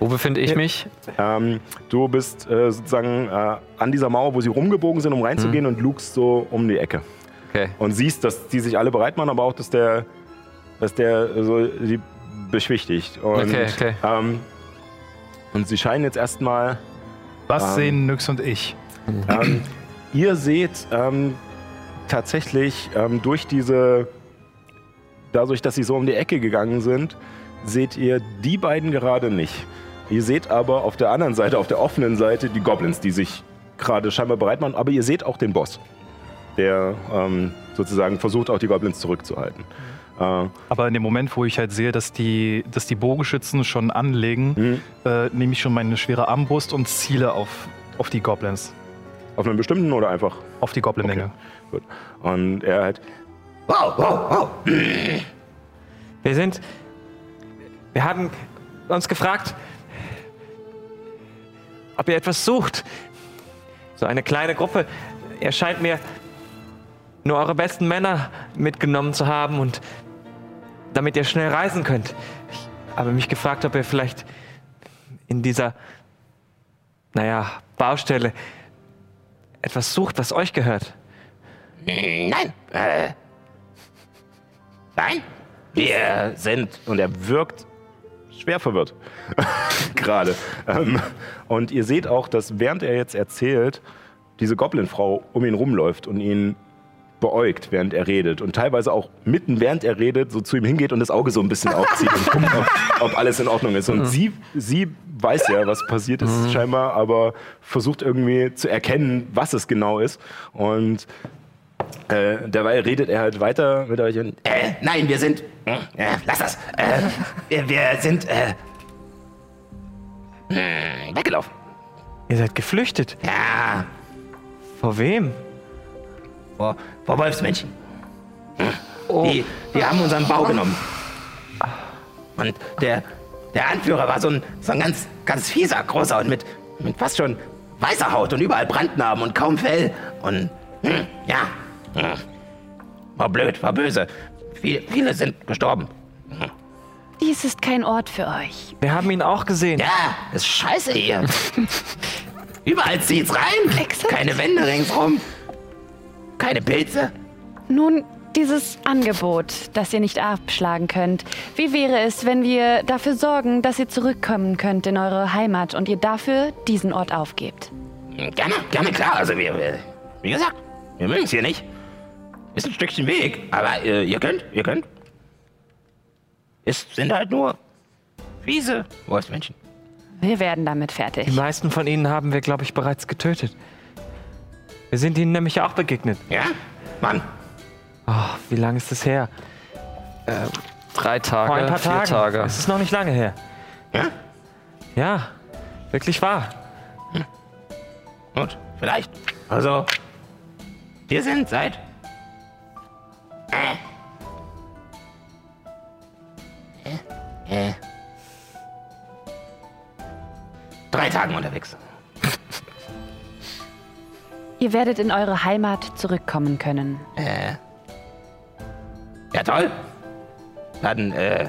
Wo befinde ich mich? Ähm, du bist äh, sozusagen äh, an dieser Mauer, wo sie rumgebogen sind, um reinzugehen und lugst so um die Ecke. Okay. Und siehst, dass die sich alle bereit machen, aber auch, dass der, dass der so die beschwichtigt. Und, Okay, okay. Ähm, und sie scheinen jetzt erstmal, Was Ähm. sehen Nyx und ich? ähm, ihr seht ähm, tatsächlich ähm, durch diese, dadurch, dass sie so um die Ecke gegangen sind, seht ihr die beiden gerade nicht. Ihr seht aber auf der anderen Seite, auf der offenen Seite, die Goblins, die sich gerade scheinbar bereit machen. Aber ihr seht auch den Boss, der ähm, sozusagen versucht, auch die Goblins zurückzuhalten. Äh, Aber in dem Moment, wo ich halt sehe, dass die, dass die Bogenschützen schon anlegen, Mhm. äh, nehme ich schon meine schwere Armbrust und ziele auf, auf die Goblins. auf einen bestimmten oder einfach? Auf die Goblin-Menge. Gut. Und er halt, Wow, wow, wow. Wir sind. Wir haben uns gefragt, ob ihr etwas sucht. So eine kleine Gruppe. Ihr scheint mir nur eure besten Männer mitgenommen zu haben und damit ihr schnell reisen könnt. Ich habe mich gefragt, ob ihr vielleicht in dieser, naja, Baustelle etwas sucht, was euch gehört. Nein. Äh, nein. Wir sind. Und er wirkt schwer verwirrt. Gerade. Ähm, und ihr seht auch, dass während er jetzt erzählt, diese Goblin-Frau um ihn rumläuft und ihn beäugt, während er redet. Und teilweise auch mitten während er redet, so zu ihm hingeht und das Auge so ein bisschen aufzieht und guckt, ob, ob alles in Ordnung ist. Und sie, sie weiß ja, was passiert ist, scheinbar, aber versucht irgendwie zu erkennen, was es genau ist. Und äh, dabei redet er halt weiter mit euch und Äh, nein, wir sind. Hm, äh, lass das. Äh, wir, wir sind. Äh, hm, weggelaufen. Ihr seid geflüchtet. Ja, Vor wem? vor, vor Wolfsmännchen. Hm. Die, die haben unseren Bau genommen. Und der, der Anführer war so ein, so ein ganz, ganz fieser, großer und mit, mit fast schon weißer Haut und überall Brandnarben und kaum Fell. Und hm, ja. War blöd, war böse. Viele, viele sind gestorben. Dies ist kein Ort für euch. Wir haben ihn auch gesehen. Ja, ist scheiße hier. Überall zieht's rein. Exakt. Keine Wände ringsrum. Keine Pilze. Nun, dieses Angebot, das ihr nicht abschlagen könnt. Wie wäre es, wenn wir dafür sorgen, dass ihr zurückkommen könnt in eure Heimat und ihr dafür diesen Ort aufgebt? Gerne, gerne, klar. Also wir, wir wie gesagt, wir mögen es hier nicht. Ist ein Stückchen Weg, aber äh, ihr könnt, ihr könnt. Es sind halt nur fiese Wolfsmenschen. Wir werden damit fertig. Die meisten von ihnen haben wir, glaube ich, bereits getötet. Wir sind ihnen nämlich auch begegnet. Ja? Mann, Oh, wie lange ist das her? Drei Tage, Vor ein paar vier Tagen. Tage. Es ist noch nicht lange her. Ja? Ja, wirklich wahr. gut, vielleicht. Also, wir sind seit. Äh. Äh. Äh. Drei Tagen unterwegs. Ihr werdet in eure Heimat zurückkommen können. Äh. Ja, toll. Dann, äh.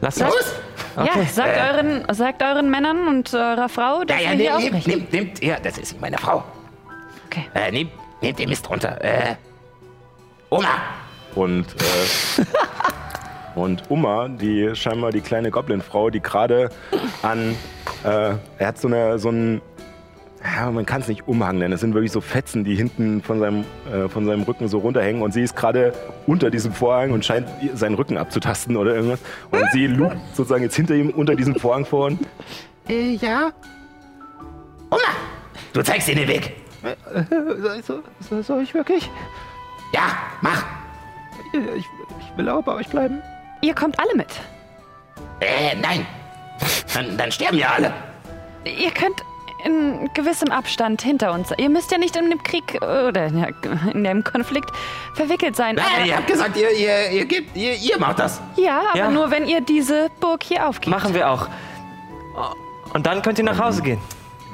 Lass Los! uns. Ja, sagt, Äh. euren, sagt euren Männern und eurer Frau, dass Ja, ja, wir hier nehmt, nehmt, ausbrechen. nehmt, nehmt, ja, das ist meine Frau. Okay. Äh, nehmt, nehmt den Mist runter. Äh. Oma! Und, äh, und Uma, die scheinbar die kleine Goblin-Frau, die gerade an, äh, er hat so, eine, so ein, ja, man kann es nicht Umhang nennen, es sind wirklich so Fetzen, die hinten von seinem, äh, von seinem Rücken so runterhängen und sie ist gerade unter diesem Vorhang und scheint seinen Rücken abzutasten oder irgendwas. Und sie lugt sozusagen jetzt hinter ihm unter diesem Vorhang vor und Äh, ja? Oma! Du zeigst ihr den Weg. So, soll ich wirklich? Ja, mach! Ich, ich will auch bei euch bleiben. Ihr kommt alle mit. Äh, nein! Dann, dann sterben ja alle. Ihr könnt in gewissem Abstand hinter uns. Ihr müsst ja nicht in dem Krieg äh, oder in dem Konflikt verwickelt sein. Äh, Aber, ihr habt gesagt, ihr, ihr, ihr, gebt, ihr, ihr macht das. ja, aber Ja. nur wenn ihr diese Burg hier aufgebt. Machen wir auch. Und dann könnt ihr nach Hause gehen.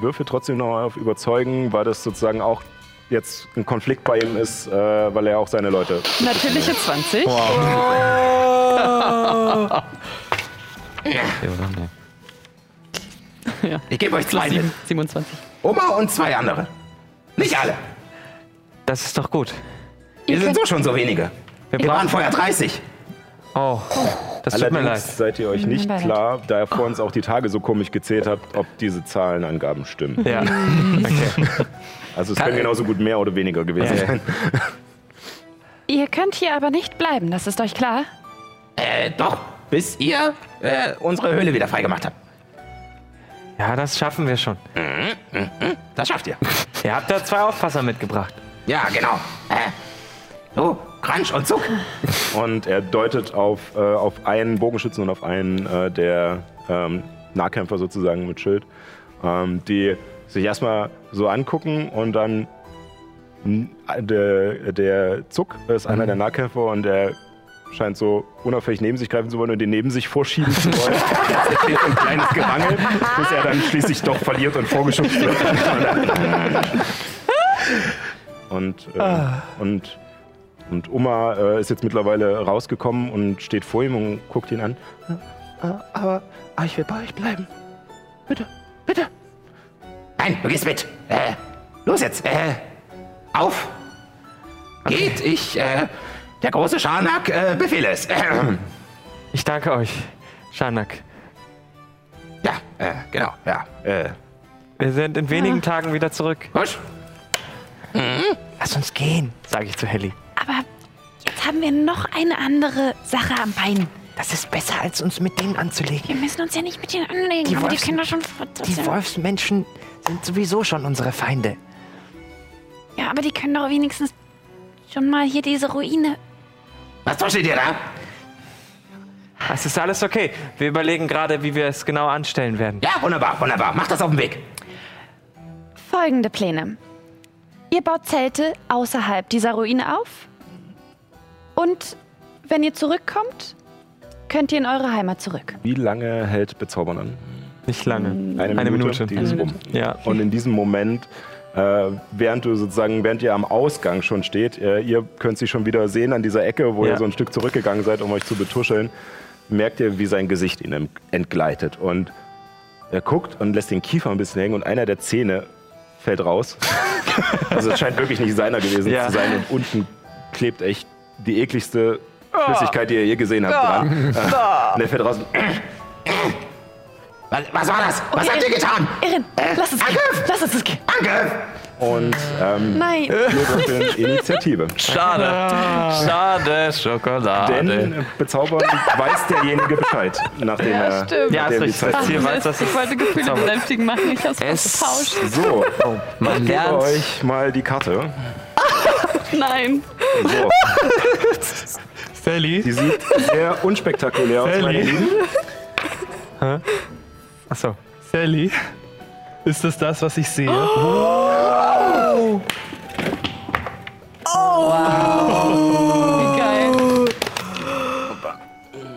Würfel trotzdem noch auf Überzeugen, weil das sozusagen auch jetzt ein Konflikt bei ihm ist, äh, weil er auch seine Leute. Natürliche 20. Ich gebe euch zwei mit. 27. Oma und zwei andere. Nicht alle. Das ist doch gut. Wir sind so schon so wenige. Wir Wir waren vorher 30. Oh, das tut mir leid. Allerdings seid ihr euch nicht Beileid. klar, da er vor uns auch die Tage so komisch gezählt hat, ob diese Zahlenangaben stimmen. Ja. Okay. Also es Kann- können genauso gut mehr oder weniger gewesen Ja. sein. Ihr könnt hier aber nicht bleiben, das ist euch klar? Äh, doch. Bis ihr äh, unsere Höhle wieder freigemacht habt. Ja, das schaffen wir schon. Das schafft ihr. Ihr habt da zwei Aufpasser mitgebracht. Ja, genau. Äh, so, Crunch und Zuck. Und er deutet auf, äh, auf einen Bogenschützen und auf einen äh, der ähm, Nahkämpfer sozusagen mit Schild, ähm, die sich erstmal so angucken und dann der, der Zuck ist einer der Nahkämpfer und der scheint so unauffällig neben sich greifen zu wollen und den neben sich vorschieben zu wollen. Es entsteht ein kleines Gerangel, bis er dann schließlich doch verliert und vorgeschubst wird. Und, äh, und, und Oma äh, ist jetzt mittlerweile rausgekommen und steht vor ihm und guckt ihn an. Ah, aber, aber ich will bei euch bleiben. Bitte, bitte. Nein, du gehst mit. Äh, los jetzt. Äh, auf. Geht, ich, äh, der große Schanak, äh, befehle es. Äh, Ich danke euch, Shanak. ja, äh, genau, ja. Äh, Wir sind in wenigen Tagen wieder zurück. husch. Lass uns gehen, sage ich zu Helly. Haben wir noch eine andere Sache am Bein. Das ist besser, als uns mit denen anzulegen. Wir müssen uns ja nicht mit denen anlegen, Die aber die Wolfs- können doch schon... Die Wolfsmenschen sind sowieso schon unsere Feinde. Ja, aber die können doch wenigstens schon mal hier diese Ruine... Was versteht ihr da? Es ist alles okay. Wir überlegen gerade, wie wir es genau anstellen werden. Ja, wunderbar, wunderbar. Macht das auf dem Weg. Folgende Pläne. Ihr baut Zelte außerhalb dieser Ruine auf. Und wenn ihr zurückkommt, könnt ihr in eure Heimat zurück. Wie lange hält Bezaubern an? Nicht lange. Eine, Eine Minute. Die ist rum. Ja. Und in diesem Moment, äh, während du sozusagen, während ihr am Ausgang schon steht, äh, ihr könnt sie schon wieder sehen an dieser Ecke, wo Ja. ihr so ein Stück zurückgegangen seid, um euch zu betuscheln, merkt ihr, wie sein Gesicht ihnen entgleitet. Und er guckt und lässt den Kiefer ein bisschen hängen und einer der Zähne fällt raus. also es scheint wirklich nicht seiner gewesen Ja. zu sein und unten klebt echt die ekligste Flüssigkeit, die ihr je gesehen habt, dran. Äh, und er fällt raus. Was, was war das? Was habt ihr getan? Erin, lass uns gehen. Lass uns gehen. Angriff! Und ähm, Nein. ihr würfeln Initiative. Schade. Schade, Schokolade. Denn bezaubern weiß derjenige Bescheid, nachdem er stimmt. Ja, nachdem ist die richtig. Zeit Das Ziel weiß, dass ich es wollte Gefühle besänftigen machen. Ich hab's Es- ausgetauscht. So, Man ich gebe euch mal die Karte. Nein. So, Sally, die sieht sehr unspektakulär aus, Sally. meine Lieben. Achso. Sally, ist das das, was ich sehe? Geil.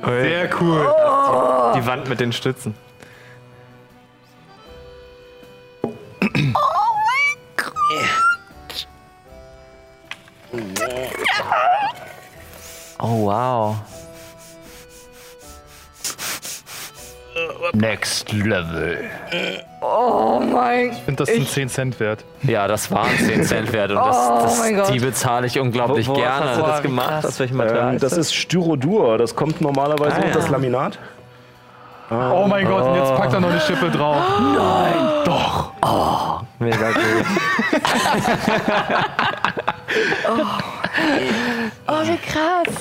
Sehr cool. Die Wand mit den Stützen. Oh, wow. Next Level. Oh mein Ich finde, das ist ein 10 Cent wert. Ja, das waren 10 Cent wert und das, Oh das, mein Gott. die bezahle ich unglaublich Wo- woraus gerne. hast du das gemacht? krass. Aus welchem Material? Ähm, das ist Styrodur, das kommt normalerweise Ah, unter das ja. Laminat. Oh mein Gott, und jetzt packt er noch eine Schippe drauf. Mega gut. Oh, wie krass.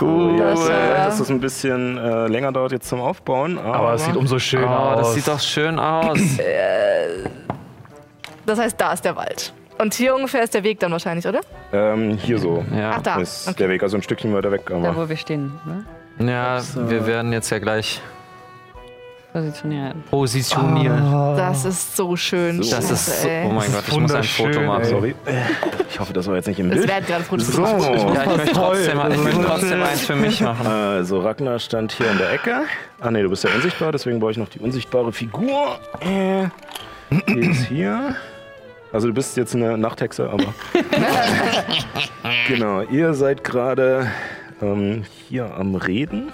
Cool. Ja, Das, ich weiß, äh, dass das ein bisschen äh, länger dauert jetzt zum Aufbauen. Aber, Aber es sieht umso schöner Oh, aus. das sieht doch schön aus. Das heißt, da ist der Wald. Und hier ungefähr ist der Weg dann wahrscheinlich, oder? ähm, hier so Ja, Ach, da. ist Okay. der Weg, also ein Stückchen weiter weg. Da, Aber wo wir stehen, ne? ja wir werden jetzt ja gleich Positionieren. positionieren. Das ist so schön. Das Scheiße, ist, so, oh mein Gott, ich muss ein Foto machen. ey. sorry. Ich hoffe, das war jetzt nicht im Es Bild. werden gerade Fotos So, gemacht. Ja, ich möchte trotzdem, ich möchte trotzdem eins für mich machen. also Ragnar stand hier in der Ecke. Ah nee, du bist ja unsichtbar, deswegen brauche ich noch die unsichtbare Figur. Äh, die ist hier. Also du bist jetzt eine Nachthexe, aber... genau, ihr seid gerade ähm, hier am Reden.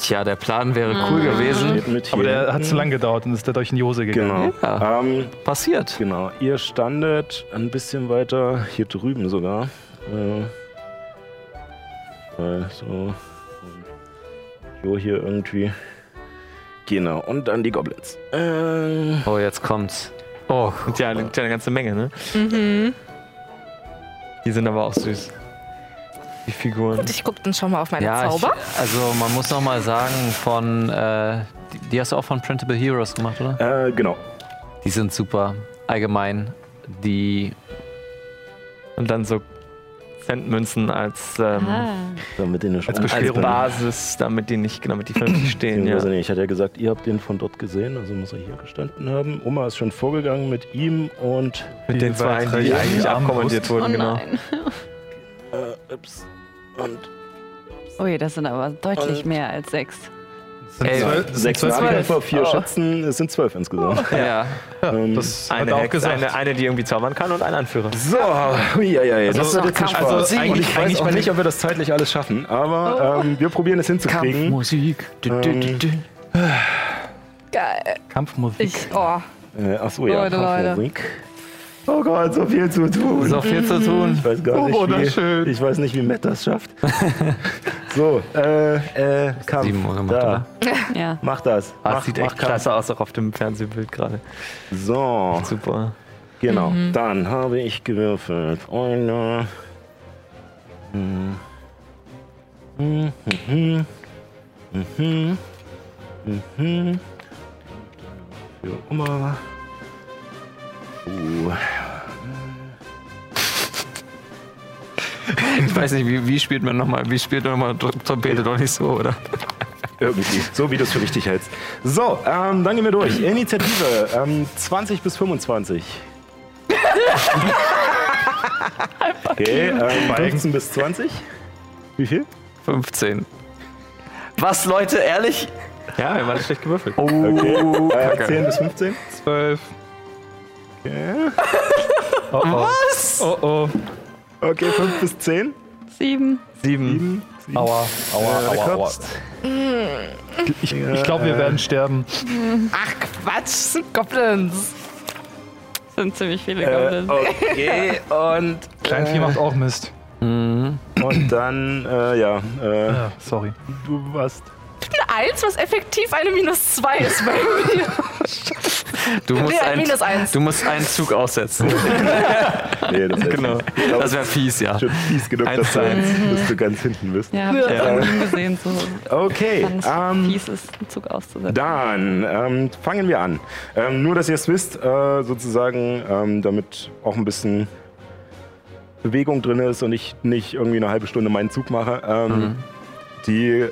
Tja, der Plan wäre cool gewesen. Mit hier Aber der hat zu lang gedauert und ist dadurch in die Hose gegangen. Genau. Ja. Ähm, Passiert. Genau, ihr standet ein bisschen weiter hier drüben sogar. Äh, äh, so. Und Jo, hier irgendwie. Genau, und dann die Goblins. Äh, Oh, jetzt kommt's. Oh, Und ja, eine, eine ganze Menge, ne? Mhm. Die sind aber auch süß. Die Figuren. Und ich gucke dann schon mal auf meine ja, ich, Zauber. also man muss noch mal sagen, von, äh, die, die hast du auch von Printable Heroes gemacht, oder? äh, genau. Die sind super. Allgemein, die, Und dann so Centmünzen als, ähm, Ah. Damit nicht als umkippen. Basis, damit die nicht, genau, damit die 50 stehen. Ja. Ich hatte ja gesagt, ihr habt den von dort gesehen, also muss er hier gestanden haben. Oma ist schon vorgegangen mit ihm und Mit den zwei, die eigentlich abkommandiert Oh wurden, genau. nein. äh, ups, und Ui, das sind aber deutlich mehr als sechs. Sind sechs Nahkämpfer, vier Oh. Schützen, es sind zwölf insgesamt. Ja. Ähm, Das hat Eine, auch gesagt. eine, eine, die irgendwie zaubern kann und ein Anführer. So, uiuiui, das Also- wird jetzt ein Spaß. also eigentlich- ich weiß eigentlich auch nicht, ob wir das zeitlich alles schaffen, aber ähm, wir probieren es hinzukriegen. Musik. Ähm, Geil. Kampfmusik. Ich, oh. äh, achso, ja, Leute, Leute. Oh Gott, so viel zu tun. So viel zu tun. Ich weiß gar nicht, Oh, wunderschön. wie, ich weiß nicht, wie Matt das schafft. so, äh, äh, Kampf. Sieben Uhr gemacht, da. Ja. Mach das. Ah, mach, das sieht mach echt Kampf. klasse aus, auch auf dem Fernsehbild gerade. So, Super. genau. Dann habe ich gewürfelt. Eine. Mhm. Mhm. Mhm. Mhm. Mhm. Für Oma. Uh. Ich weiß nicht, wie, wie spielt man nochmal, wie spielt man nochmal Tr- Trompete doch nicht so, oder? Irgendwie, so wie du es für richtig hältst. So, ähm, dann gehen wir durch. Initiative ähm, 20 bis 25. Okay, ähm, 15 bis 20. Wie viel? 15. Was, Leute, ehrlich? Ja, wir waren schlecht gewürfelt. Okay. Äh, 10 bis 15. Zwölf. Okay. Oh, oh. Was? Oh, oh. Okay, 5 bis 10. Sieben. Sieben. Aua, aua, Äh, aua, aua. Ich, ich glaube, wir werden sterben. Ach Quatsch, das sind Goblins. Sind ziemlich viele Äh, Goblins. okay, und, Kleinvieh macht auch Mist. und dann, äh, ja, äh, Ja, sorry. du warst. Eine Eins, was effektiv eine Minus zwei ist bei mir. Du musst, Nee, einen, minus eins. du musst einen Zug aussetzen. Nee, das genau. Das wäre fies, ja. schon fies genug, Eins dass du, eins. dass du ganz hinten bist. Ja, Ja. auch schon gesehen, so Okay, ganz ähm, fies ist, einen Zug auszusetzen. Dann ähm, fangen wir an. Ähm, nur, dass ihr es wisst, äh, sozusagen, ähm, damit auch ein bisschen Bewegung drin ist und ich nicht irgendwie eine halbe Stunde meinen Zug mache. Ähm, Die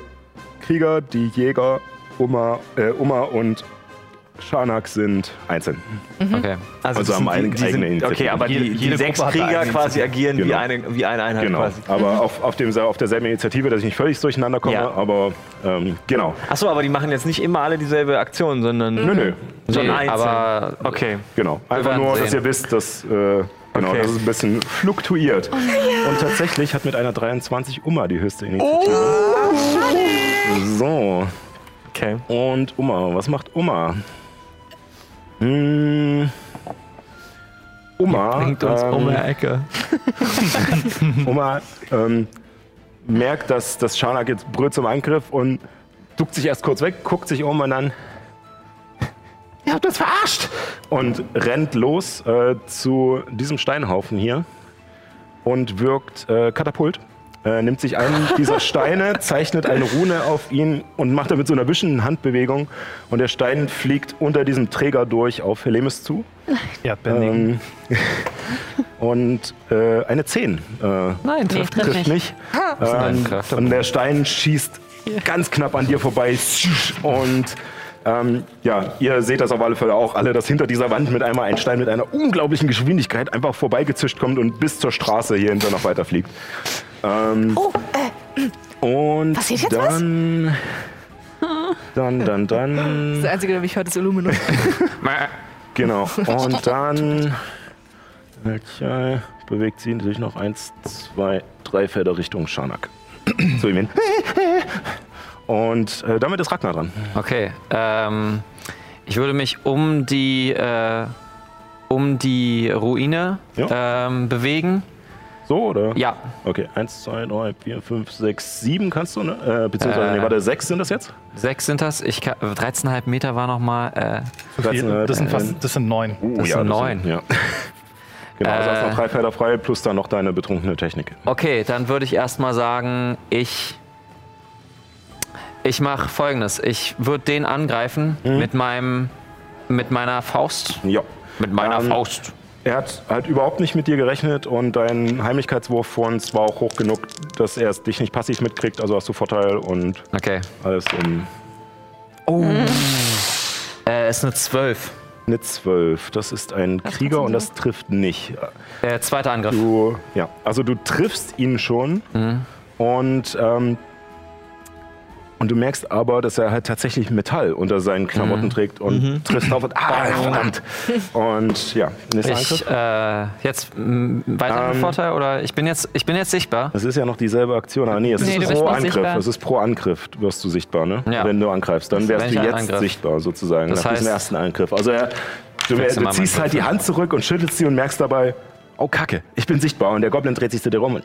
Krieger, die Jäger, Uma, äh, Uma und Schanak sind einzeln. Okay. Also das haben eine die, eigene sind, Initiative. Okay, aber die, die sechs Krieger quasi agieren wie, Genau. eine, wie eine Einheit Genau, quasi. aber auf, auf, dem, auf derselben Initiative, dass ich nicht völlig durcheinander komme, Ja. aber ähm, genau. Achso, aber die machen jetzt nicht immer alle dieselbe Aktion, sondern Nö, nö, schon Nee, einzeln. aber okay. Genau, einfach nur, dass sehen. ihr wisst, dass, äh, genau, Okay. dass es ein bisschen fluktuiert. Und tatsächlich hat mit einer 23 Uma die höchste Initiative. so, Okay. und Uma, was macht Uma? Hm, Uma, bringt uns ähm, um die Ecke. Oma ähm, merkt, dass das Schanak jetzt brüllt zum Angriff und duckt sich erst kurz weg, guckt sich um und dann. Ihr habt das verarscht! Und rennt los äh, zu diesem Steinhaufen hier und wirkt äh, Katapult. Äh, nimmt sich einen dieser Steine, zeichnet eine Rune auf ihn und macht damit so eine wischende Handbewegung. Und der Stein fliegt unter diesem Träger durch auf Helemis zu. Erdbändigen. Ähm, und äh, eine 10. Äh, Nein, Nee, trifft trifft trifft nicht. ein Ähm, und der Stein schießt ganz knapp an dir vorbei. Und ähm, ja, ihr seht das auf alle Fälle auch alle, dass hinter dieser Wand mit einmal ein Stein mit einer unglaublichen Geschwindigkeit einfach vorbeigezischt kommt und bis zur Straße hier hinter noch weiterfliegt. Ähm, Oh, und passiert jetzt was? dann, dann, dann, Das dann, ist der einzige, der mich hört, ist Illuminus. genau. Und dann, welcher bewegt sie sich noch eins, zwei, drei Felder Richtung Schanak. Zu ihm hin. Und äh, damit ist Ragnar dran. Okay, ähm, ich würde mich um die, äh, um die Ruine ähm, bewegen. So, oder? Ja, Okay, eins, zwei, drei, vier, fünf, sechs, sieben kannst du, ne? Äh, beziehungsweise, Äh. nee, warte, sechs sind das jetzt? sechs sind das. Ich kann, 13,5 Meter war nochmal. Äh, Dreizehn, Das sind äh, fast, das sind neun. uh, das ja, sind das neun. ja. Genau, also hast Äh. noch drei Felder frei, plus dann noch deine betrunkene Technik. okay, dann würde ich erstmal sagen, ich. Ich mache folgendes. Ich würde den angreifen Mhm. mit meinem. mit meiner Faust. Ja. Mit meiner Ähm, Faust. er hat halt überhaupt nicht mit dir gerechnet und dein Heimlichkeitswurf vor uns war auch hoch genug, dass er es dich nicht passiv mitkriegt. Also hast du Vorteil und Okay. alles um Äh, ist eine 12. eine 12. Das ist ein Krieger und das trifft nicht. Äh, zweiter Angriff. Du, ja, also du triffst ihn schon Mhm. und, ähm, und du merkst aber, dass er halt tatsächlich Metall unter seinen Klamotten Mhm. trägt und triffst auf und ah, verdammt. Und ja, nächster Angriff. Ich, äh, jetzt weiter Ähm. Vorteil oder ich bin jetzt, ich bin jetzt sichtbar. Das ist ja noch dieselbe Aktion, aber nee, es Nee, ist pro Angriff. Es ist pro Angriff wirst du sichtbar, ne? Ja. Wenn du angreifst, dann wärst du einen jetzt angriff. sichtbar sozusagen Das nach diesem heißt- ersten Angriff. Also er, du, du ziehst halt die. Hand zurück und schüttelst sie und merkst dabei, oh Kacke, ich bin sichtbar und der Goblin dreht sich zu dir rum und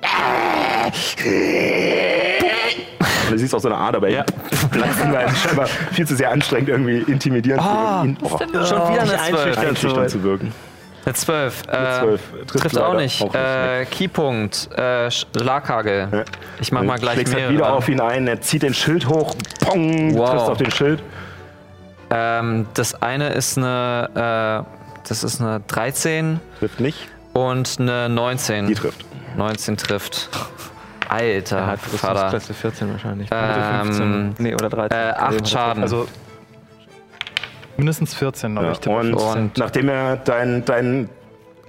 du siehst auch so eine Ader bei ihm platzen, weil es scheinbar viel zu sehr anstrengend irgendwie intimidierend für ihn. Oh, Schon wieder eine 12. einschüchternd zu wirken. Eine 12. Äh, Eine 12. Trifft Trifft auch nicht. auch nicht, äh, Keypunkt. Äh, Schlaghagel. Ja. Ich mach mal gleich Schlägst halt mehrere. wieder auf ihn ein, er zieht den Schild hoch, pong, Wow. triffst auf den Schild. Ähm, das eine ist eine, äh, das ist eine 13 Trifft nicht, und eine 19. die trifft. 19 trifft. Alter, Er hat Vater. Rüstungsklasse 14 wahrscheinlich. Ähm, nee, oder 13. Äh, 8 Schaden. Also mindestens 14, aber Ja, ich tippe und, 15. Und- nachdem er deinen dein,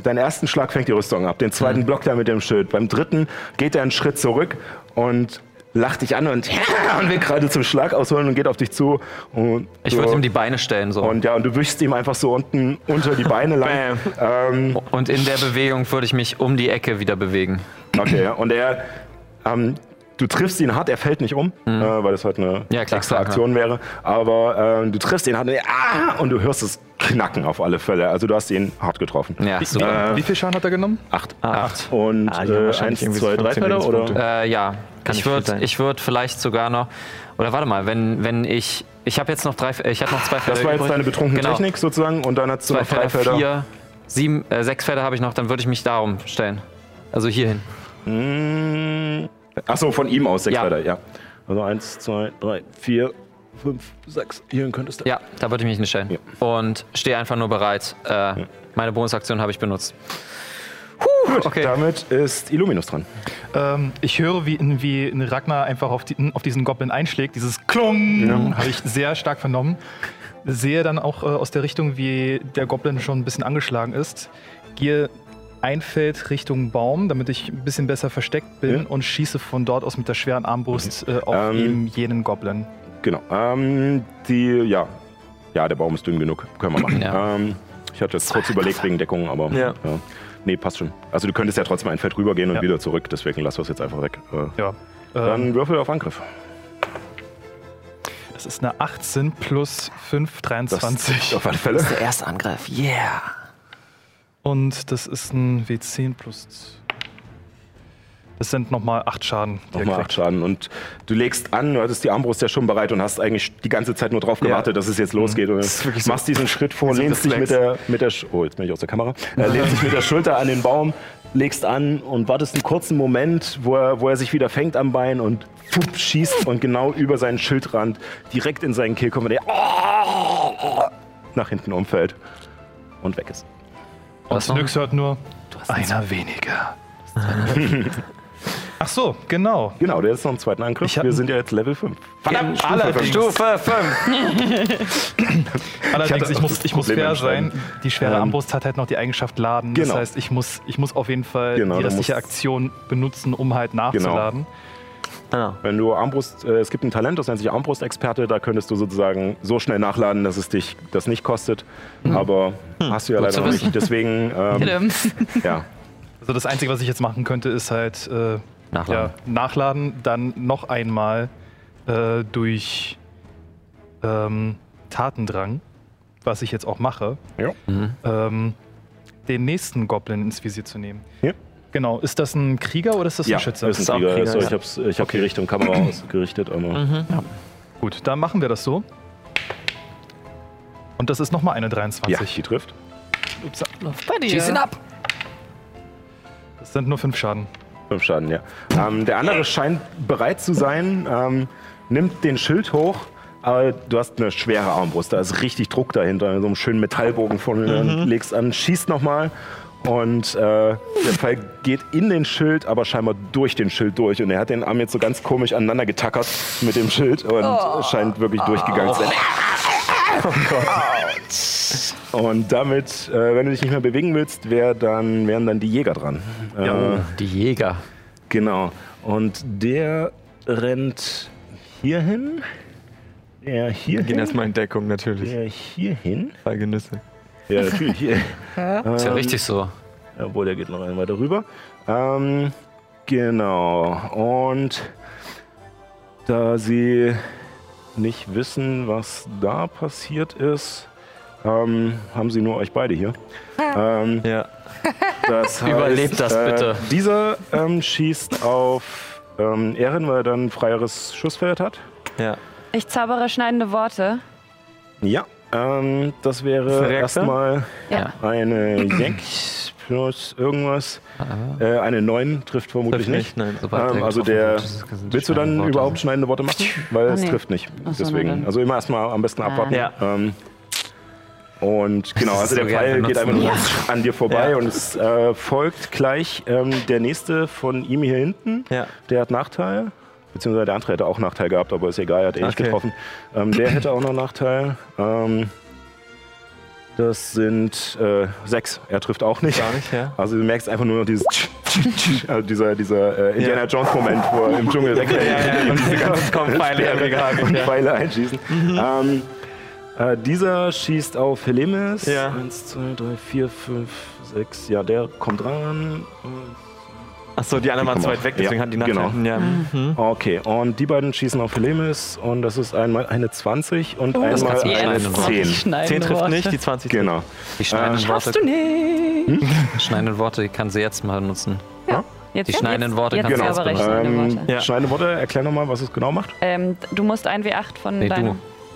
deinen ersten Schlag fängt die Rüstung ab, den zweiten Mhm. blockt er mit dem Schild. Beim dritten geht er einen Schritt zurück und lacht dich an und, und will gerade zum Schlag ausholen und geht auf dich zu. Und ich du- würde ihm die Beine stellen so. und ja, und du wischst ihm einfach so unten unter die Beine lang. ähm, Und in der Bewegung würde ich mich um die Ecke wieder bewegen. okay, ja. Und er, ähm, du triffst ihn hart, er fällt nicht um, äh, weil das halt eine Mhm. Ja, klar, extra klar, Aktion wäre. Aber ähm, du triffst ihn hart und, ah, und du hörst es knacken auf alle Fälle. Also du hast ihn hart getroffen. Ja, Wie, super. wie viel Schaden hat er genommen? Acht. Acht. Und Ah, äh, wahrscheinlich eins, irgendwie zwei, drei 15 Felder oder? Äh, ja, Kann ich würde würd vielleicht sogar noch. Oder warte mal, wenn, wenn ich. Ich habe jetzt noch drei. Ich hatte noch zwei Felder. Das war jetzt übrig. deine betrunkene genau. Technik sozusagen und dann hast du Zwei noch drei Felder, Felder. vier, sieben, äh, sechs Felder habe ich noch, dann würde ich mich darum stellen. Also hierhin. Mmh. Achso, von ihm aus sechs Ja. Felder, ja. Also eins, zwei, drei, vier, fünf, sechs. Hierhin könntest du. Ja, da würde ich mich nicht stellen. Ja. Und stehe einfach nur bereit. Äh, Meine Bonusaktion habe ich benutzt. Gut, okay. damit ist Illuminus dran. Ähm, ich höre, wie, wie Ragnar einfach auf, die, auf diesen Goblin einschlägt. Dieses Klong habe ich sehr stark vernommen. Sehe dann auch äh, aus der Richtung, wie der Goblin schon ein bisschen angeschlagen ist. Gehe ein Feld Richtung Baum, damit ich ein bisschen besser versteckt bin Ja. und schieße von dort aus mit der schweren Armbrust äh, auf Ähm, eben jenen Goblin. Genau. Ähm, die, ja. Ja, der Baum ist dünn genug. Können wir machen. Ja. Ähm, ich hatte jetzt kurz überlegt wegen Deckung, aber. Ja. Nee, passt schon. Also du könntest ja trotzdem ein Feld rübergehen und Ja. wieder zurück, deswegen lassen wir es jetzt einfach weg. Äh, Ja. Ähm, dann Würfel auf Angriff. das ist eine 18 plus 5, 23. Auf alle Fälle. Der erste Angriff. Yeah. Und das ist ein W10 plus. Das sind nochmal 8 Schaden. Nochmal kriegt. acht Schaden. Und du legst an, du hattest die Armbrust ja schon bereit und hast eigentlich die ganze Zeit nur drauf gewartet, dass es jetzt losgeht. Und wirklich so. machst diesen Schritt vor, lehnst dich mit der, mit der oh, jetzt bin ich aus der Kamera, äh, lehnst dich mit der Schulter an den Baum, legst an und wartest einen kurzen Moment, wo er, wo er sich wieder fängt am Bein und fupp, schießt und genau über seinen Schildrand direkt in seinen Kill kommt, und der nach hinten umfällt und weg ist. Und Nyx hört nur, einer weniger. Ach so, genau. Genau, der ist noch im zweiten Angriff. Wir sind ja jetzt Level 5. Verdammt, Stufe 5. Allerdings, ich, muss, das ich muss fair sein. Die schwere Ähm, Armbrust hat halt noch die Eigenschaft laden. genau. Das heißt, ich muss, ich muss auf jeden Fall Genau, die restliche Aktion benutzen, um halt nachzuladen. Ah, Wenn du Armbrust, äh, es gibt ein Talent, das nennt sich Armbrustexperte, da könntest du sozusagen so schnell nachladen, dass es dich das nicht kostet. Aber hast du ja Gut leider nicht. Deswegen, ähm, ja. Also das Einzige, was ich jetzt machen könnte, ist halt äh, Nachladen. Ja, nachladen, dann noch einmal äh, durch ähm, Tatendrang, was ich jetzt auch mache, ja. ähm, den nächsten Goblin ins Visier zu nehmen. Ja. Genau, ist das ein Krieger oder ist das Ja, ein Schütze? ist ist ein Krieger. Krieger, Also ja. ich habe ich hab die Richtung Kamera ausgerichtet. Aber Gut, dann machen wir das so. Und das ist nochmal eine ja, 23. die trifft. Ups, Bei dir. Schieß ihn ab. das sind nur fünf Schaden. Fünf Schaden, ja. Ähm, der andere scheint bereit zu sein, ähm, nimmt den Schild hoch, aber du hast eine schwere Armbrust. Da ist richtig Druck dahinter, so einen schönen Metallbogen vorne, legst an, schießt nochmal Und äh, der Pfeil geht in den Schild, aber scheinbar durch den Schild durch. Und er hat den Arm jetzt so ganz komisch aneinander getackert mit dem Schild und scheint wirklich durchgegangen zu sein. Und damit, äh, wenn du dich nicht mehr bewegen willst, wär dann, wären dann die Jäger dran. Äh, Die Jäger. Genau. Und der rennt hierhin. Der hier Gehen erstmal in Deckung, natürlich. Der hierhin. Feigenüsse. Ja, natürlich hier. Ist ja richtig so. Obwohl, der geht noch einen weiter rüber. Ähm, genau. Und da sie nicht wissen, was da passiert ist, ähm, haben sie nur euch beide hier. Ähm, Ja. das heißt, Überlebt das bitte. Äh, dieser ähm, schießt auf ähm, Ehren, weil er dann ein freieres Schussfeld hat. Ja. Ich zaubere schneidende Worte. Ja. Ähm, das wäre erstmal Ja. eine 6 plus irgendwas. Äh, eine 9 trifft vermutlich Trifft nicht. nicht, nein. Ähm, also der, willst du dann Worte. überhaupt schneidende Worte machen? Weil Ah, es nee. trifft nicht. Ach Deswegen. Also immer erstmal am besten abwarten. Ja. Ähm, und genau, also der Pfeil geht einfach nur an dir vorbei Ja. und es äh, folgt gleich ähm, der nächste von ihm hier hinten. Ja. Der hat Nachteil. Beziehungsweise der andere hätte auch Nachteil gehabt, aber ist egal, er hat eh nicht Okay. getroffen. Ähm, der hätte auch noch Nachteil. Ähm, das sind äh, sechs. Er trifft auch nicht. Gar nicht, ja. Also du merkst einfach nur noch dieses also dieser, dieser äh, Indiana Ja. Jones Moment, wo er im Dschungel wegrennt ja, ja. und diese ganzen Pfeile und. Pfeile einschießen. Ähm, äh, dieser schießt auf Helemis. Ja. Eins, zwei, drei, vier, fünf, sechs. Ja, der kommt ran. Achso, die anderen waren zu weit weg, deswegen Ja, hatten die genau. Nachteil. Ja. Mhm. Okay, und die beiden schießen auf Helemis und das ist einmal eine 20 und einmal kannst du eine schneiden. 10. 10 trifft nicht, die 20 trifft. Genau. Die schneidenden Worte, Schaffst du nicht. schneidenden Worte kann sie jetzt mal nutzen. Jetzt, Die schneidenden Worte jetzt, kannst jetzt du ausbenutzen. schneidende Ähm, Worte. Ja. Schneidende Worte, erklär nochmal, was es genau macht. Ähm, du musst ein W8 von Nee, deinem. du.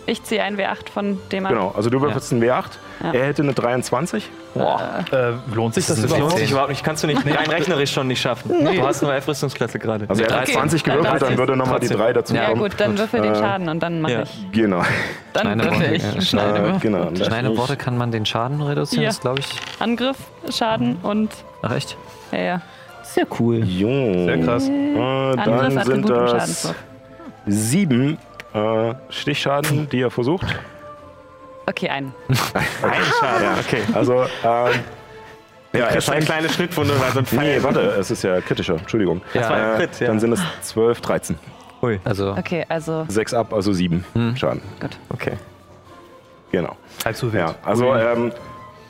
Ich ziehe ein W8 von dem ab. Genau, also du würfelst einen W8, Ja. er hätte eine 23. Äh, lohnt sich das ein überhaupt? Lohnt sich überhaupt nicht. Kannst du nicht rein rechnerisch schon nicht schaffen. Du hast nur 11 Rüstungsklasse gerade. Also er hat Okay. 20 gewürfelt, Dann dann würde nochmal die trotzdem. 3 dazu Ja, Ja kommen. gut, dann würfel den Äh, Schaden und dann mache ja. ich. Genau. Dann würfel ich. ja. Schneide. Äh, genau. Schneidende Worte kann man den Schaden reduzieren, Ja. das glaube ich. Angriff, Schaden und. Ach echt? Ja, ja. Sehr cool. Jo. Sehr krass. Äh, Angriff, dann sind Attribut und das sieben äh, Stichschaden, die er versucht. Okay, einen. Ein Schaden. Okay. Also, ähm, ja, Ja, er ist eine scheint. kleine Schnittwunde, weil so ein Nee, Pfeil. warte, es ist ja kritischer. Entschuldigung. Das war ein Äh, Crit, ja. Dann sind es 12, 13. Ui, Also, Okay, also. 6 ab, also 7 Schaden. okay. Genau. Allzu wild. Ja, also ähm,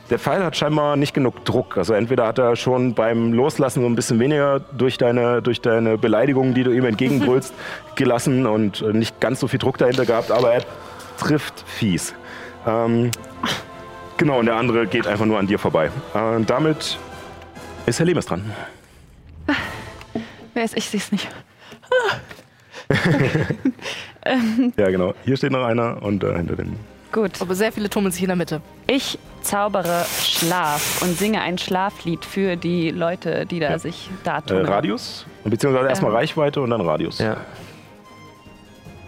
der Pfeil hat scheinbar nicht genug Druck. Also entweder hat er schon beim Loslassen so ein bisschen weniger durch deine, durch deine Beleidigungen, die du ihm entgegenbrüllst, gelassen und äh, nicht ganz so viel Druck dahinter gehabt, aber er trifft fies. Ähm, genau, und der andere geht einfach nur an dir vorbei. Äh, damit ist Herr Lemes dran. Wer ist ich? Sehe nicht. Ja, genau. Hier steht noch einer und äh, hinter den. Gut. Aber sehr viele tummeln sich in der Mitte. Ich zaubere Schlaf und singe ein Schlaflied für die Leute, die da sich da Äh, tummeln. Radius, beziehungsweise erstmal Ähm. Reichweite und dann Radius. Ja,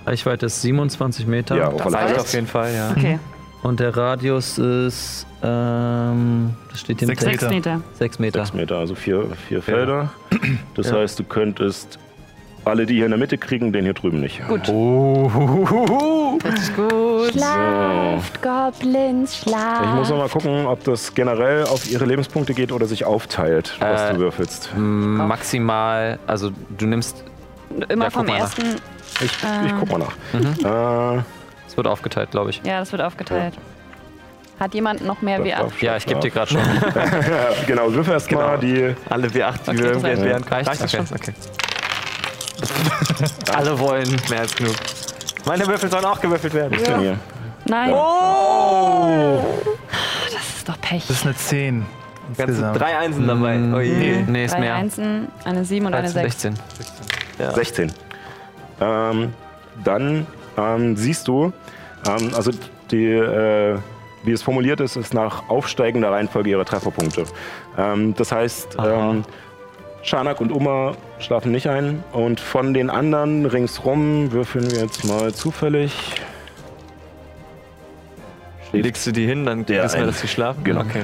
Reichweite ist 27 Meter. Ja, reicht Fälle. auf jeden Fall, ja. Okay, Und der Radius ist, ähm, das steht hier im Sechs Text. sechs Meter. 6 Meter. Sechs Meter, also vier, vier Felder. Das Ja. heißt, du könntest alle, die hier in der Mitte kriegen, den hier drüben nicht. Gut. Das ist gut. Schlaft, Goblins, schlaft. Ich muss noch mal gucken, ob das generell auf ihre Lebenspunkte geht oder sich aufteilt, was Äh, du würfelst. Maximal, also du nimmst, Immer Ja, vom ersten. Ich, ich äh. guck mal nach. Äh, es wird aufgeteilt, glaube ich. Ja, das wird aufgeteilt. Hat jemand noch mehr Das wie darf- Ja, ich gebe dir gerade schon. ja, genau, würfel erst mal die. Alle W8, die Okay, wir entbehren. Reicht? Reicht das Okay. schon? Okay. Alle wollen mehr als genug. Meine Würfel sollen auch gewürfelt werden. Hier? Nein. Oh! Das ist doch Pech. Das ist eine 10 Ganze insgesamt. drei Einsen dabei. Mm, Oh je. Nee, ist Drei mehr. Einsen, eine 7 und eine 6. 16. 16. Ähm, dann ähm, siehst du, ähm, also die, äh, wie es formuliert ist, ist nach aufsteigender Reihenfolge ihrer Trefferpunkte. Ähm, das heißt, ähm, Schanak und Uma schlafen nicht ein und von den anderen ringsrum würfeln wir jetzt mal zufällig. Legst du die hin, dann Der wissen wir, dass sie schlafen? Genau. Okay.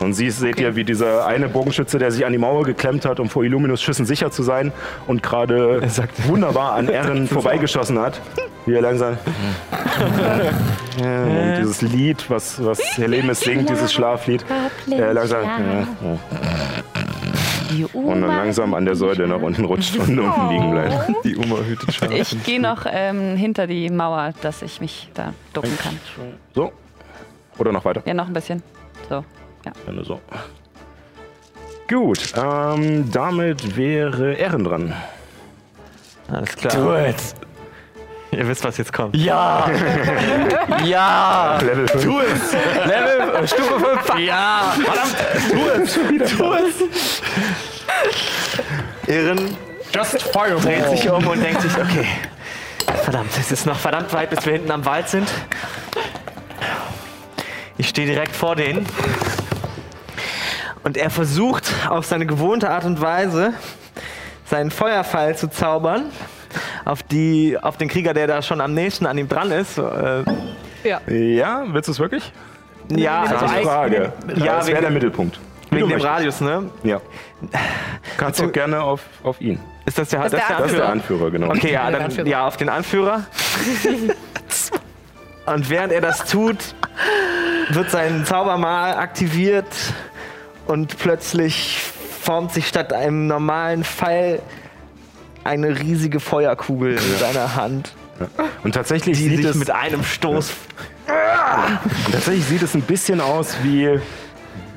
Und sie seht ihr, wie dieser eine Bogenschütze, der sich an die Mauer geklemmt hat, um vor Illuminus Schüssen sicher zu sein und gerade wunderbar an Ehren vorbeigeschossen hat, wie er langsam. ja, und dieses Lied, was, was Helemis singt, dieses Schlaflied, er langsam. Ja. Und dann langsam an der Säule nach unten rutscht und unten liegen bleibt. Die Oma hütet Schafe. Ich gehe noch ähm, hinter die Mauer, dass ich mich da ducken kann. So. Oder noch weiter? Ja, noch ein bisschen. So. Gerne so. Gut, ähm, damit wäre Ehren dran. Alles klar. Gut. Ihr wisst, was jetzt kommt. Ja! ja! Level 5. Tu es! Level äh, Stufe 5. Ja! Verdammt! Tu es! Tu es! Irren Just fire dreht sich um und denkt sich, okay, verdammt, es ist noch verdammt weit, bis wir hinten am Wald sind. Ich stehe direkt vor denen. Und er versucht auf seine gewohnte Art und Weise seinen Feuerpfeil zu zaubern auf, die, auf den Krieger, der da schon am nächsten an ihm dran ist. Äh, Ja, willst du es wirklich? ja, Das ist die eigentlich- Frage. Ja, das wäre der Mittelpunkt. Wie wegen dem möchtest. Radius, ne? Ja. Kannst du gerne auf, auf ihn. Ist das der, Das ist der Das ist der Anführer, genau. Okay, ja, dann Anführer. ja, auf den Anführer. Und während er das tut, wird sein Zaubermal aktiviert und plötzlich formt sich statt einem normalen Pfeil eine riesige Feuerkugel in seiner Hand, Und tatsächlich die sieht sich es mit einem Stoß. Und tatsächlich sieht es ein bisschen aus wie,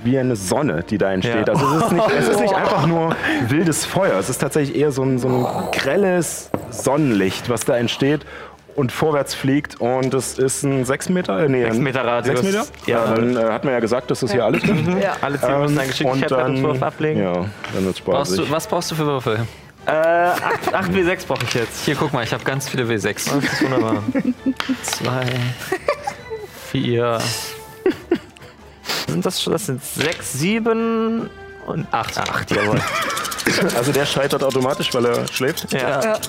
wie eine Sonne, die da entsteht. Ja. Also es ist, nicht, es ist nicht einfach nur wildes Feuer, es ist tatsächlich eher so ein, so ein grelles Sonnenlicht, was da entsteht und vorwärts fliegt. Und es ist ein 6 Meter, äh, nee, Sechs ein- Meter Radius. Sechs Meter? Ja. Ja, dann äh, hat man ja gesagt, dass das hier alles trifft. Ja. Alle Ziele müssen einen und dann, Geschicklichkeitsrettungswurf ablegen. ja, dann wird's Brauchst spaßig. du, was brauchst du für Würfel? Äh, 8, 8 W6 brauche ich jetzt. Hier, guck mal, ich habe ganz viele W6. Das ist wunderbar. Zwei, vier, Sind das, schon- das sind 6, 7 und 8. 8, jawohl. Also der scheitert automatisch, weil er schläft. Ja. Ja.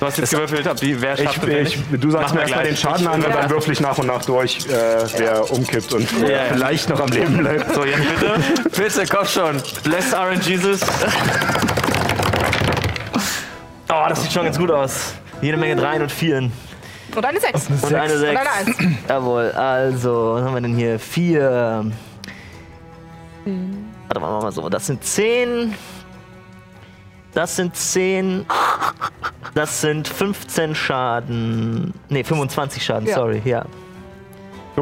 Du hast jetzt gewürfelt, ob die, wer schafft Ich, ich, du sagst mir erstmal den. Schaden an und Ja. dann würfel ich nach und nach durch, äh, wer umkippt und Ja, ja. vielleicht noch am Leben bleibt. So, jetzt bitte. bitte, komm schon. Bless RNG Jesus. Oh, das sieht schon ganz gut aus. Jede Menge Dreien und Vieren. Und eine 6. Und eine Und Sechs. eine 1. Jawohl, also, was haben wir denn hier? Vier. Warte mal, machen wir so. Das sind zehn. Das sind zehn. Das sind 15 Schaden. Ne, 25 Schaden, Ja. sorry. Ja,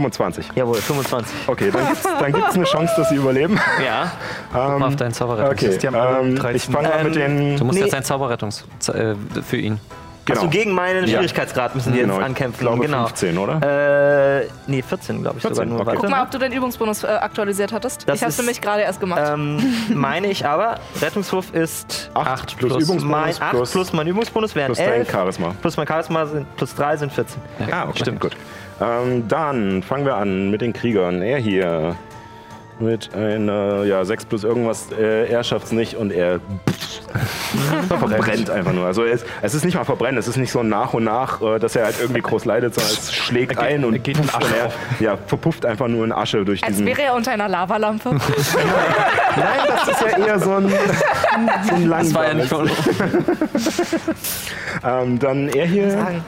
25. jawohl, 25. Okay, dann gibt's, dann gibt's eine Chance, dass sie überleben. Ja. Ähm, auf dein Zauberrettungs. okay, ähm, 13. ich fange mal mit den... Du musst Nee. jetzt ein Zauberrettungs äh, für ihn. Genau. Also gegen meinen Ja. Schwierigkeitsgrad müssen die genau, jetzt ich ankämpfen. glaube genau. 15, oder? Äh, nee, 14, glaube ich 14, sogar nur. okay. Guck mal, ob du den Übungsbonus äh, aktualisiert hattest. Das ich habe ist- nämlich gerade erst gemacht. Ähm, meine ich aber, Rettungswurf ist 8 plus, plus Übungsbonus mein 8 plus, plus, mein Übungsbonus wären plus dein 11. Charisma. Plus mein Charisma sind plus 3 sind 14. Ah, okay. Stimmt, gut. Ähm, dann fangen wir an mit den Kriegern. Er hier mit einer, ja, 6 plus irgendwas. Äh, er schafft es nicht und er verbrennt einfach nur. Also es, es ist nicht mal verbrennen, es ist nicht so nach und nach, äh, dass er halt irgendwie groß leidet, sondern es schlägt ein und, er geht in Asche und er ja, verpufft einfach nur in Asche durch Als diesen... wäre er unter einer Lavalampe. Nein, das ist ja eher so ein, so ein Das war ja nicht von Ähm, dann er hier Sagen.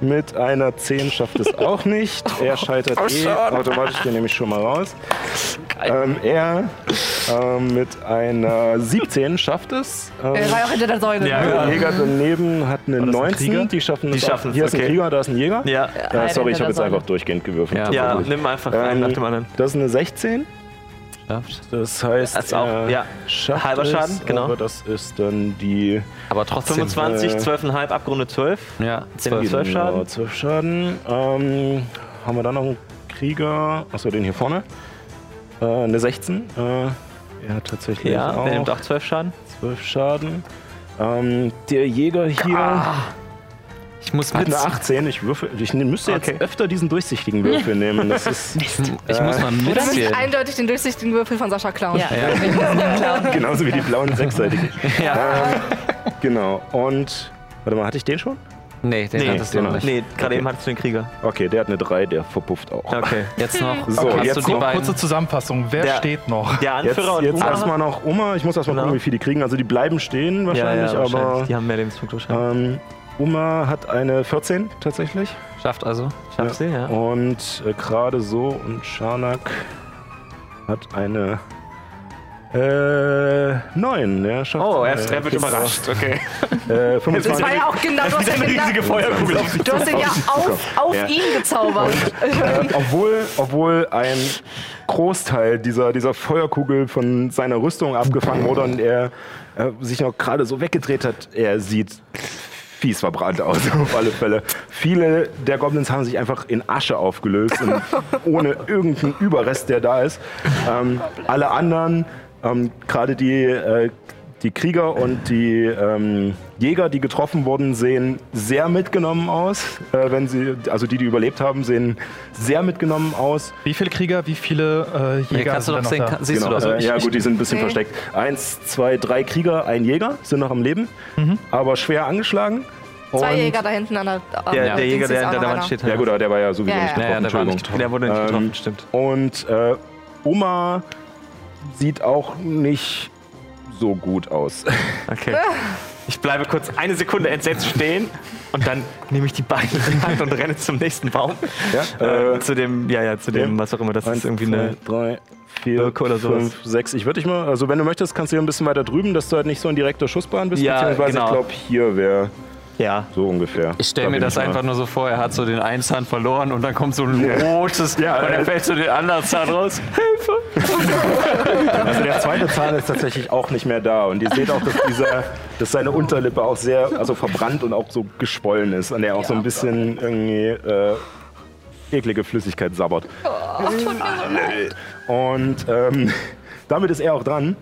Mit einer 10 schafft es auch nicht. Er scheitert eh automatisch, den nehme ich schon mal raus. Ähm, er ähm, mit einer 17 schafft es. Ähm, Er war ja auch hinter der Säule. der Jäger daneben hat eine das ein 19. Krieger? Die schaffen Die es auch. schaffen Hier ist ein. Krieger, da ist ein Jäger. Ja. Äh, sorry, ich habe jetzt einfach durchgehend gewürfelt. Ja, Ja, nimm einfach einen nach dem anderen. Das ist eine 16. geschafft. Das heißt, Das ist auch, ja, halber es, Schaden, genau. Aber das ist dann die Aber trotzdem. 25, äh, 12,5, abgerundet 12. Ja, Sind wir 12. 12 Genau, Schaden? 12 Schaden. Ähm, haben wir da noch einen Krieger? Achso, den hier vorne. Äh, eine 16. Äh, er hat tatsächlich Ja, auch der nimmt auch 12 Schaden. 12 Schaden. Ähm, der Jäger hier Ich muss mit. eine 18. Ich, würfel, ich ne- müsste jetzt Okay. öfter diesen durchsichtigen Würfel nehmen. Das ist Ich muss mal Du musst mitzählen. eindeutig den durchsichtigen Würfel von Sascha klauen. Ja. genauso wie die blauen sechsseitigen. Ja. Ähm, genau. Und, warte mal, hatte ich den schon? Nee, den Nee, hattest du noch nicht. Nee, gerade eben hattest du den Krieger. Okay, der hat eine 3, der verpufft auch. Okay. Jetzt noch. So, hast jetzt du die noch. Kurze Zusammenfassung. Wer Der- steht noch? Der Jetzt, Anführer und jetzt Uma- erstmal noch Uma. Ich muss erstmal Genau. gucken, wie viele die kriegen. Also die bleiben stehen ja, wahrscheinlich, ja, wahrscheinlich. aber Die haben mehr Lebenspunkte wahrscheinlich. ähm, Uma hat eine 14 tatsächlich. Schafft also. Schaff sie, ja. Und äh, gerade so und Schanak hat eine äh, 9. Ja, schafft Oh, er, ist, er wird überrascht. Okay. Äh, Das 25. war ja auch genau, du hast ja genau, Feuerkugel auf du hast ihn ja auf, auf Ja. ihn gezaubert. äh, obwohl, obwohl ein Großteil dieser, dieser Feuerkugel von seiner Rüstung abgefangen wurde und er äh, sich noch gerade so weggedreht hat, er sieht fies verbrannt aus, auf alle Fälle. Viele der Goblins haben sich einfach in Asche aufgelöst, und ohne irgendeinen Überrest, der da ist. Ähm, alle anderen, ähm, gerade die, äh, die Krieger und die ähm, Jäger, die getroffen wurden, sehen sehr mitgenommen aus. Äh, wenn sie, also die, die überlebt haben, sehen sehr mitgenommen aus. Wie viele Krieger, wie viele äh, Jäger kannst du sehen, noch da? kann, siehst Genau, du doch. äh, ja gut, die sind ein bisschen Nee. versteckt. Eins, zwei, drei Krieger, ein Jäger sind noch am Leben, aber schwer angeschlagen. Zwei Und- Jäger da hinten an der Der, der Dings Jäger, der hinter der Wand steht. Ja gut, aber der war ja sowieso Ja, nicht ja. getroffen, Ja, der war nicht Entschuldigung. Der wurde nicht Ähm, getroffen, stimmt. Und äh, Oma sieht auch nicht so gut aus. Okay. Ich bleibe kurz eine Sekunde entsetzt stehen und dann nehme ich die Beine in die Hand und renne zum nächsten Baum. Ja, Äh, äh, zu dem, ja, ja, zu dem, ja. was auch immer. Das eins, ist irgendwie zwei, eine. drei, vier, Birke oder sowas. fünf, sechs. Ich würde dich mal, also wenn du möchtest, kannst du hier ein bisschen weiter drüben, dass du halt nicht so in direkter Schussbahn bist. Ja, beziehungsweise genau. ich glaube, hier wäre Ja. so ungefähr. Ich stelle Da mir das mal. einfach nur so vor, er hat so den einen Zahn verloren und dann kommt so ein rotes Ja, und er äh, fällt so den anderen Zahn raus. Also der zweite Zahn ist tatsächlich auch nicht mehr da. Und ihr seht auch, dass, dieser, dass seine Unterlippe auch sehr also verbrannt und auch so geschwollen ist. Und er auch so ein bisschen irgendwie äh, eklige Flüssigkeit sabbert. Und ähm, damit ist er auch dran.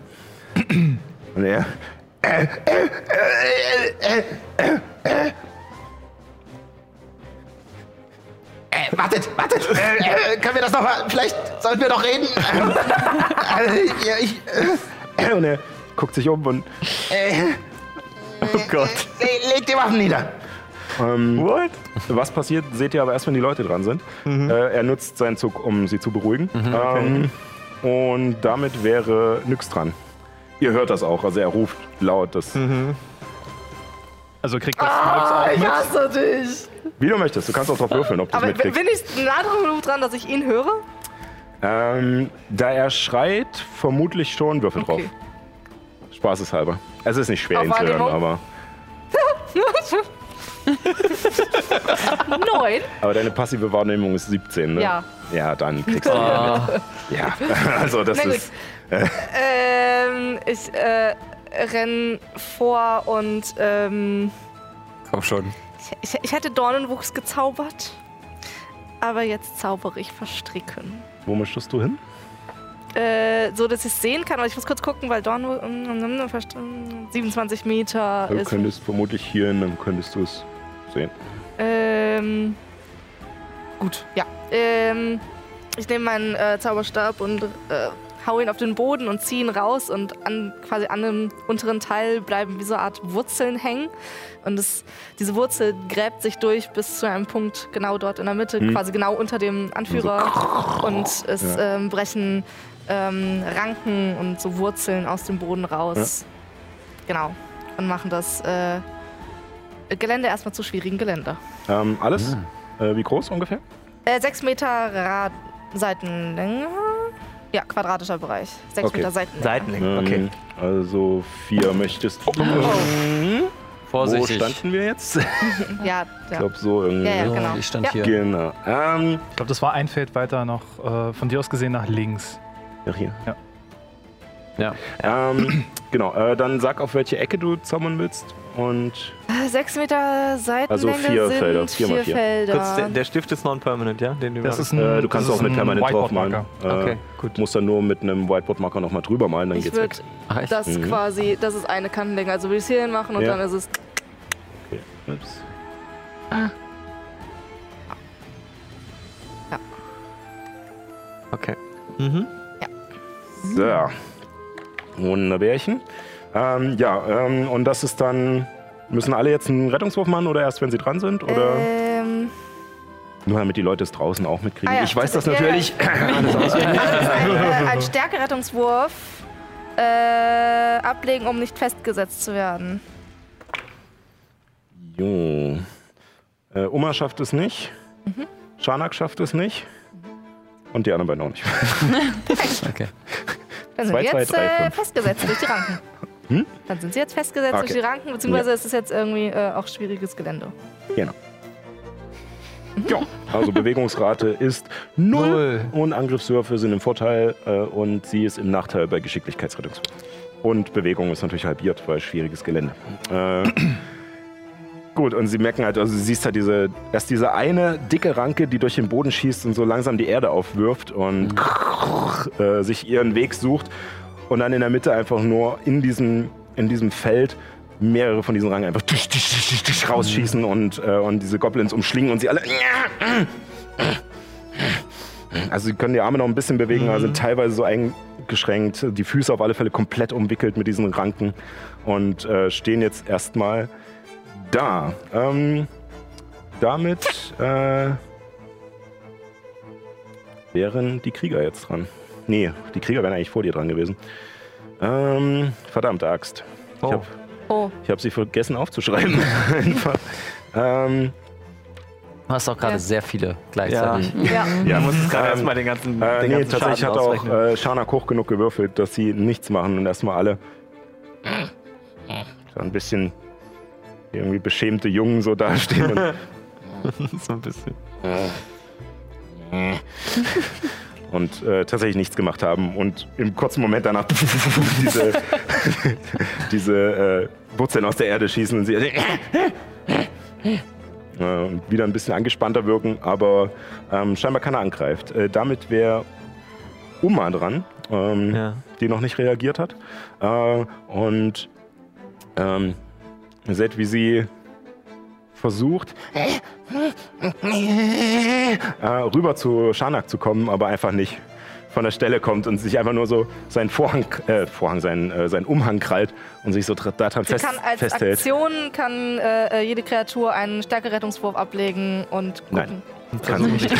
Und er. Äh, wartet, wartet. Äh, äh, können wir das noch mal? Vielleicht sollten wir doch reden. äh, ja, ich, äh, Und er guckt sich um und. Oh Gott. le- leg die Waffen nieder. Ähm, What? Was passiert, seht ihr aber erst, wenn die Leute dran sind. Äh, er nutzt seinen Zug, um sie zu beruhigen. ähm, und damit wäre Nyx dran. Ihr hört das auch, also er ruft laut. Das, Also kriegt das Ah, ich auch mit. hasse dich. Wie du möchtest, du kannst auch drauf würfeln, ob du es Aber mitkriegst. bin ich nah genug dran, dass ich ihn höre? Ähm, da er schreit, vermutlich schon, würfel drauf. Okay. Spaßeshalber. Es ist nicht schwer, Auf ihn zu hören, aber, Neun. aber deine passive Wahrnehmung ist 17, ne? Ja. Ja, dann kriegst du ihn. Ja, also das gut. ist... Ähm, ich äh, renn vor und ähm, Komm schon. ich, ich hätte Dornenwuchs gezaubert. Aber jetzt zaubere ich Verstricken. Wo möchtest du hin? Äh, so, dass ich es sehen kann. Aber ich muss kurz gucken, weil Dornenwuchs... 27 Meter Du ist... könntest vermutlich hier hin, dann könntest du es sehen. Ähm, gut, ja. Ähm, ich nehme meinen äh, Zauberstab und äh, hau ihn auf den Boden und ziehe ihn raus und an, quasi an dem unteren Teil bleiben wie so eine Art Wurzeln hängen. Und es, diese Wurzel gräbt sich durch bis zu einem Punkt genau dort in der Mitte, quasi genau unter dem Anführer. Und es ähm, brechen ähm, Ranken und so Wurzeln aus dem Boden raus. Genau. Und machen das äh, Gelände erstmal zu schwierigen Gelände. Ähm, alles? Äh, wie groß ungefähr? Äh, sechs Meter Rad Seitenlänge. Ja, quadratischer Bereich. Sechs Okay. Meter Seitenlänge. Seitenlänge, okay. Ähm, also vier möchtest du. Wo Vorsichtig. standen wir jetzt? Ich Ja, ja. glaube so irgendwie. Ja, ja, genau. Ich stand Ja. hier. Genau. Ähm, Ich glaube, das war ein Feld weiter noch äh, von dir aus gesehen nach links. ja, hier. Ja. Ähm, genau, äh, dann sag, auf welche Ecke du zaubern willst. Und Äh, Sechs Meter Seitenlänge Also vier sind Felder, vier mal vier. Felder. Kurz, der, der Stift ist non-permanent, ja? Den du Das ist ein, äh, du kannst das auch ist mit Permanent draufmalen. Whiteboard-Marker. Äh, Okay, gut. Musst dann nur mit einem Whiteboard-Marker nochmal drüber malen, dann ich geht's weg. Echt? das Mhm. quasi, das ist eine Kantenlänge. Also würde ich es hierhin machen und Ja. dann ist es. Okay. Ups. Okay. Mhm. So. Wunderbärchen. Ähm, ja, ähm, und das ist dann müssen alle jetzt einen Rettungswurf machen oder erst, wenn sie dran sind? Oder Ähm, nur damit die Leute es draußen auch mitkriegen? Ah ja, ich weiß das ja, ja. natürlich alles auswendig. ein, äh, ein Stärkerettungswurf äh, ablegen, um nicht festgesetzt zu werden. Jo. Äh, Oma schafft es nicht. Mhm. Schanak schafft es nicht. Und die anderen beiden auch nicht. Okay. Dann sind Zwei, sie zwei, jetzt drei, äh, festgesetzt durch die Ranken. Dann sind sie jetzt festgesetzt Okay. durch die Ranken, beziehungsweise ist es jetzt irgendwie äh, auch schwieriges Gelände. Genau. Ja, also Bewegungsrate ist null, Null. und Angriffswürfe sind im Vorteil äh, und sie ist im Nachteil bei Geschicklichkeitsrettungswurf. Und Bewegung ist natürlich halbiert, weil schwieriges Gelände. Äh, gut, und sie merken halt, also du siehst halt diese, erst diese eine dicke Ranke, die durch den Boden schießt und so langsam die Erde aufwirft und äh, sich ihren Weg sucht und dann in der Mitte einfach nur in diesem, in diesem Feld mehrere von diesen Rangen einfach tisch, tisch, tisch, rausschießen und, äh, und diese Goblins umschlingen und sie alle. Also sie können die Arme noch ein bisschen bewegen, aber sind teilweise so eingeschränkt, die Füße auf alle Fälle komplett umwickelt mit diesen Ranken und äh, stehen jetzt erstmal da. Ähm, damit äh, wären die Krieger jetzt dran. Nee, die Krieger wären eigentlich vor dir dran gewesen. Ähm, verdammte Axt. Ich habe Oh, ich hab sie vergessen aufzuschreiben. Einfach. Ähm, Du hast auch gerade Ja. sehr viele gleichzeitig. ja. Ja, muss es gerade Ähm, erstmal den ganzen, äh, den nee, ganzen tatsächlich Schaden hat auch äh, Schanak hoch genug gewürfelt, dass sie nichts machen und erstmal alle so ein bisschen irgendwie beschämte Jungen so dastehen. So ein bisschen. Und äh, tatsächlich nichts gemacht haben und im kurzen Moment danach diese, diese äh, Wurzeln aus der Erde schießen und sie äh, und wieder ein bisschen angespannter wirken, aber ähm, scheinbar keiner angreift. Äh, damit wäre Uma dran, ähm, Ja. die noch nicht reagiert hat. Äh, und ähm, ihr seht, wie sie versucht, äh, rüber zu Schanak zu kommen, aber einfach nicht von der Stelle kommt und sich einfach nur so seinen Vorhang, äh, Vorhang, seinen, äh, seinen Umhang krallt und sich so daran fest, kann als festhält. Aktion kann äh, jede Kreatur einen Stärkerettungswurf ablegen und gucken. Nein, kann sie nicht.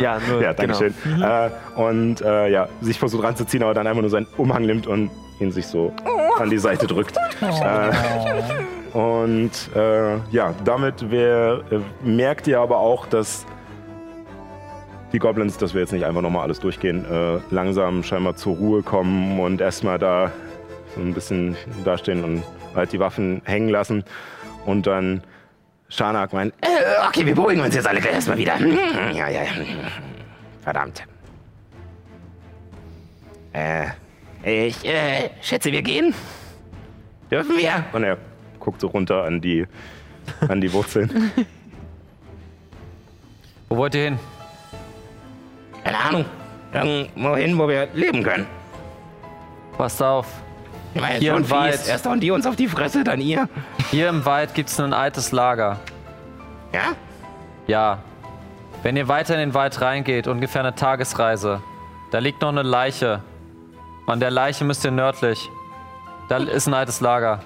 Ja, nur, Ja, danke schön. Äh, und äh, ja, sich versucht ranzuziehen, aber dann einfach nur seinen Umhang nimmt und ihn sich so an die Seite drückt. Äh, und äh, ja, damit wär, äh, merkt ihr aber auch, dass die Goblins, dass wir jetzt nicht einfach nochmal alles durchgehen, äh, langsam scheinbar zur Ruhe kommen und erstmal da so ein bisschen dastehen und halt die Waffen hängen lassen. Und dann Schanak meint, Äh, okay, wir beruhigen uns jetzt alle gleich erstmal wieder. Ja, ja, ja. Verdammt. Äh, ich äh, schätze, wir gehen. Dürfen wir? Und er guckt so runter an die, an die Wurzeln. Wo wollt ihr hin? Keine Ahnung. Irgendwo hin, wo wir leben können. Passt auf. Meine, Hier im Wald. Erst hauen die uns auf die Fresse, dann ihr. Hier im Wald gibt's ein altes Lager. Ja? Ja. Wenn ihr weiter in den Wald reingeht, ungefähr eine Tagesreise, da liegt noch eine Leiche. An der Leiche müsst ihr nördlich. Da ist ein altes Lager.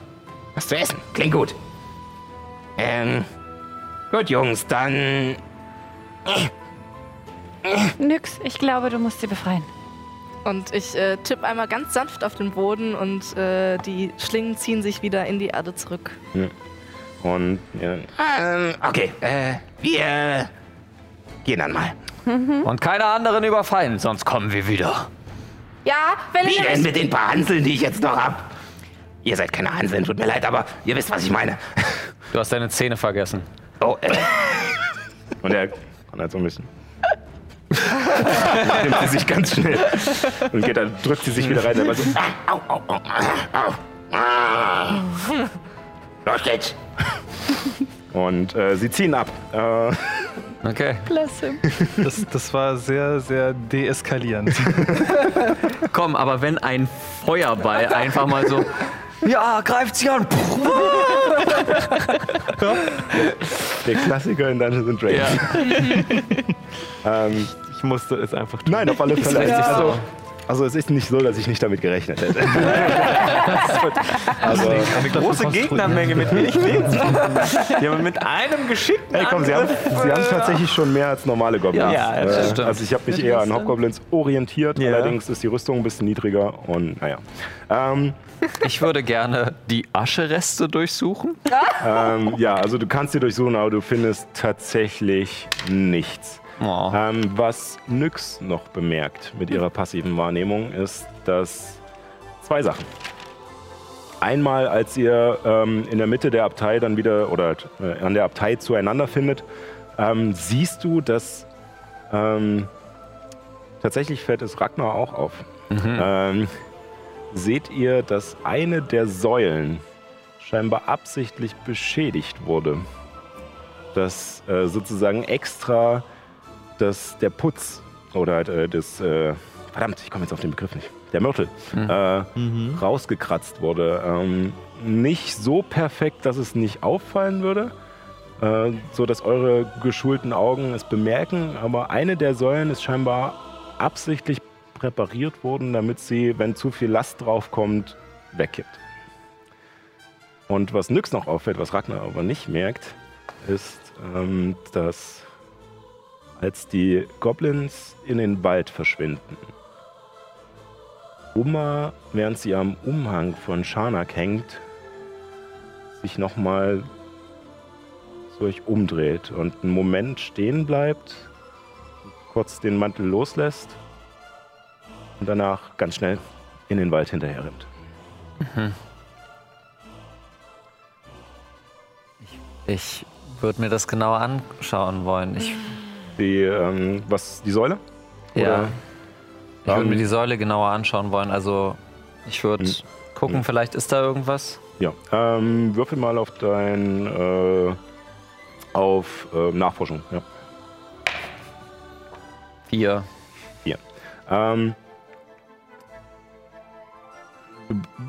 Was zu essen. Klingt gut. Ähm. Gut, Jungs, dann. Nix, ich glaube, du musst sie befreien. Und ich äh, tippe einmal ganz sanft auf den Boden und äh, die Schlingen ziehen sich wieder in die Erde zurück. Und ja, Ähm, okay, äh, wir gehen dann mal. Und keine anderen überfallen, sonst kommen wir wieder. Ja, wenn Wie ich denn mit den paar Hanseln, die ich jetzt noch hab? Ihr seid keine Hanseln, tut mir leid, aber ihr wisst, was ich meine. Du hast deine Zähne vergessen. Oh, äh, und er kann halt so ein bisschen. Nimmt sie sich ganz schnell und geht dann, drückt sie sich wieder rein. Aber so, au, au, au, au. Los geht's. und äh, sie ziehen ab. Äh, Okay. Bless him. Das, das war sehr, sehr deeskalierend. Komm, aber wenn ein Feuerball einfach mal so. Ja, greift sie an. der Klassiker in Dungeons and Dragons. Ja. Ähm, musste es einfach tun. nein, auf alle Fälle. richtig Also, Also es ist nicht so, dass ich nicht damit gerechnet hätte. also, Eine große Gegnermenge mit wenig Leben. Die haben mit einem geschickten Hey, komm, Sie haben, Sie haben äh, tatsächlich schon mehr als normale Goblins. Ja, ja, das Äh, stimmt. Also ich habe mich eher an Hobgoblins orientiert, Ja. allerdings ist die Rüstung ein bisschen niedriger und naja. Ähm, Ich würde gerne die Aschereste durchsuchen. ähm, ja, also du kannst sie durchsuchen, aber du findest tatsächlich nichts. Oh. Ähm, was Nyx noch bemerkt mit ihrer passiven Wahrnehmung ist, dass zwei Sachen. Einmal, als ihr ähm, in der Mitte der Abtei dann wieder oder äh, an der Abtei zueinander findet, ähm, siehst du, dass ähm, tatsächlich fällt es Ragnar auch auf. Ähm, seht ihr, dass eine der Säulen scheinbar absichtlich beschädigt wurde. Dass äh, sozusagen extra dass der Putz oder halt, äh, das, äh, verdammt, ich komme jetzt auf den Begriff nicht, der Mörtel, äh, rausgekratzt wurde. Ähm, nicht so perfekt, dass es nicht auffallen würde, äh, so dass eure geschulten Augen es bemerken, aber eine der Säulen ist scheinbar absichtlich präpariert worden, damit sie, wenn zu viel Last draufkommt, wegkippt. Und was Nyx noch auffällt, was Ragnar aber nicht merkt, ist, ähm, dass als die Goblins in den Wald verschwinden, Uma, während sie am Umhang von Schanak hängt, sich nochmal zu euch umdreht und einen Moment stehen bleibt, kurz den Mantel loslässt und danach ganz schnell in den Wald hinterher rennt. Ich würde mir das genauer anschauen wollen. Ich, Die, ähm, was, die Säule? ja, ich würde Ähm, mir die Säule genauer anschauen wollen. Also ich würde Hm. gucken, vielleicht ist da irgendwas. Ja, ähm, würfel mal auf dein, äh, auf äh, Nachforschung, ja. Vier. Hier. Ähm,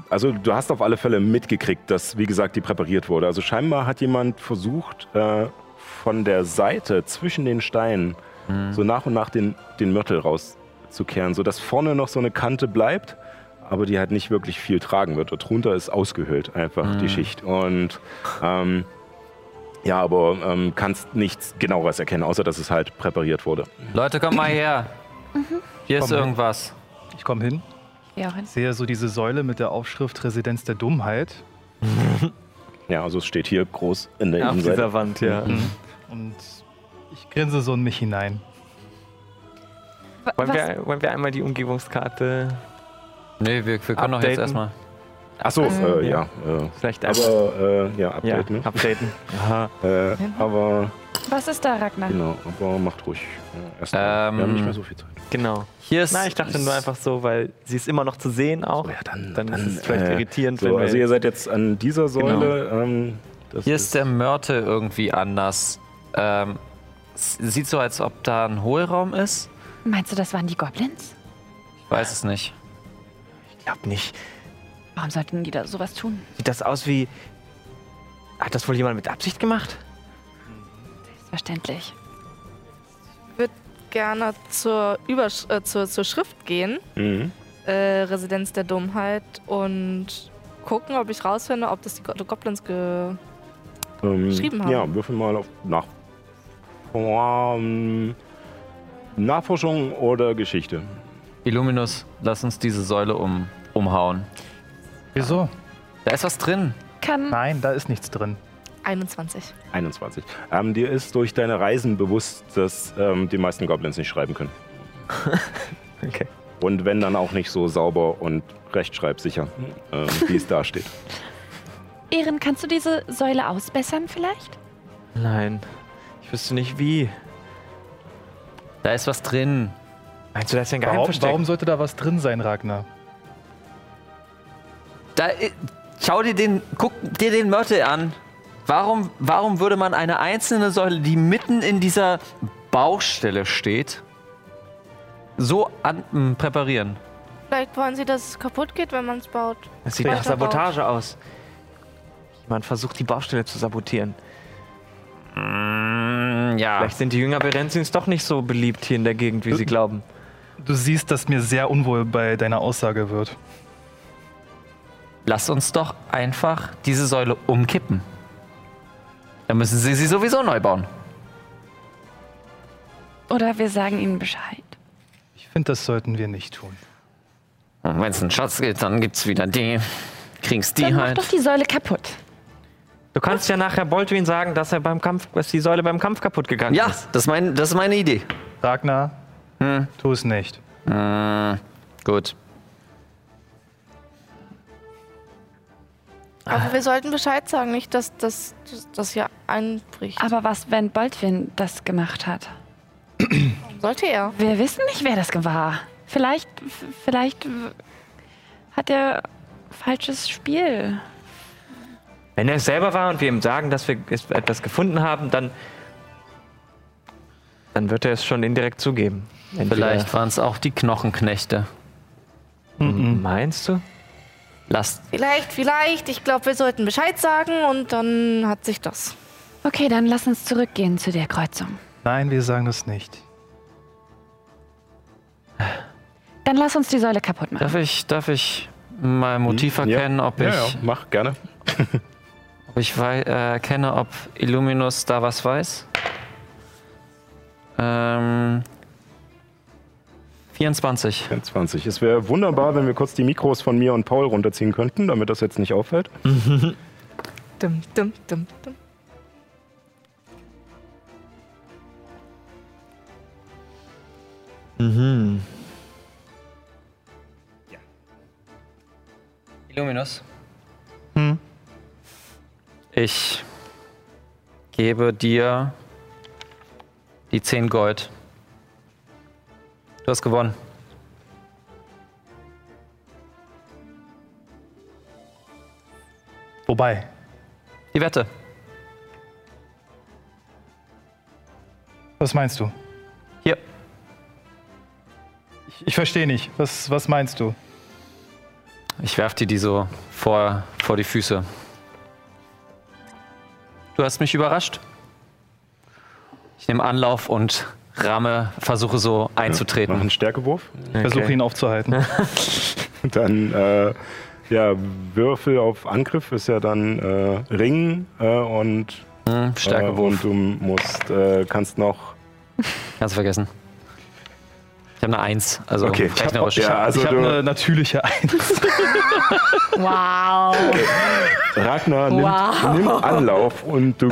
also du hast auf alle Fälle mitgekriegt, dass, wie gesagt, die präpariert wurde. Also scheinbar hat jemand versucht, äh, von der Seite zwischen den Steinen so nach und nach den, den Mörtel rauszukehren, sodass vorne noch so eine Kante bleibt, aber die halt nicht wirklich viel tragen wird. Darunter ist ausgehöhlt einfach die Schicht. Und ähm, ja, aber ähm, kannst nichts genaueres erkennen, außer dass es halt präpariert wurde. Leute, kommt mal her. Hier ist Komm her. irgendwas. Ich komme hin, Ja, hin. sehe so diese Säule mit der Aufschrift Residenz der Dummheit. Ja, also es steht hier groß in der Auf Innenseite. dieser Wand, ja. Und ich grinse so in mich hinein. Wollen wir, wollen wir einmal die Umgebungskarte Nee, wir, wir können doch jetzt Updaten. erstmal. Achso, äh, ja. Äh, vielleicht einfach aber, äh, ja, ja, Update, ne? updaten? Aha. Äh, aber, Was ist da, Ragnar? genau, aber macht ruhig. Äh, erst mal. Ähm, wir haben nicht mehr so viel Zeit. Genau. Hier ist. Na, ich dachte nur einfach so, weil sie ist immer noch zu sehen auch. Oh ja, dann, Dann ist es vielleicht irritierend, So, wenn wir also ihr jetzt- seid jetzt an dieser Säule. Ähm, das Hier ist der Mörtel irgendwie anders. Ähm, sieht so, als ob da ein Hohlraum ist. Meinst du, das waren die Goblins? Ich weiß es nicht. Ich glaube nicht. Warum sollten die da sowas tun? Sieht das aus wie. Hat das wohl jemand mit Absicht gemacht? Selbstverständlich. Gerne zur, Übersch äh, zur, zur Schrift gehen, Mhm. äh, Residenz der Dummheit, und gucken, ob ich rausfinde, ob das die Go Goblins ge Ähm, geschrieben haben. Ja, würfel mal auf nach, Nachforschung oder Geschichte. Illuminus, lass uns diese Säule um, umhauen. Wieso? Da ist was drin. Kann. Nein, da ist nichts drin. 21. 21. Ähm, dir ist durch deine Reisen bewusst, dass ähm, die meisten Goblins nicht schreiben können. Okay. Und wenn dann auch nicht so sauber und rechtschreibsicher, ähm, wie es da steht. Ehren, kannst du diese Säule ausbessern vielleicht? Nein. Ich wüsste nicht wie. Da ist was drin. Meinst du, das ist ein Warum, Geheimversteck? warum sollte da was drin sein, Ragnar? Da, i- schau dir den, guck dir den Mörtel an. Warum, warum würde man eine einzelne Säule, die mitten in dieser Baustelle steht, so an, m, präparieren? Vielleicht wollen sie, dass es kaputt geht, wenn man es baut. Das sieht nach Sabotage aus. Man versucht, die Baustelle zu sabotieren. Mm, ja. Vielleicht sind die Jünger Berenzins doch nicht so beliebt hier in der Gegend, wie sie glauben. Du siehst, dass mir sehr unwohl bei deiner Aussage wird. Lass uns doch einfach diese Säule umkippen. Dann müssen sie sie sowieso neu bauen. Oder wir sagen ihnen Bescheid. Ich finde, das sollten wir nicht tun. Und wenn es einen Schatz gibt, dann gibt's wieder die. Kriegst die Dann mach halt. doch die Säule kaputt. Du kannst ja nachher Boltwin sagen, dass er beim Kampf, dass die Säule beim Kampf kaputt gegangen Ja, ist. das ist, mein, das ist meine Idee. Ragnar, Hm. tu es nicht. Äh, gut. Aber wir sollten Bescheid sagen, nicht, dass das, das, das hier einbricht. Aber was, wenn Boltwin das gemacht hat? Sollte er. Wir wissen nicht, wer das war. Vielleicht, vielleicht hat er falsches Spiel. Wenn er es selber war und wir ihm sagen, dass wir etwas gefunden haben, dann, dann wird er es schon indirekt zugeben. Entweder- Vielleicht waren es auch die Knochenknechte. Meinst du? Lasst. Vielleicht, vielleicht. Ich glaube, wir sollten Bescheid sagen und dann hat sich das. Okay, dann lass uns zurückgehen zu der Kreuzung. Nein, wir sagen das nicht. Dann lass uns die Säule kaputt machen. Darf ich, darf ich mal Motiv Hm? Ja. erkennen, ob ich, Ja, ja, mach gerne. ob ich wei- äh, erkenne, ob Illuminus da was weiß? Ähm, 24. 20. Es wäre wunderbar, wenn wir kurz die Mikros von mir und Paul runterziehen könnten, damit das jetzt nicht auffällt. Dum, dum, dum, dum. Illuminus. Hm? Ich gebe dir die 10 Gold. Du hast gewonnen. Wobei, Die Wette. was meinst du? Hier. Ich, ich verstehe nicht. Was, was meinst du? Ich werf dir die so vor, vor die Füße. Du hast mich überrascht. Ich nehme Anlauf und ramme, versuche so Mach einzutreten. einen Stärkewurf. Versuche ihn aufzuhalten. Dann äh, ja, Würfel auf Angriff ist ja dann äh, Ring äh, und, Hm, äh, und Stärkewurf. du musst, äh, kannst noch. Kannst du vergessen. Ich habe eine Eins, also Okay. rechnerisch. Ja, also ich habe eine natürliche Eins. Wow. Ragnar nimmt, Wow. nimmt Anlauf und du,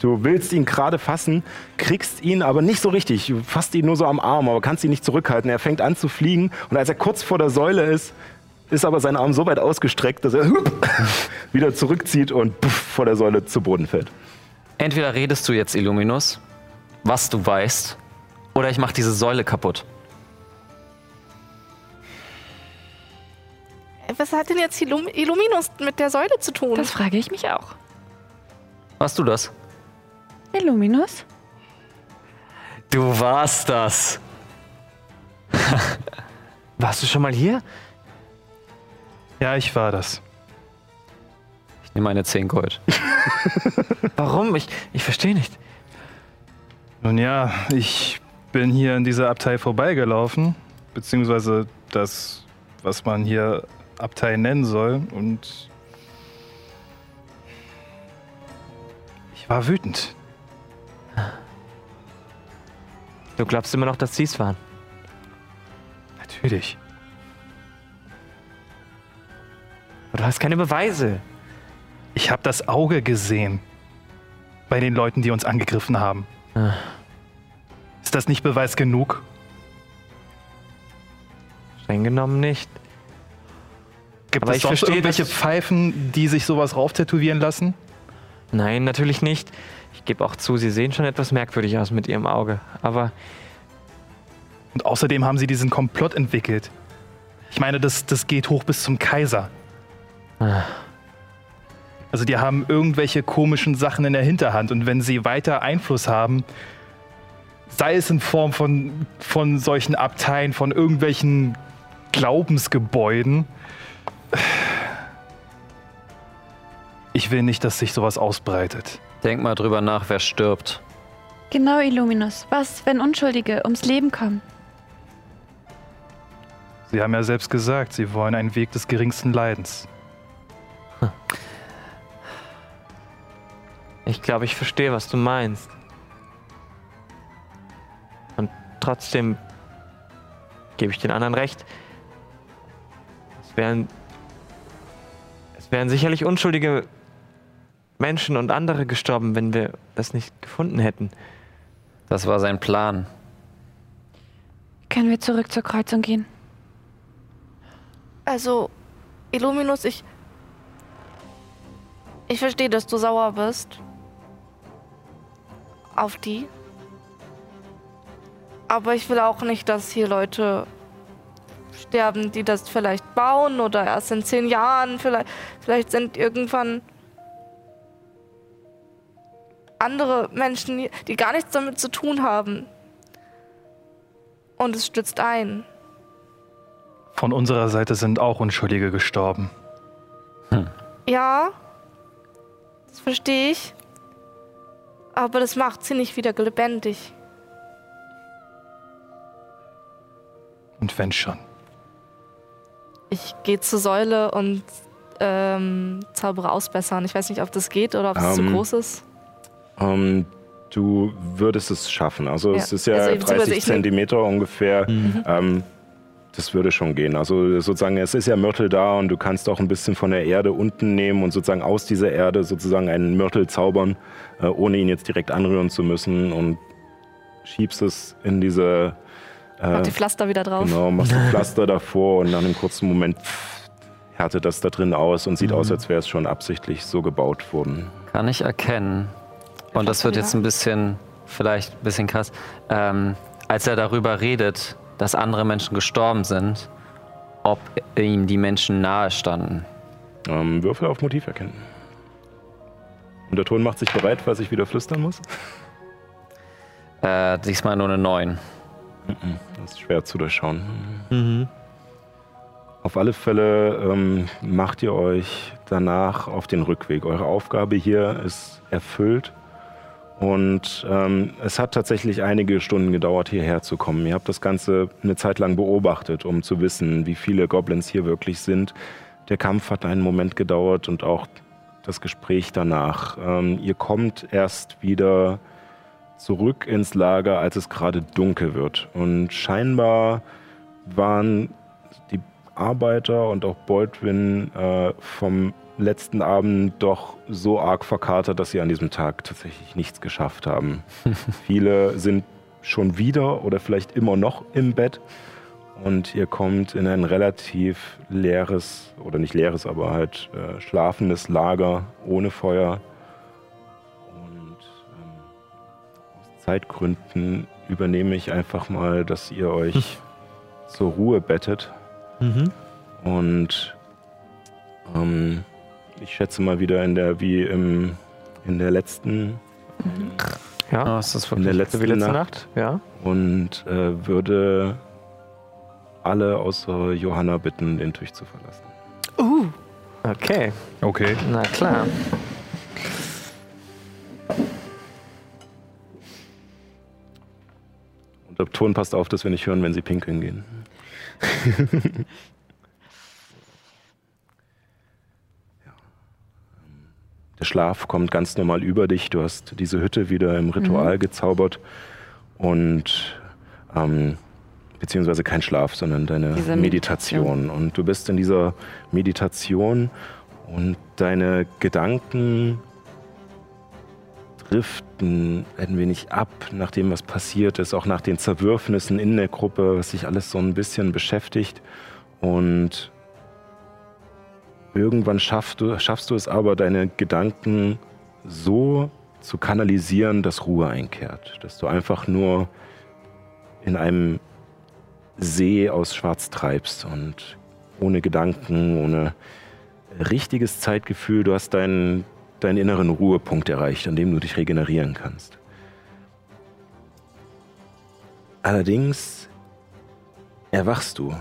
du willst ihn gerade fassen, kriegst ihn aber nicht so richtig. Du fasst ihn nur so am Arm, aber kannst ihn nicht zurückhalten. Er fängt an zu fliegen und als er kurz vor der Säule ist, ist aber sein Arm so weit ausgestreckt, dass er wieder zurückzieht und puff, vor der Säule zu Boden fällt. Entweder redest du jetzt, Illuminus, was du weißt, oder ich mach diese Säule kaputt. Was hat denn jetzt Illum Illuminus mit der Säule zu tun? Das frage ich mich auch. Warst du das? Illuminus? Du warst das. Warst du schon mal hier? ja, ich war das. Ich nehme meine 10 Gold. Warum? Ich, ich verstehe nicht. Nun ja, ich bin hier in dieser Abtei vorbeigelaufen, beziehungsweise das, was man hier Abtei nennen soll, und ich war wütend. Du glaubst immer noch, dass sie es waren. Natürlich. Aber du hast keine Beweise. Ich habe das Auge gesehen bei den Leuten, die uns angegriffen haben. Ah. Ist das nicht Beweis genug? Streng genommen nicht. Gibt es ich sonst verstehe, irgendwelche Pfeifen, die sich sowas rauftätowieren lassen? Nein, natürlich nicht. Ich gebe auch zu, sie sehen schon etwas merkwürdig aus mit ihrem Auge. Aber Und außerdem haben sie diesen Komplott entwickelt. Ich meine, das, das geht hoch bis zum Kaiser. Also die haben irgendwelche komischen Sachen in der Hinterhand und wenn sie weiter Einfluss haben, sei es in Form von, von solchen Abteien, von irgendwelchen Glaubensgebäuden, ich will nicht, dass sich sowas ausbreitet. Denk mal drüber nach, wer stirbt. Genau, Illuminus. Was, wenn Unschuldige ums Leben kommen? Sie haben ja selbst gesagt, Sie wollen einen Weg des geringsten Leidens. Ich glaube, ich verstehe, was du meinst. Und trotzdem gebe ich den anderen recht. Es wären, es wären sicherlich unschuldige Menschen und andere gestorben, wenn wir das nicht gefunden hätten. Das war sein Plan. Können wir zurück zur Kreuzung gehen? Also, Illuminus, ich. Ich verstehe, dass du sauer bist. Auf die. Aber ich will auch nicht, dass hier Leute sterben, die das vielleicht bauen oder erst in zehn Jahren. Vielleicht, vielleicht sind irgendwann andere Menschen, die- die gar nichts damit zu tun haben. Und es stützt ein. Von unserer Seite sind auch Unschuldige gestorben. Ja, das verstehe ich. Aber das macht sie nicht wieder lebendig. Und wenn schon. Ich gehe zur Säule und ähm, zaubere ausbessern. Ich weiß nicht, ob das geht oder ob es zu Ähm, groß ist. Ähm, du würdest es schaffen. Also es Ja. ist ja Also beziehungsweise 30 ich nehm- Zentimeter ungefähr. Ähm, das würde schon gehen. Also sozusagen, es ist ja Mörtel da und du kannst auch ein bisschen von der Erde unten nehmen und sozusagen aus dieser Erde sozusagen einen Mörtel zaubern, äh, ohne ihn jetzt direkt anrühren zu müssen und schiebst es in diese Mach die Pflaster wieder drauf. Genau, machst ein Pflaster davor und nach einem kurzen Moment pff, härtet das da drin aus und sieht aus, als wäre es schon absichtlich so gebaut worden. Kann ich erkennen. Und das wird jetzt ein bisschen, vielleicht ein bisschen krass. Ähm, als er darüber redet, dass andere Menschen gestorben sind, ob ihm die Menschen nahe standen. Ähm, Würfel auf Motiv erkennen. Und der Ton macht sich bereit, falls ich wieder flüstern muss. Äh, diesmal nur eine 9. Das ist schwer zu durchschauen. Auf alle Fälle ähm, macht ihr euch danach auf den Rückweg. Eure Aufgabe hier ist erfüllt. Und ähm, es hat tatsächlich einige Stunden gedauert, hierher zu kommen. Ihr habt das Ganze eine Zeit lang beobachtet, um zu wissen, wie viele Goblins hier wirklich sind. Der Kampf hat einen Moment gedauert und auch das Gespräch danach. Ähm, ihr kommt erst wieder zurück ins Lager, als es gerade dunkel wird. Und scheinbar waren die Arbeiter und auch Baldwin äh, vom letzten Abend doch so arg verkatert, dass sie an diesem Tag tatsächlich nichts geschafft haben. Viele sind schon wieder oder vielleicht immer noch im Bett. Und ihr kommt in ein relativ leeres, oder nicht leeres, aber halt äh, schlafendes Lager ohne Feuer. Zeitgründen übernehme ich einfach mal, dass ihr euch zur Ruhe bettet. Und ähm, ich schätze mal wieder in der, wie im, in der letzten, Ja, Oh, ist das in der letzten wie letzte Nacht, Nacht. Ja. und äh, würde alle außer Johanna bitten, den Tisch zu verlassen. Okay, Okay. na klar. Und der Ton passt auf, dass wir nicht hören, wenn sie pinkeln gehen. Der Schlaf kommt ganz normal über dich. Du hast diese Hütte wieder im Ritual gezaubert und ähm, beziehungsweise kein Schlaf, sondern deine Diese Meditation. Und du bist in dieser Meditation und deine Gedanken driften ein wenig ab nach dem, was passiert ist, auch nach den Zerwürfnissen in der Gruppe, was sich alles so ein bisschen beschäftigt. Und irgendwann schaffst du, schaffst du es aber, deine Gedanken so zu kanalisieren, dass Ruhe einkehrt. Dass du einfach nur in einem See aus Schwarz treibst und ohne Gedanken, ohne richtiges Zeitgefühl. Du hast deinen, deinen inneren Ruhepunkt erreicht, an dem du dich regenerieren kannst. Allerdings erwachst du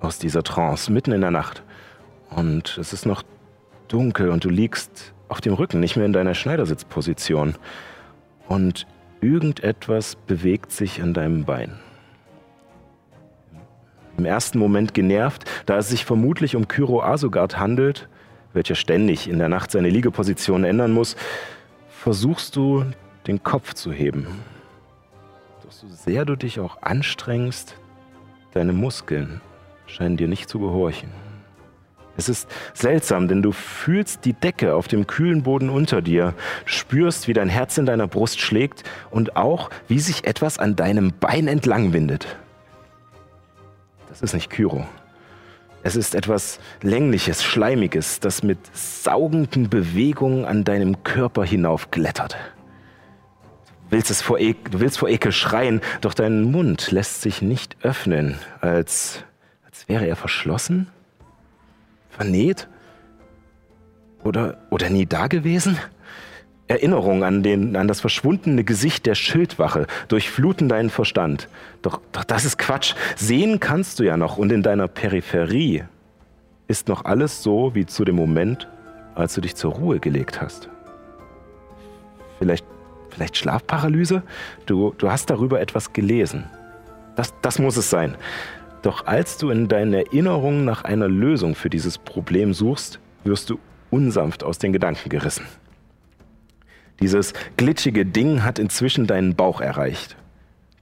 aus dieser Trance mitten in der Nacht und es ist noch dunkel und du liegst auf dem Rücken, nicht mehr in deiner Schneidersitzposition und irgendetwas bewegt sich an deinem Bein. Im ersten Moment genervt, da es sich vermutlich um Kyro Asogard handelt, welcher ständig in der Nacht seine Liegeposition ändern muss, versuchst du, den Kopf zu heben. Doch so sehr du dich auch anstrengst, deine Muskeln scheinen dir nicht zu gehorchen. Es ist seltsam, denn du fühlst die Decke auf dem kühlen Boden unter dir, spürst, wie dein Herz in deiner Brust schlägt und auch, wie sich etwas an deinem Bein entlang windet. Das ist nicht Kyro. Es ist etwas Längliches, Schleimiges, das mit saugenden Bewegungen an deinem Körper hinaufglättert. Du willst, es vor e du willst vor Ekel schreien, doch dein Mund lässt sich nicht öffnen, als, als wäre er verschlossen Vernäht? Oder, oder nie dagewesen? Erinnerungen an, den, an das verschwundene Gesicht der Schildwache durchfluten deinen Verstand. Doch, doch das ist Quatsch. Sehen kannst du ja noch und in deiner Peripherie ist noch alles so wie zu dem Moment, als du dich zur Ruhe gelegt hast. Vielleicht, vielleicht Schlafparalyse? Du, du hast darüber etwas gelesen. Das, das muss es sein. Doch als du in deinen Erinnerungen nach einer Lösung für dieses Problem suchst, wirst du unsanft aus den Gedanken gerissen. Dieses glitschige Ding hat inzwischen deinen Bauch erreicht.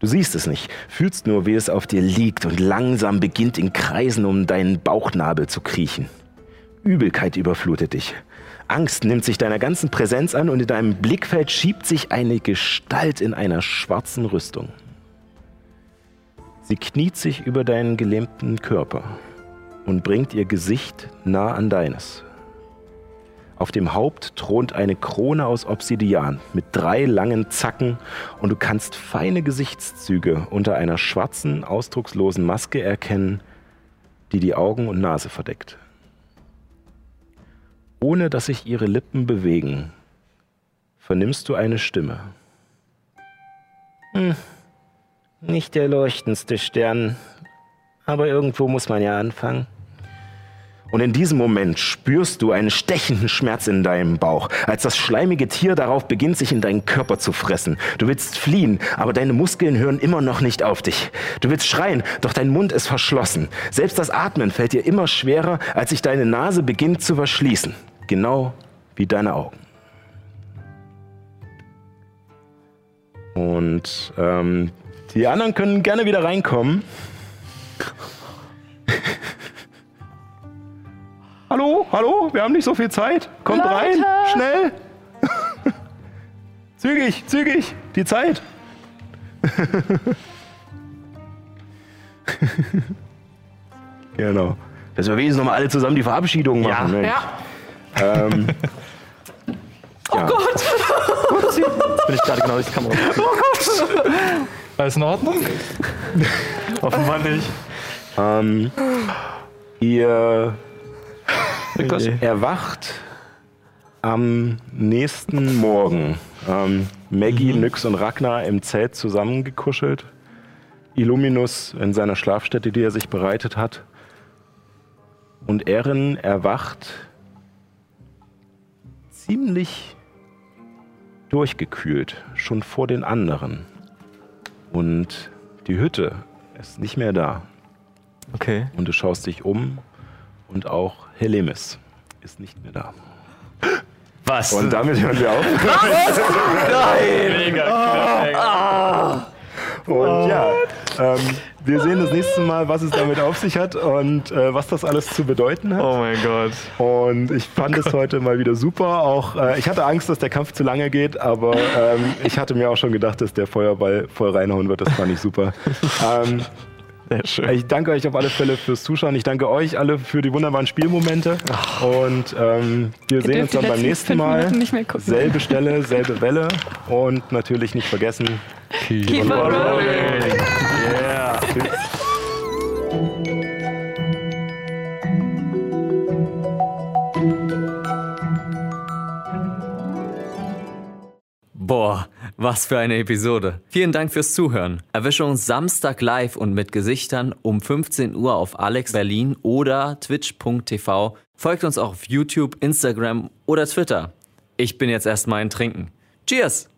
Du siehst es nicht, fühlst nur, wie es auf dir liegt und langsam beginnt in Kreisen um deinen Bauchnabel zu kriechen. Übelkeit überflutet dich. Angst nimmt sich deiner ganzen Präsenz an und in deinem Blickfeld schiebt sich eine Gestalt in einer schwarzen Rüstung. Sie kniet sich über deinen gelähmten Körper und bringt ihr Gesicht nah an deines. Auf dem Haupt thront eine Krone aus Obsidian mit drei langen Zacken und du kannst feine Gesichtszüge unter einer schwarzen, ausdruckslosen Maske erkennen, die die Augen und Nase verdeckt. Ohne dass sich ihre Lippen bewegen, vernimmst du eine Stimme. Hm, nicht der leuchtendste Stern, aber irgendwo muss man ja anfangen. Und in diesem Moment spürst du einen stechenden Schmerz in deinem Bauch, als das schleimige Tier darauf beginnt, sich in deinen Körper zu fressen. Du willst fliehen, aber deine Muskeln hören immer noch nicht auf dich. Du willst schreien, doch dein Mund ist verschlossen. Selbst das Atmen fällt dir immer schwerer, als sich deine Nase beginnt zu verschließen. Genau wie deine Augen. Und ähm, die anderen können gerne wieder reinkommen. Hallo, hallo, wir haben nicht so viel Zeit. Kommt Leute. rein, schnell. zügig, zügig, die Zeit. genau. Dass wir wenigstens nochmal alle zusammen die Verabschiedung machen. Ja. ja. Ähm, oh ja. Gott! Jetzt bin ich gerade genau durch die Kamera. Oh Gott! Alles in Ordnung? Offenbar nicht. Ähm, ihr erwacht am nächsten Morgen. Ähm, Maggie, mhm. Nyx und Ragnar im Zelt zusammengekuschelt. Illuminus in seiner Schlafstätte, die er sich bereitet hat. Und Erin erwacht ziemlich durchgekühlt, schon vor den anderen. Und die Hütte ist nicht mehr da. Okay. Und du schaust dich um und auch Helemis ist nicht mehr da. Was? Und damit hören wir auf. Was? Nein! Mega ah. Und ja, ähm, wir sehen das nächste Mal, was es damit auf sich hat und äh, was das alles zu bedeuten hat. Oh mein Gott. Und ich fand es heute mal wieder super. Auch äh, ich hatte Angst, dass der Kampf zu lange geht, aber ähm, ich hatte mir auch schon gedacht, dass der Feuerball voll reinhauen wird. Das fand ich super. ähm, sehr schön. Ich danke euch auf alle Fälle fürs Zuschauen. Ich danke euch alle für die wunderbaren Spielmomente. Und ähm, wir Gedürft sehen uns dann beim nächsten Mal. Selbe Stelle, selbe Welle. Und natürlich nicht vergessen. Keep, Keep on rolling. rolling. Yeah. Boah, was für eine Episode. Vielen Dank fürs Zuhören. Erwische uns Samstag live und mit Gesichtern um 15 Uhr auf Alex Berlin oder twitch.tv. Folgt uns auch auf YouTube, Instagram oder Twitter. Ich bin jetzt erstmal ein Trinken. Cheers!